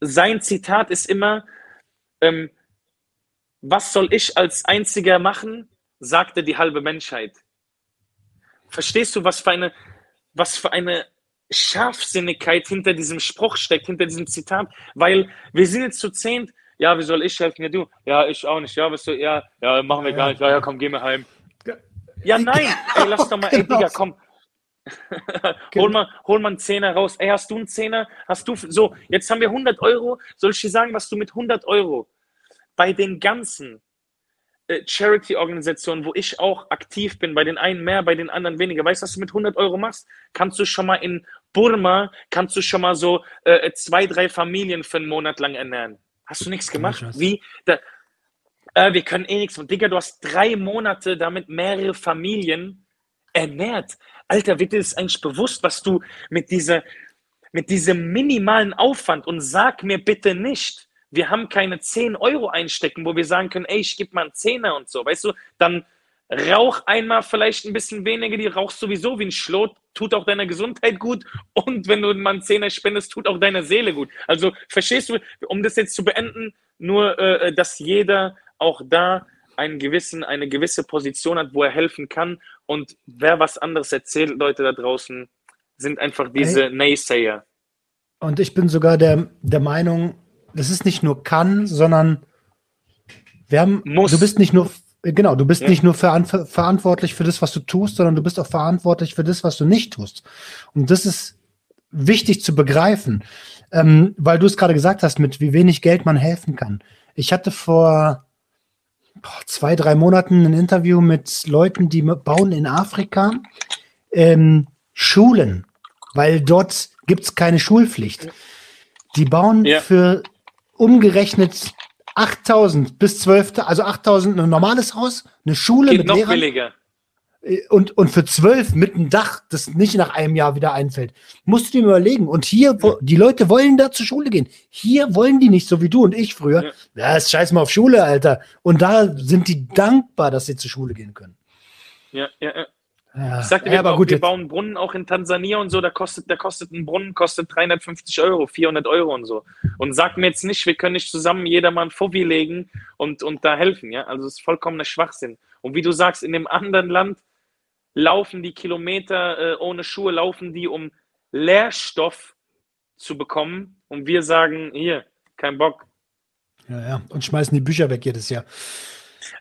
sein Zitat ist immer, ähm, was soll ich als Einziger machen, sagte die halbe Menschheit. Verstehst du, was für eine, was für eine Scharfsinnigkeit hinter diesem Spruch steckt, hinter diesem Zitat? Weil wir sind jetzt zu zehnt, ja, wie soll ich helfen? Ja, du, ja, ich auch nicht, ja, was du, ja, ja, machen wir gar nicht, ja, ja, komm, geh mal heim. Ja, nein, ey, lass doch mal, ey, Digga, komm, [laughs] hol, mal, hol mal einen Zehner raus. Ey, hast du einen Zehner? Hast du, so, jetzt haben wir 100 Euro. Soll ich dir sagen, was du mit 100 Euro bei den ganzen äh, Charity-Organisationen, wo ich auch aktiv bin, bei den einen mehr, bei den anderen weniger, weißt du, was du mit 100 Euro machst? Kannst du schon mal in Burma, kannst du schon mal so äh, zwei, drei Familien für einen Monat lang ernähren. Hast du nichts gemacht? Wie? Da, äh, wir können eh nichts. Und Digga, du hast drei Monate damit mehrere Familien ernährt. Alter, wird dir das eigentlich bewusst, was du mit dieser, mit diesem minimalen Aufwand und sag mir bitte nicht, wir haben keine 10 Euro einstecken, wo wir sagen können, ey, ich gebe mal einen Zehner und so, weißt du, dann rauch einmal vielleicht ein bisschen weniger, die rauchst sowieso wie ein Schlot, tut auch deiner Gesundheit gut und wenn du mal einen Zehner spendest, tut auch deiner Seele gut. Also verstehst du, um das jetzt zu beenden, nur, äh, dass jeder auch da einen gewissen, eine gewisse Position hat, wo er helfen kann. Und wer was anderes erzählt, Leute da draußen, sind einfach diese hey. Naysayer. Und ich bin sogar der, der Meinung, das ist nicht nur kann, sondern wir haben, Muss. du bist nicht nur, genau, du bist ja. nicht nur ver verantwortlich für das, was du tust, sondern du bist auch verantwortlich für das, was du nicht tust. Und das ist wichtig zu begreifen, ähm, weil du es gerade gesagt hast, mit wie wenig Geld man helfen kann. Ich hatte vor zwei, drei Monaten ein Interview mit Leuten, die bauen in Afrika ähm, Schulen, weil dort gibt es keine Schulpflicht. Die bauen ja. für umgerechnet 8000 bis 12, also 8000 ein normales Haus, eine Schule Geht mit noch Lehrern. billiger. Äh, und, und für zwölf mit einem Dach, das nicht nach einem Jahr wieder einfällt, musst du dir überlegen. Und hier, wo, die Leute wollen da zur Schule gehen. Hier wollen die nicht, so wie du und ich früher. Ja, ja ist scheiß mal auf Schule, Alter. Und da sind die dankbar, dass sie zur Schule gehen können. Ja, ja, ja. Ja. Ich sagte, wir, ja, gut, wir bauen Brunnen auch in Tansania und so, da kostet, da kostet ein Brunnen kostet 350 Euro, 400 Euro und so. Und sag mir jetzt nicht, wir können nicht zusammen jedermann Fovi legen und, und da helfen, ja. Also es ist vollkommener Schwachsinn. Und wie du sagst, in dem anderen Land laufen die Kilometer äh, ohne Schuhe, laufen die, um Lehrstoff zu bekommen. Und wir sagen, hier, kein Bock. Ja, ja. Und schmeißen die Bücher weg jedes Jahr.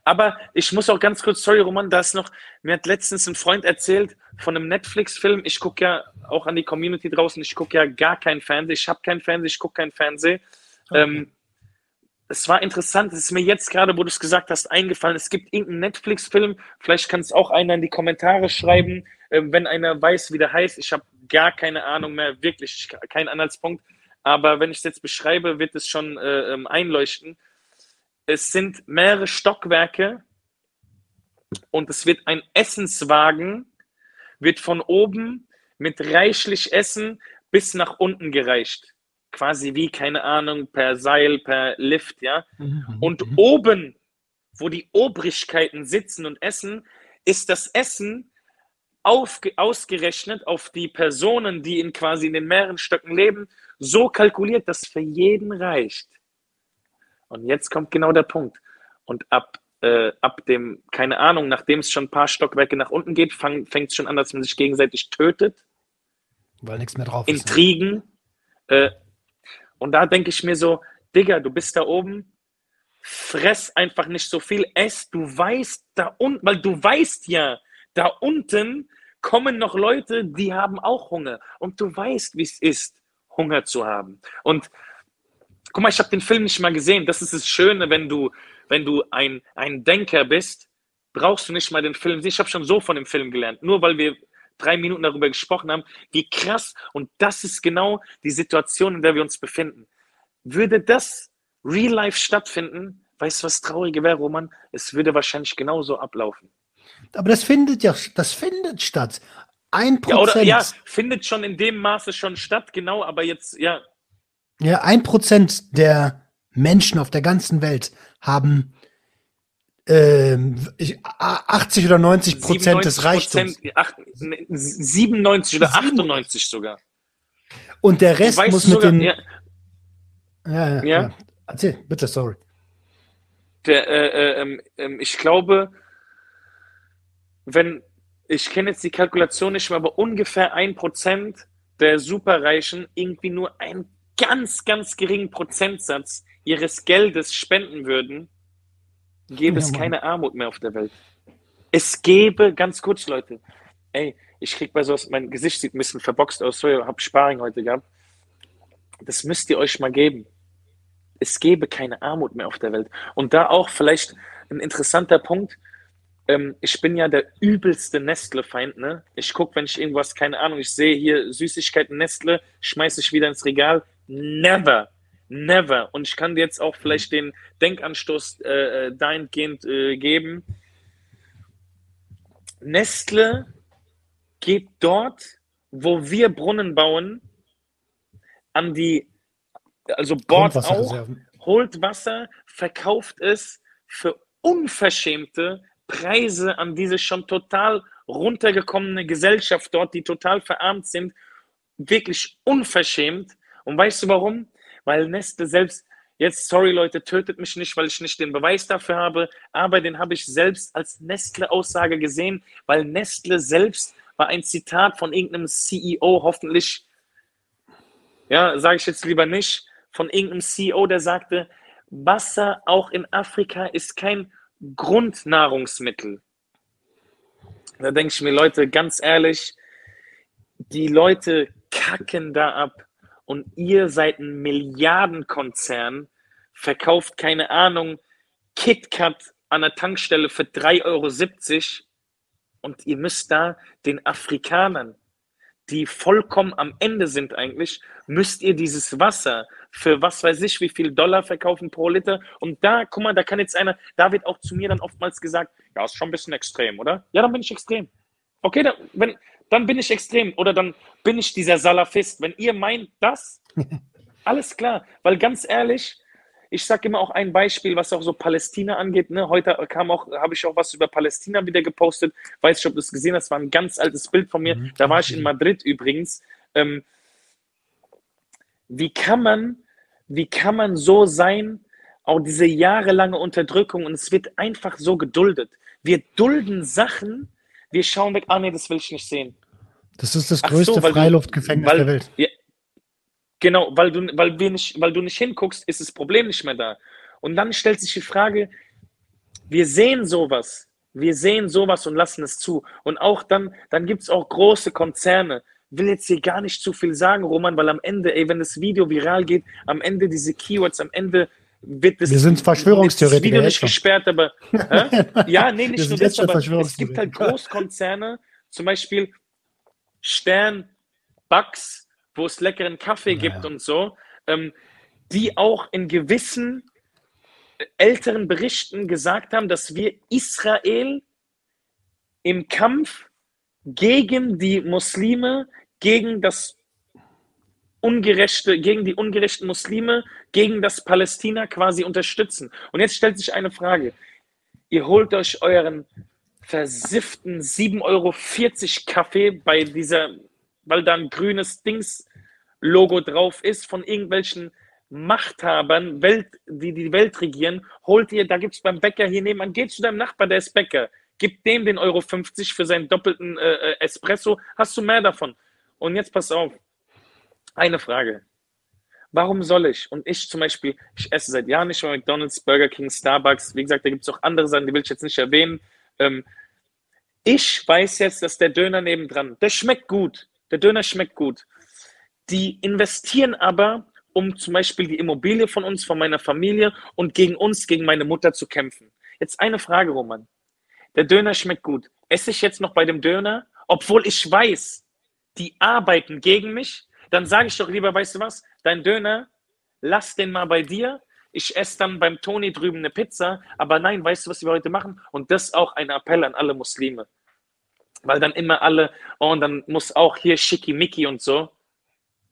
Aber ich muss auch ganz kurz, sorry Roman, da ist noch, mir hat letztens ein Freund erzählt von einem Netflix-Film. Ich gucke ja auch an die Community draußen, ich gucke ja gar kein Fernsehen. Ich habe kein Fernsehen, ich gucke kein Fernsehen. Okay. Ähm, es war interessant, es ist mir jetzt gerade, wo du es gesagt hast, eingefallen. Es gibt irgendeinen Netflix-Film, vielleicht kann es auch einer in die Kommentare schreiben, äh, wenn einer weiß, wie der heißt. Ich habe gar keine Ahnung mehr, wirklich keinen Anhaltspunkt. Aber wenn ich es jetzt beschreibe, wird es schon äh, ähm, einleuchten. Es sind mehrere Stockwerke und es wird ein Essenswagen, wird von oben mit reichlich Essen bis nach unten gereicht quasi wie, keine Ahnung, per Seil, per Lift, ja. Mhm, und mhm. oben, wo die Obrigkeiten sitzen und essen, ist das Essen auf, ausgerechnet auf die Personen, die in quasi in den mehreren Stöcken leben, so kalkuliert, dass für jeden reicht. Und jetzt kommt genau der Punkt. Und ab, äh, ab dem, keine Ahnung, nachdem es schon ein paar Stockwerke nach unten geht, fängt es schon an, dass man sich gegenseitig tötet. Weil nichts mehr drauf ist. Ne? Intrigen, ne? äh, und da denke ich mir so, Digga, du bist da oben, fress einfach nicht so viel, ess, du weißt da unten, weil du weißt ja, da unten kommen noch Leute, die haben auch Hunger. Und du weißt, wie es ist, Hunger zu haben. Und guck mal, ich habe den Film nicht mal gesehen. Das ist das Schöne, wenn du, wenn du ein, ein Denker bist, brauchst du nicht mal den Film sehen. Ich habe schon so von dem Film gelernt. Nur weil wir drei Minuten darüber gesprochen haben, wie krass, und das ist genau die Situation, in der wir uns befinden. Würde das real life stattfinden, weißt du, was trauriger wäre, Roman? Es würde wahrscheinlich genauso ablaufen. Aber das findet ja, das findet statt. Ein Prozent. Ja, ja, findet schon in dem Maße schon statt, genau, aber jetzt, ja. Ja, ein Prozent der Menschen auf der ganzen Welt haben 80 ähm, oder 90 Prozent des Reichtums. 97 oder 98 sogar. Und der Rest muss mit sogar, den. Ja. Ja, ja, ja. Erzähl, bitte, sorry. Der, äh, äh, äh, ich glaube, wenn, ich kenne jetzt die Kalkulation nicht mehr, aber ungefähr ein Prozent der Superreichen irgendwie nur einen ganz, ganz geringen Prozentsatz ihres Geldes spenden würden, gäbe ja, es keine Armut mehr auf der Welt. Es gäbe, ganz kurz, Leute, ey, ich krieg bei sowas, mein Gesicht sieht ein bisschen verboxt aus, so, ich hab Sparring heute gehabt. Das müsst ihr euch mal geben. Es gäbe keine Armut mehr auf der Welt. Und da auch vielleicht ein interessanter Punkt. Ähm, ich bin ja der übelste Nestle-Feind, ne? Ich gucke, wenn ich irgendwas, keine Ahnung, ich sehe hier Süßigkeiten Nestle, schmeiße ich wieder ins Regal. Never Never. Und ich kann dir jetzt auch vielleicht den Denkanstoß äh, äh, dahingehend äh, geben. Nestle geht dort, wo wir Brunnen bauen, an die, also Bord auch, holt Wasser, verkauft es für unverschämte Preise an diese schon total runtergekommene Gesellschaft dort, die total verarmt sind, wirklich unverschämt. Und weißt du warum? weil Nestle selbst, jetzt, sorry Leute, tötet mich nicht, weil ich nicht den Beweis dafür habe, aber den habe ich selbst als Nestle-Aussage gesehen, weil Nestle selbst war ein Zitat von irgendeinem CEO, hoffentlich, ja, sage ich jetzt lieber nicht, von irgendeinem CEO, der sagte, Wasser auch in Afrika ist kein Grundnahrungsmittel. Da denke ich mir, Leute, ganz ehrlich, die Leute kacken da ab und ihr seid ein Milliardenkonzern, verkauft keine Ahnung, KitKat an der Tankstelle für 3,70 Euro und ihr müsst da den Afrikanern, die vollkommen am Ende sind eigentlich, müsst ihr dieses Wasser für was weiß ich wie viel Dollar verkaufen pro Liter. Und da, guck mal, da kann jetzt einer, da wird auch zu mir dann oftmals gesagt, ja, ist schon ein bisschen extrem, oder? Ja, dann bin ich extrem. Okay, dann, wenn, dann bin ich extrem oder dann bin ich dieser Salafist. Wenn ihr meint das, [laughs] alles klar. Weil ganz ehrlich, ich sage immer auch ein Beispiel, was auch so Palästina angeht. Ne? Heute kam auch, habe ich auch was über Palästina wieder gepostet. Weiß nicht, ob du es gesehen hast, war ein ganz altes Bild von mir. Mhm. Da war ich in Madrid übrigens. Ähm, wie kann man, wie kann man so sein, auch diese jahrelange Unterdrückung und es wird einfach so geduldet. Wir dulden Sachen, wir schauen weg, ah nee, das will ich nicht sehen. Das ist das größte so, Freiluftgefängnis weil, der Welt. Ja, genau, weil du, weil, wir nicht, weil du nicht hinguckst, ist das Problem nicht mehr da. Und dann stellt sich die Frage, wir sehen sowas, wir sehen sowas und lassen es zu. Und auch dann, dann gibt es auch große Konzerne. Will jetzt hier gar nicht zu viel sagen, Roman, weil am Ende, ey, wenn das Video viral geht, am Ende diese Keywords, am Ende wird das, wir sind Verschwörungstheoretiker. Video nicht gesperrt, aber [laughs] ja, nee, nicht nur das, aber es gibt halt Großkonzerne, zum Beispiel Stern, Bugs, wo es leckeren Kaffee ja. gibt und so, ähm, die auch in gewissen älteren Berichten gesagt haben, dass wir Israel im Kampf gegen die Muslime, gegen das ungerechte, gegen die ungerechten Muslime, gegen das Palästina quasi unterstützen. Und jetzt stellt sich eine Frage. Ihr holt euch euren versifften 7,40 Euro Kaffee bei dieser, weil da ein grünes Dings-Logo drauf ist von irgendwelchen Machthabern, Welt, die die Welt regieren, holt ihr, da gibt es beim Bäcker hier nebenan, geht zu deinem Nachbar, der ist Bäcker, gib dem den Euro 50 für seinen doppelten äh, äh, Espresso, hast du mehr davon. Und jetzt pass auf, eine Frage. Warum soll ich? Und ich zum Beispiel, ich esse seit Jahren nicht mehr McDonalds, Burger King, Starbucks. Wie gesagt, da gibt es auch andere Sachen, die will ich jetzt nicht erwähnen. Ähm, ich weiß jetzt, dass der Döner nebendran, der schmeckt gut. Der Döner schmeckt gut. Die investieren aber, um zum Beispiel die Immobilie von uns, von meiner Familie und gegen uns, gegen meine Mutter zu kämpfen. Jetzt eine Frage, Roman. Der Döner schmeckt gut. Esse ich jetzt noch bei dem Döner, obwohl ich weiß, die arbeiten gegen mich? Dann sage ich doch lieber, weißt du was, dein Döner, lass den mal bei dir. Ich esse dann beim Toni drüben eine Pizza. Aber nein, weißt du, was wir heute machen? Und das auch ein Appell an alle Muslime. Weil dann immer alle, oh, und dann muss auch hier Schickimicki und so.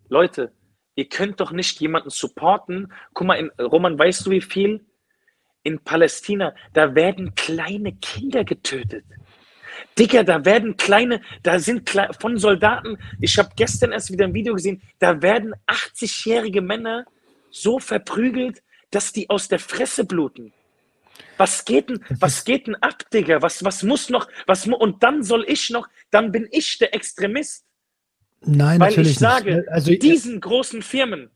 Leute, ihr könnt doch nicht jemanden supporten. Guck mal, in, Roman, weißt du, wie viel? In Palästina, da werden kleine Kinder getötet. Digga, da werden kleine, da sind von Soldaten, ich habe gestern erst wieder ein Video gesehen, da werden 80-jährige Männer so verprügelt, dass die aus der Fresse bluten. Was geht denn, was geht denn ab, Digga? Was, was muss noch, was, und dann soll ich noch, dann bin ich der Extremist. Nein, Weil natürlich ich sage, nicht. Also, diesen großen Firmen,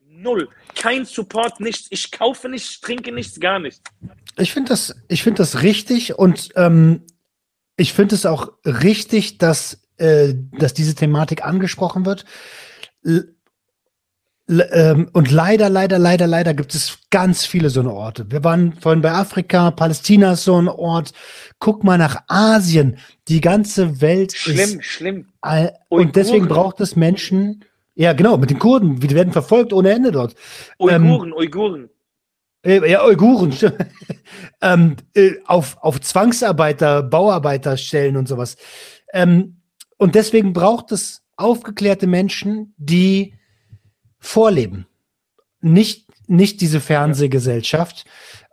null, kein Support, nichts, ich kaufe nichts, trinke nichts, gar nichts. Ich finde das, ich finde das richtig und ähm, ich finde es auch richtig, dass, äh, dass diese Thematik angesprochen wird. L ähm, und leider, leider, leider, leider gibt es ganz viele so eine Orte. Wir waren vorhin bei Afrika, Palästina ist so ein Ort. Guck mal nach Asien. Die ganze Welt schlimm, ist. Schlimm, schlimm. Und deswegen braucht es Menschen. Ja, genau, mit den Kurden. Die werden verfolgt ohne Ende dort. Uiguren, ähm, Uiguren. Äh, ja, Uiguren. [laughs] ähm, äh, auf, auf Zwangsarbeiter, Bauarbeiterstellen und sowas. Ähm, und deswegen braucht es aufgeklärte Menschen, die vorleben. Nicht, nicht diese Fernsehgesellschaft.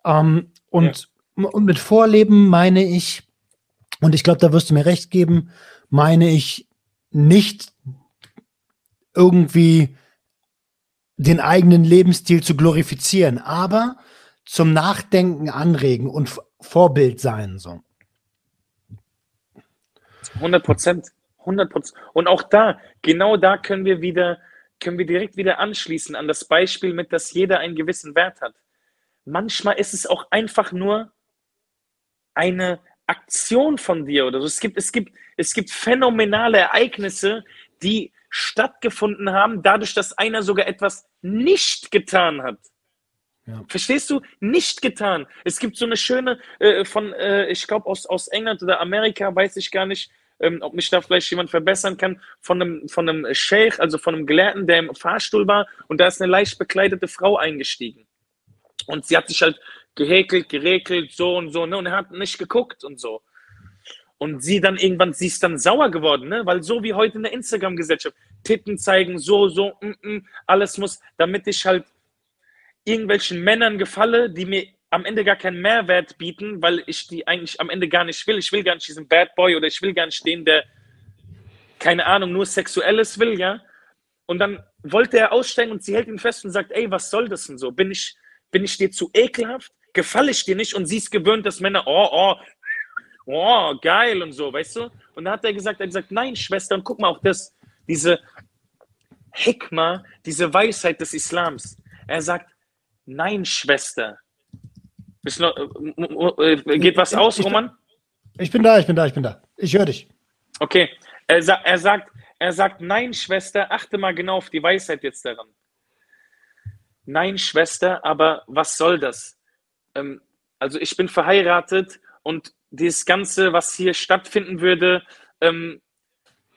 Ähm, und, ja. und mit Vorleben meine ich, und ich glaube, da wirst du mir recht geben, meine ich nicht irgendwie den eigenen Lebensstil zu glorifizieren, aber zum Nachdenken anregen und Vorbild sein. So. 100 Prozent. 100 Prozent. Und auch da, genau da können wir wieder, können wir direkt wieder anschließen an das Beispiel mit, dass jeder einen gewissen Wert hat. Manchmal ist es auch einfach nur eine Aktion von dir oder so. Es gibt, es gibt, es gibt phänomenale Ereignisse, die stattgefunden haben, dadurch, dass einer sogar etwas nicht getan hat. Ja. Verstehst du? Nicht getan. Es gibt so eine schöne äh, von, äh, ich glaube aus, aus England oder Amerika, weiß ich gar nicht, ähm, ob mich da vielleicht jemand verbessern kann, von einem, von einem Sheikh, also von einem Gelehrten, der im Fahrstuhl war und da ist eine leicht bekleidete Frau eingestiegen. Und sie hat sich halt gehäkelt, geregelt, so und so, ne? Und er hat nicht geguckt und so. Und sie dann irgendwann, sie ist dann sauer geworden, ne? weil so wie heute in der Instagram-Gesellschaft, Titten zeigen, so, so, mm, mm, alles muss, damit ich halt, irgendwelchen Männern gefalle, die mir am Ende gar keinen Mehrwert bieten, weil ich die eigentlich am Ende gar nicht will. Ich will gar nicht diesen Bad Boy oder ich will gar nicht den, der, keine Ahnung, nur Sexuelles will, ja. Und dann wollte er aussteigen und sie hält ihn fest und sagt, ey, was soll das denn so? Bin ich, bin ich dir zu ekelhaft? Gefalle ich dir nicht? Und sie ist gewöhnt, dass Männer, oh, oh, oh, geil und so, weißt du? Und dann hat er gesagt, er hat gesagt, nein, Schwester, und guck mal auch das, diese Hikma, diese Weisheit des Islams. Er sagt, nein, Schwester. Noch, äh, äh, geht was aus, ich, Roman? Ich bin da, ich bin da, ich bin da. Ich höre dich. Okay. Er, sa er, sagt, er sagt, nein, Schwester, achte mal genau auf die Weisheit jetzt daran. Nein, Schwester, aber was soll das? Ähm, also ich bin verheiratet und dieses Ganze, was hier stattfinden würde, ähm,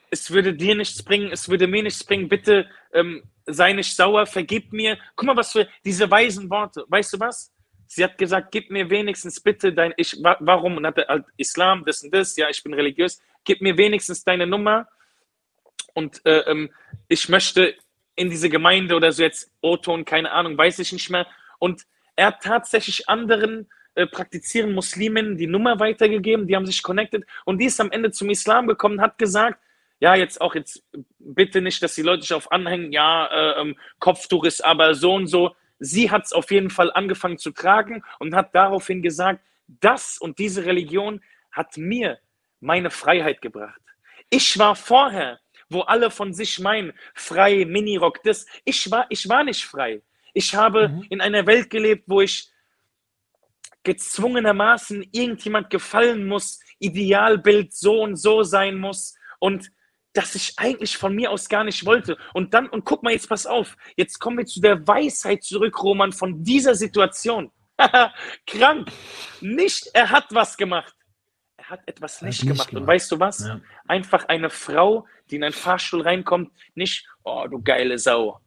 es würde dir nichts bringen, es würde mir nichts bringen, bitte ähm, sei nicht sauer, vergib mir. Guck mal, was für diese weisen Worte. Weißt du was? Sie hat gesagt, gib mir wenigstens bitte dein, ich, warum? Und hatte halt Islam, das und das, ja, ich bin religiös, gib mir wenigstens deine Nummer und äh, ähm, ich möchte in diese Gemeinde oder so jetzt O-Ton, keine Ahnung, weiß ich nicht mehr. Und er hat tatsächlich anderen äh, praktizierenden Muslimen die Nummer weitergegeben, die haben sich connected und die ist am Ende zum Islam gekommen, hat gesagt, ja, jetzt auch jetzt bitte nicht, dass die Leute sich auf anhängen, ja, äh, ähm, Kopftuch ist aber so und so. Sie hat es auf jeden Fall angefangen zu tragen und hat daraufhin gesagt, das und diese Religion hat mir meine Freiheit gebracht. Ich war vorher, wo alle von sich meinen, frei, Minirock, das. Ich war, ich war nicht frei. Ich habe mhm. in einer Welt gelebt, wo ich gezwungenermaßen irgendjemand gefallen muss, Idealbild so und so sein muss. Und das ich eigentlich von mir aus gar nicht wollte. Und dann, und guck mal, jetzt pass auf, jetzt kommen wir zu der Weisheit zurück, Roman, von dieser Situation. [laughs] Krank. Nicht, er hat was gemacht. Er hat etwas nicht, nicht gemacht. gemacht. Und weißt du was? Ja. Einfach eine Frau, die in einen Fahrstuhl reinkommt, nicht, oh, du geile Sau.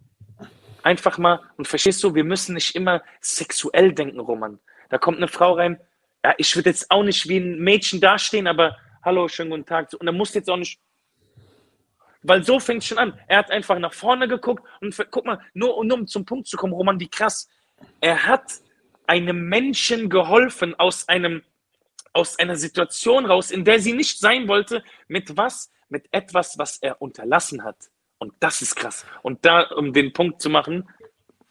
Einfach mal, und verstehst du, wir müssen nicht immer sexuell denken, Roman. Da kommt eine Frau rein, ja, ich würde jetzt auch nicht wie ein Mädchen dastehen, aber hallo, schönen guten Tag. Und er muss jetzt auch nicht, weil so fängt es schon an. Er hat einfach nach vorne geguckt und guck mal, nur, nur um zum Punkt zu kommen, Roman, wie krass. Er hat einem Menschen geholfen aus einem aus einer Situation raus, in der sie nicht sein wollte, mit was? Mit etwas, was er unterlassen hat. Und das ist krass. Und da, um den Punkt zu machen.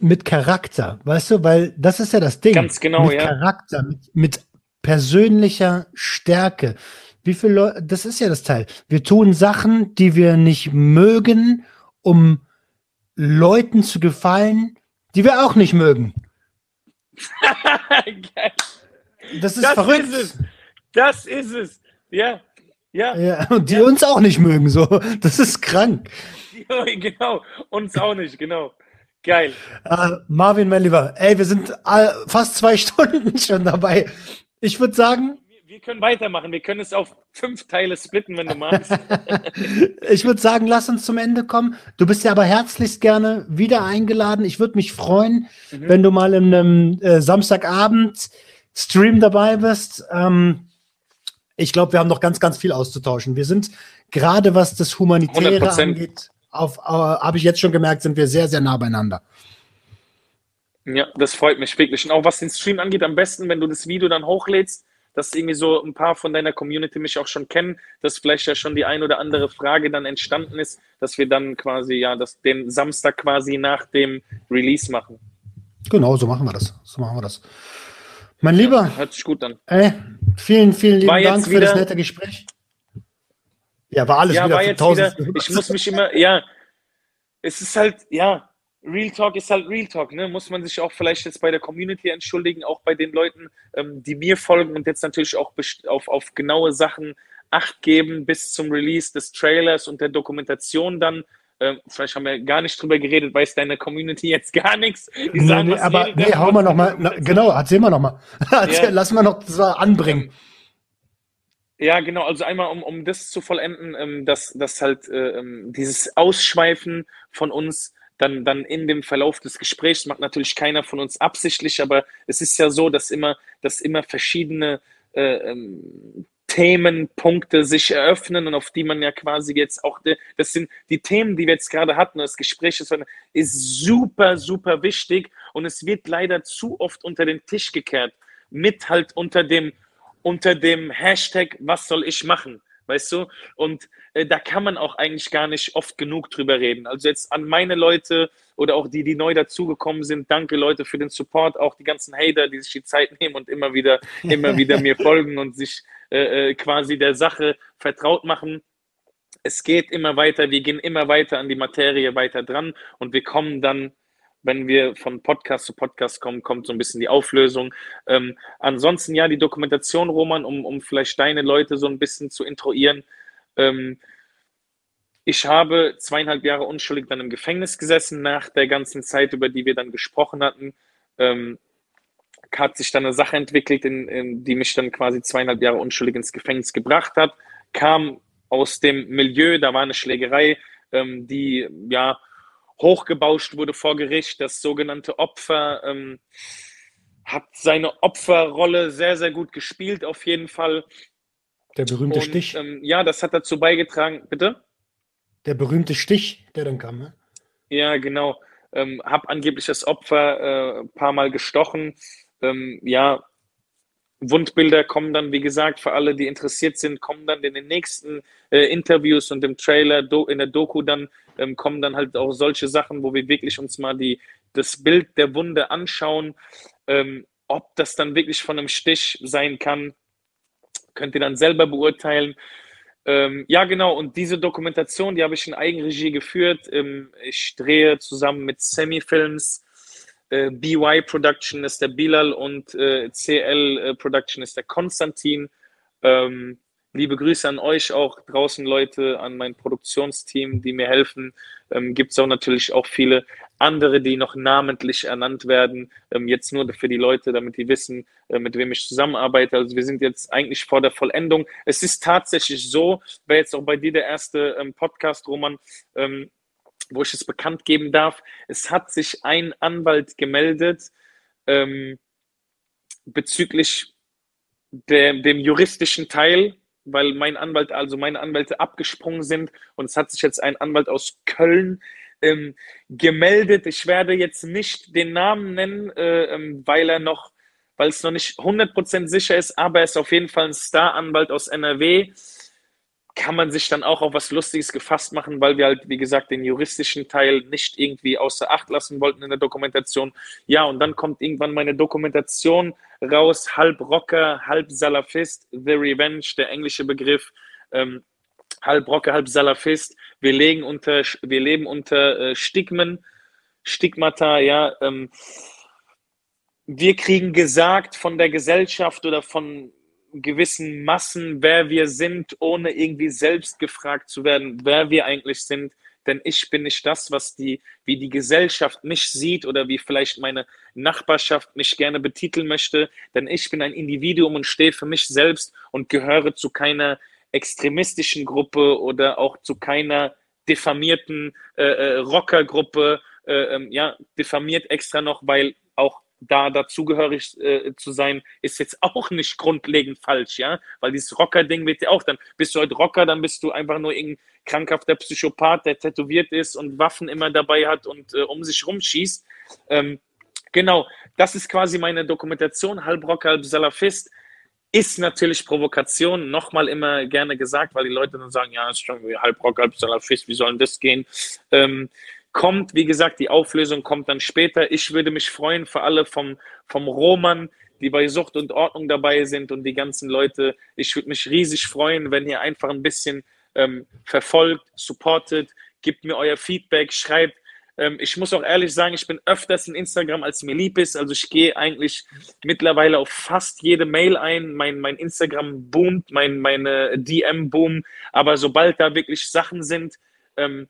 Mit Charakter, weißt du, weil das ist ja das Ding. Ganz genau, mit ja. Charakter, mit, mit persönlicher Stärke. Wie viele Leute, das ist ja das Teil. Wir tun Sachen, die wir nicht mögen, um Leuten zu gefallen, die wir auch nicht mögen. [laughs] das ist das verrückt. Ist es. Das ist es. Ja. Ja. ja und die ja. uns auch nicht mögen, so. Das ist krank. [laughs] Genau. Uns auch nicht, genau. Geil. Uh, Marvin, mein Lieber, ey, wir sind fast zwei [laughs] Stunden schon dabei. Ich würde sagen, wir können weitermachen. Wir können es auf fünf Teile splitten, wenn du magst. [laughs] ich würde sagen, lass uns zum Ende kommen. Du bist ja aber herzlichst gerne wieder eingeladen. Ich würde mich freuen, mhm. wenn du mal in einem äh, Samstagabend Stream dabei bist. Ähm, ich glaube, wir haben noch ganz, ganz viel auszutauschen. Wir sind gerade, was das Humanitäre 100%. angeht, auf, äh, habe ich jetzt schon gemerkt, sind wir sehr, sehr nah beieinander. Ja, das freut mich wirklich. Und auch was den Stream angeht, am besten, wenn du das Video dann hochlädst, dass irgendwie so ein paar von deiner Community mich auch schon kennen, dass vielleicht ja schon die ein oder andere Frage dann entstanden ist, dass wir dann quasi ja das, den Samstag quasi nach dem Release machen. Genau, so machen wir das. So machen wir das. Mein Lieber. Ja, hört sich gut an. Ey, vielen, vielen lieben Dank für das nette Gespräch. Ja, war alles ja, wieder war jetzt wieder, Ich muss mich immer, ja, es ist halt, ja, Real Talk ist halt Real Talk, ne? Muss man sich auch vielleicht jetzt bei der Community entschuldigen, auch bei den Leuten, ähm, die mir folgen und jetzt natürlich auch auf, auf genaue Sachen Acht geben bis zum Release des Trailers und der Dokumentation dann. Ähm, vielleicht haben wir gar nicht drüber geredet, weiß deine Community jetzt gar nichts. Die sagen, nee, nee, aber nee, hau mal nochmal, genau, erzähl mal nochmal. [laughs] Ja. Lass mal noch das anbringen. Ja, genau. Also einmal, um, um das zu vollenden, ähm, dass, dass halt äh, ähm, dieses Ausschweifen von uns dann, dann in dem Verlauf des Gesprächs macht natürlich keiner von uns absichtlich, aber es ist ja so, dass immer, dass immer verschiedene äh, ähm, Themenpunkte sich eröffnen und auf die man ja quasi jetzt auch, das sind die Themen, die wir jetzt gerade hatten, das Gespräch ist, ist super, super wichtig Und es wird leider zu oft unter den Tisch gekehrt, mit halt unter dem, unter dem Hashtag, was soll ich machen? Weißt du? Und äh, da kann man auch eigentlich gar nicht oft genug drüber reden. Also jetzt an meine Leute oder auch die, die neu dazugekommen sind, danke Leute für den Support, auch die ganzen Hater, die sich die Zeit nehmen und immer wieder, [laughs] immer wieder mir folgen und sich äh, äh, quasi der Sache vertraut machen. Es geht immer weiter, wir gehen immer weiter an die Materie weiter dran und wir kommen dann wenn wir von Podcast zu Podcast kommen, kommt so ein bisschen die Auflösung. Ähm, ansonsten ja, die Dokumentation, Roman, um, um vielleicht deine Leute so ein bisschen zu intruieren. Ähm, ich habe zweieinhalb Jahre unschuldig dann im Gefängnis gesessen, nach der ganzen Zeit, über die wir dann gesprochen hatten. Ähm, hat sich dann eine Sache entwickelt, in, in, die mich dann quasi zweieinhalb Jahre unschuldig ins Gefängnis gebracht hat. Kam aus dem Milieu, da war eine Schlägerei, ähm, die ja hochgebauscht wurde vor Gericht. Das sogenannte Opfer ähm, hat seine Opferrolle sehr, sehr gut gespielt, auf jeden Fall. Der berühmte Und, Stich. Ähm, ja, das hat dazu beigetragen. Bitte? Der berühmte Stich, der dann kam, ne? Ja, genau. Ähm, hab angeblich das Opfer äh, ein paar Mal gestochen. Ähm, ja, Wundbilder kommen dann, wie gesagt, für alle, die interessiert sind, kommen dann in den nächsten äh, Interviews und im Trailer, do, in der Doku dann, ähm, kommen dann halt auch solche Sachen, wo wir wirklich uns mal die, das Bild der Wunde anschauen. Ähm, ob das dann wirklich von einem Stich sein kann, könnt ihr dann selber beurteilen. Ähm, ja, genau, und diese Dokumentation, die habe ich in Eigenregie geführt. Ähm, ich drehe zusammen mit Semi Films äh, BY Production ist der Bilal und äh, CL äh, Production ist der Konstantin. Ähm, liebe Grüße an euch auch draußen, Leute, an mein Produktionsteam, die mir helfen. Ähm, Gibt es auch natürlich auch viele andere, die noch namentlich ernannt werden. Ähm, jetzt nur für die Leute, damit die wissen, äh, mit wem ich zusammenarbeite. Also wir sind jetzt eigentlich vor der Vollendung. Es ist tatsächlich so, wäre jetzt auch bei dir der erste ähm, Podcast, Roman, ähm, wo ich es bekannt geben darf. Es hat sich ein Anwalt gemeldet ähm, bezüglich der, dem juristischen Teil, weil mein Anwalt, also meine Anwälte abgesprungen sind und es hat sich jetzt ein Anwalt aus Köln ähm, gemeldet. Ich werde jetzt nicht den Namen nennen, äh, ähm, weil er noch, weil es noch nicht 100% sicher ist, aber er ist auf jeden Fall ein Star-Anwalt aus NRW kann man sich dann auch auf was Lustiges gefasst machen, weil wir halt, wie gesagt, den juristischen Teil nicht irgendwie außer Acht lassen wollten in der Dokumentation. Ja, und dann kommt irgendwann meine Dokumentation raus, halb Rocker, halb Salafist, The Revenge, der englische Begriff, ähm, halb Rocker, halb Salafist. Wir, legen unter, wir leben unter äh, Stigmen, Stigmata, ja. Ähm, wir kriegen gesagt von der Gesellschaft oder von gewissen Massen, wer wir sind, ohne irgendwie selbst gefragt zu werden, wer wir eigentlich sind. Denn ich bin nicht das, was die, wie die Gesellschaft mich sieht oder wie vielleicht meine Nachbarschaft mich gerne betiteln möchte. Denn ich bin ein Individuum und stehe für mich selbst und gehöre zu keiner extremistischen Gruppe oder auch zu keiner diffamierten äh, äh, Rockergruppe. Äh, ähm, ja, diffamiert extra noch, weil auch da dazugehörig äh, zu sein, ist jetzt auch nicht grundlegend falsch, ja, weil dieses Rocker-Ding wird ja auch dann, bist du heute Rocker, dann bist du einfach nur irgendein krankhafter Psychopath, der tätowiert ist und Waffen immer dabei hat und äh, um sich rumschießt. Ähm, genau, das ist quasi meine Dokumentation, halb Rocker, halb Salafist. Ist natürlich Provokation, nochmal immer gerne gesagt, weil die Leute dann sagen, ja, ist schon halb Rocker, halb Salafist, wie soll denn das gehen? Ähm, Kommt, wie gesagt, die Auflösung kommt dann später. Ich würde mich freuen für alle vom, vom Roman, die bei Sucht und Ordnung dabei sind und die ganzen Leute. Ich würde mich riesig freuen, wenn ihr einfach ein bisschen ähm, verfolgt, supportet, gebt mir euer Feedback, schreibt. Ähm, ich muss auch ehrlich sagen, ich bin öfters in Instagram, als mir lieb ist. Also ich gehe eigentlich mittlerweile auf fast jede Mail ein. Mein, mein Instagram boomt, mein, meine DM boomt. Aber sobald da wirklich Sachen sind, ähm,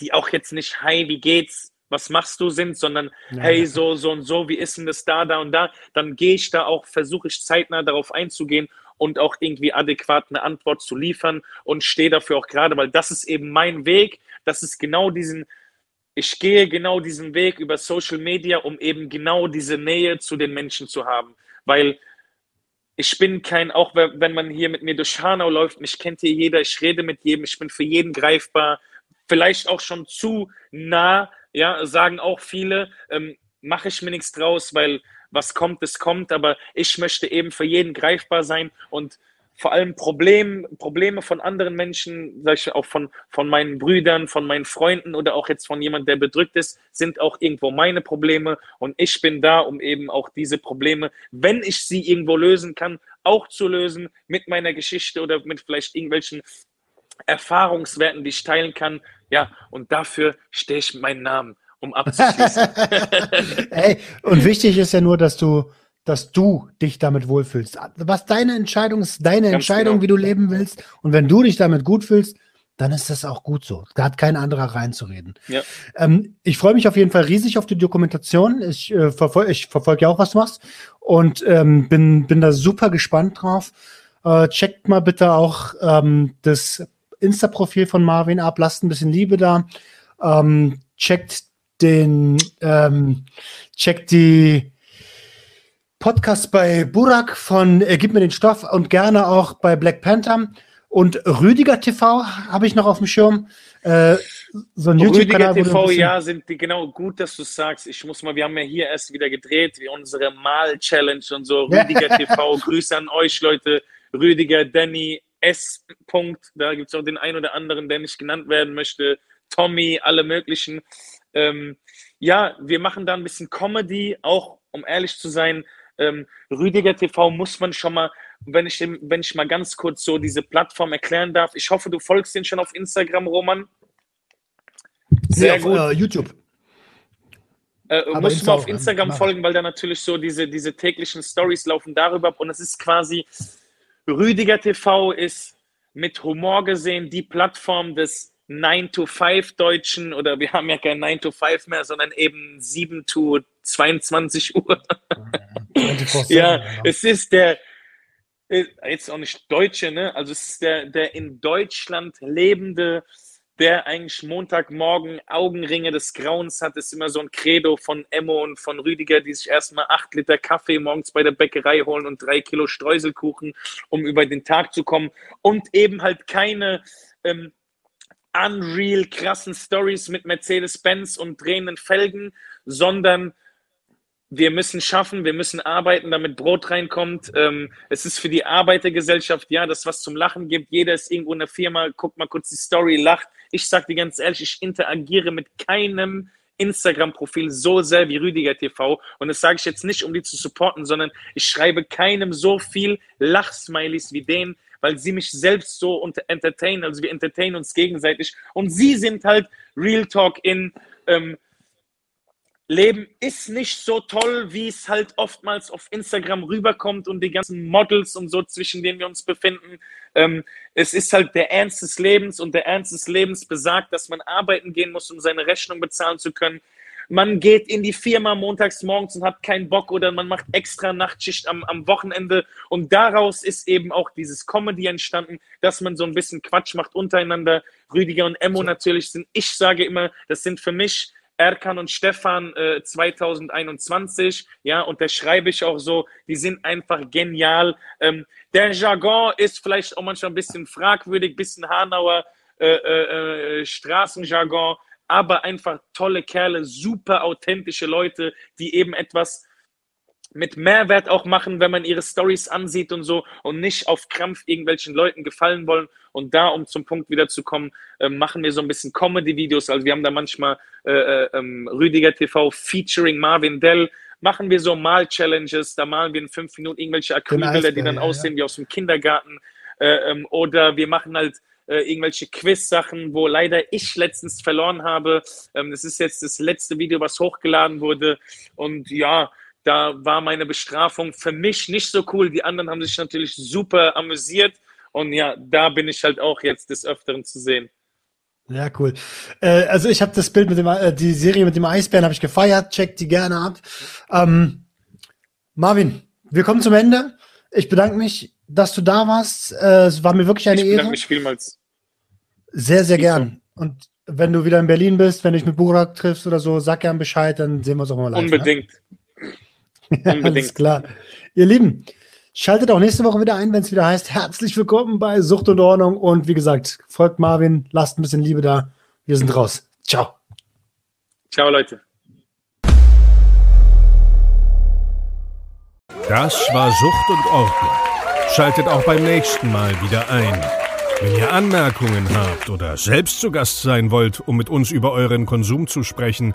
die auch jetzt nicht, hi, wie geht's, was machst du sind, sondern ja. hey, so, so und so, wie ist denn das da, da und da, dann gehe ich da auch, versuche ich zeitnah darauf einzugehen und auch irgendwie adäquat eine Antwort zu liefern und stehe dafür auch gerade, weil das ist eben mein Weg, das ist genau diesen, ich gehe genau diesen Weg über Social Media, um eben genau diese Nähe zu den Menschen zu haben, weil ich bin kein, auch wenn man hier mit mir durch Hanau läuft, mich kennt hier jeder, ich rede mit jedem, ich bin für jeden greifbar, vielleicht auch schon zu nah, ja, sagen auch viele. Ähm, mache ich mir nichts draus, weil was kommt, es kommt, aber ich möchte eben für jeden greifbar sein und vor allem Problem, Probleme von anderen Menschen, sag ich auch von, von meinen Brüdern, von meinen Freunden oder auch jetzt von jemand, der bedrückt ist, sind auch irgendwo meine Probleme. Und ich bin da, um eben auch diese Probleme, wenn ich sie irgendwo lösen kann, auch zu lösen mit meiner Geschichte oder mit vielleicht irgendwelchen Erfahrungswerten, die ich teilen kann. Ja, und dafür stehe ich meinen Namen, um abzuschließen. [laughs] hey, und wichtig ist ja nur, dass du dass du dich damit wohlfühlst. Was deine Entscheidung ist, deine Ganz Entscheidung, genau. wie du leben willst. Und wenn du dich damit gut fühlst, dann ist das auch gut so. Da hat kein anderer reinzureden. Ja. Ähm, ich freue mich auf jeden Fall riesig auf die Dokumentation. Ich, äh, verfolge ich verfolge ja auch, was du machst. Und ähm, bin, bin da super gespannt drauf. Äh, checkt mal bitte auch ähm, das Insta-Profil von Marvin ab. Lasst ein bisschen Liebe da. Ähm, checkt den, ähm, checkt die, Podcast bei Burak von äh, Gib mir den Stoff und gerne auch bei Black Panther. Und Rüdiger TV habe ich noch auf dem Schirm. Äh, so ein Rüdiger TV, ja, sind die genau gut, dass du sagst. Ich muss mal, wir haben ja hier erst wieder gedreht, wie unsere Mal-Challenge und so. Rüdiger TV, [laughs] Grüße an euch, Leute. Rüdiger, Danny, S. Punkt. Da gibt es auch den einen oder anderen, der nicht genannt werden möchte. Tommy, alle möglichen. Ähm, ja, wir machen da ein bisschen Comedy, auch um ehrlich zu sein, ähm, Rüdiger TV muss man schon mal, wenn ich, wenn ich mal ganz kurz so diese Plattform erklären darf. Ich hoffe, du folgst den schon auf Instagram, Roman. Sehr nee, gut. Auf, uh, YouTube. Äh, musst du mal auf Instagram folgen, weil da natürlich so diese, diese täglichen Stories laufen darüber ab. Und es ist quasi, Rüdiger TV ist mit Humor gesehen die Plattform des 9-to-5-Deutschen oder wir haben ja kein 9-to-5 mehr, sondern eben 7 to 22 Uhr. ja, es ist der, äh, jetzt auch nicht Deutsche, ne? Also es ist der, der in Deutschland lebende, der eigentlich Montagmorgen Augenringe des Grauens hat, ist immer so ein Credo von Emmo und von Rüdiger, die sich erstmal acht Liter Kaffee morgens bei der Bäckerei holen und drei Kilo Streuselkuchen, um über den Tag zu kommen und eben halt keine ähm, unreal krassen Stories mit Mercedes-Benz und drehenden Felgen, sondern wir müssen schaffen, wir müssen arbeiten, damit Brot reinkommt. Ähm, es ist für die Arbeitergesellschaft, ja, das was zum Lachen gibt. Jeder ist irgendwo in der Firma, guckt mal kurz die Story, lacht. Ich sag dir ganz ehrlich, ich interagiere mit keinem Instagram-Profil so sehr wie Rüdiger TV. Und das sage ich jetzt nicht, um die zu supporten, sondern ich schreibe keinem so viel Lachsmilies wie den, weil sie mich selbst so entertainen. Also wir entertainen uns gegenseitig. Und sie sind halt Real Talk in ähm, Leben ist nicht so toll, wie es halt oftmals auf Instagram rüberkommt und die ganzen Models und so, zwischen denen wir uns befinden. Ähm, es ist halt der Ernst des Lebens und der Ernst des Lebens besagt, dass man arbeiten gehen muss, um seine Rechnung bezahlen zu können man geht in die Firma montags morgens und hat keinen Bock oder man macht extra Nachtschicht am, am Wochenende und daraus ist eben auch dieses Comedy entstanden, dass man so ein bisschen Quatsch macht untereinander. Rüdiger und Emmo natürlich sind, ich sage immer, das sind für mich Erkan und Stefan äh, 2021, ja, und da schreibe ich auch so, die sind einfach genial. Ähm, der Jargon ist vielleicht auch manchmal ein bisschen fragwürdig, bisschen Hanauer äh, äh, äh Straßenjargon, aber einfach tolle Kerle, super authentische Leute, die eben etwas mit Mehrwert auch machen, wenn man ihre Stories ansieht und so und nicht auf Krampf irgendwelchen Leuten gefallen wollen. Und da, um zum Punkt wieder zu kommen, äh, machen wir so ein bisschen Comedy-Videos. Also wir haben da manchmal äh, äh, ähm, Rüdiger TV featuring Marvin Dell. Machen wir so Mal-Challenges, da malen wir in fünf Minuten irgendwelche Acrylbilder, die dann ja, aussehen ja. wie aus dem Kindergarten. Äh, ähm, oder wir machen halt äh, irgendwelche Quiz-Sachen, wo leider ich letztens verloren habe. Ähm, das ist jetzt das letzte Video, was hochgeladen wurde. Und ja, da war meine Bestrafung für mich nicht so cool. Die anderen haben sich natürlich super amüsiert. Und ja, da bin ich halt auch jetzt des Öfteren zu sehen. Ja, cool. Äh, also ich habe das Bild mit dem, äh, die Serie mit dem Eisbären habe ich gefeiert. Checkt die gerne ab. Ähm, Marvin, wir kommen zum Ende. Ich bedanke mich, dass du da warst. Äh, es war mir wirklich eine Ehre. Ich bedanke Ehre. mich vielmals. Sehr, sehr gern. Und wenn du wieder in Berlin bist, wenn du dich mit Burak triffst oder so, sag gern Bescheid, dann sehen wir uns auch mal live. Ne? Unbedingt. Ne? Unbedingt. Alles klar. Ihr Lieben, schaltet auch nächste Woche wieder ein, wenn es wieder heißt, herzlich willkommen bei Sucht und Ordnung. Und wie gesagt, folgt Marvin, lasst ein bisschen Liebe da. Wir sind raus. Ciao. Ciao, Leute. Das war Sucht und Ordnung. Schaltet auch beim nächsten Mal wieder ein. Wenn ihr Anmerkungen habt oder selbst zu Gast sein wollt, um mit uns über euren Konsum zu sprechen,